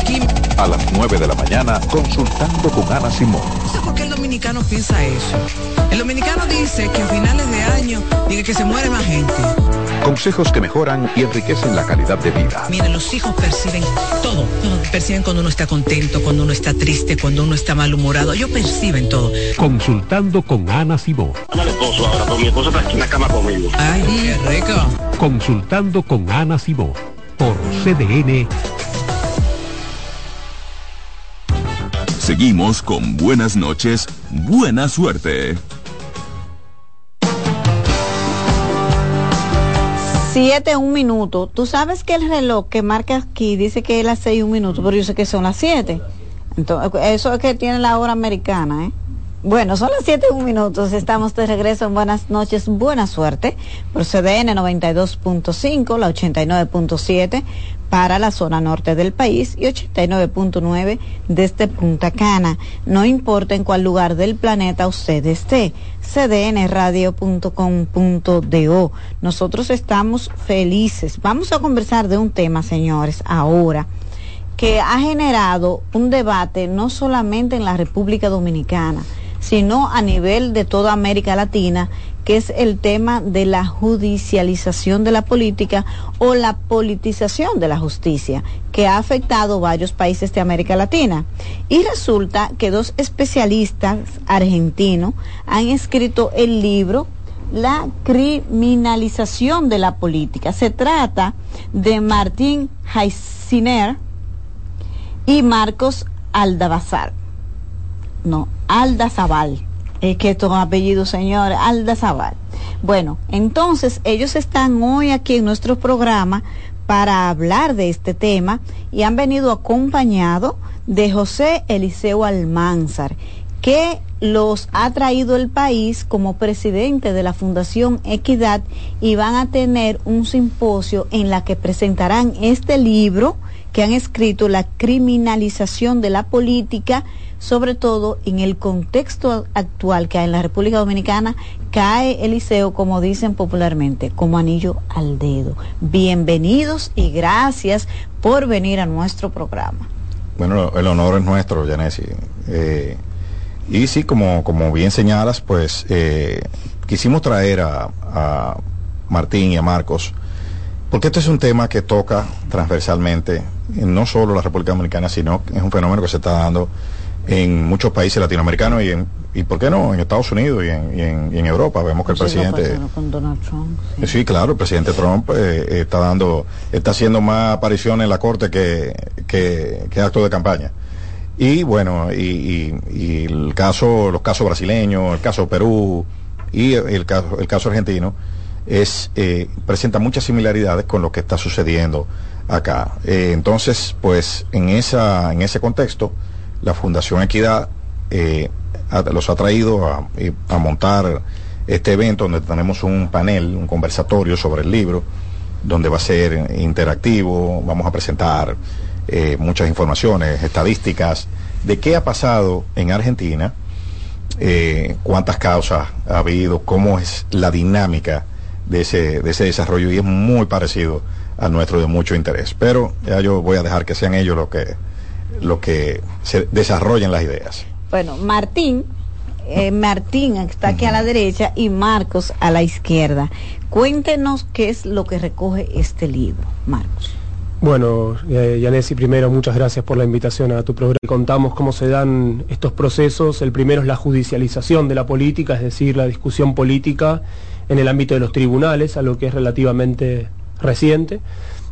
Aquí. A las 9 de la mañana, consultando con Ana Simón. No sé por qué el dominicano piensa eso. El dominicano dice que a finales de año dice que se muere más gente. Consejos que mejoran y enriquecen la calidad de vida. Miren, los hijos perciben todo. Perciben cuando uno está contento, cuando uno está triste, cuando uno está malhumorado. Ellos perciben todo. Consultando con Ana Simón. Dale esposo ahora, pero mi esposo está aquí en la cama conmigo. Ay, qué rico. Consultando con Ana Simón por CDN. Seguimos con buenas noches, buena suerte. Siete, un minuto. Tú sabes que el reloj que marca aquí dice que es las seis, un minuto, pero yo sé que son las siete. Entonces, eso es que tiene la hora americana, ¿eh? Bueno, son las 7 un minutos. Estamos de regreso en Buenas noches, buena suerte. Por CDN 92.5, la 89.7 para la zona norte del país y 89.9 desde Punta Cana. No importa en cuál lugar del planeta usted esté. cdnradio.com.do. Nosotros estamos felices. Vamos a conversar de un tema, señores, ahora que ha generado un debate no solamente en la República Dominicana, sino a nivel de toda América Latina, que es el tema de la judicialización de la política o la politización de la justicia, que ha afectado varios países de América Latina. Y resulta que dos especialistas argentinos han escrito el libro la criminalización de la política. Se trata de Martín Heisiner y Marcos Aldabazar. No, Aldazabal. Es que estos apellidos, señor, Aldazabal. Bueno, entonces ellos están hoy aquí en nuestro programa para hablar de este tema y han venido acompañados de José Eliseo Almanzar, que los ha traído el país como presidente de la Fundación Equidad y van a tener un simposio en la que presentarán este libro que han escrito la criminalización de la política, sobre todo en el contexto actual que hay en la República Dominicana, cae Eliseo, como dicen popularmente, como anillo al dedo. Bienvenidos y gracias por venir a nuestro programa. Bueno, el honor es nuestro, Yanesi. Eh, y sí, como, como bien señalas, pues eh, quisimos traer a, a, Martín y a Marcos, porque este es un tema que toca transversalmente, no solo la República Dominicana, sino es un fenómeno que se está dando en muchos países latinoamericanos y en, y por qué no, en Estados Unidos y en, y en, y en Europa. Vemos que el presidente... Con Donald Trump, sí. sí. claro, el presidente Trump eh, está dando, está haciendo más apariciones en la corte que, que, que actos de campaña. Y bueno, y, y, y, el caso, los casos brasileños, el caso Perú y el caso, el caso argentino es eh, presenta muchas similaridades con lo que está sucediendo acá. Eh, entonces, pues en esa, en ese contexto, la Fundación Equidad eh, los ha traído a, a montar este evento donde tenemos un panel, un conversatorio sobre el libro, donde va a ser interactivo, vamos a presentar eh, muchas informaciones, estadísticas de qué ha pasado en Argentina, eh, cuántas causas ha habido, cómo es la dinámica de ese, de ese desarrollo y es muy parecido al nuestro de mucho interés. Pero ya yo voy a dejar que sean ellos los que, lo que se desarrollen las ideas. Bueno, Martín, eh, Martín está aquí uh -huh. a la derecha y Marcos a la izquierda. Cuéntenos qué es lo que recoge este libro, Marcos. Bueno, eh, Yanesi, primero muchas gracias por la invitación a tu programa. Contamos cómo se dan estos procesos. El primero es la judicialización de la política, es decir, la discusión política en el ámbito de los tribunales, algo que es relativamente reciente.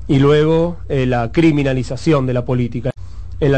Y luego eh, la criminalización de la política.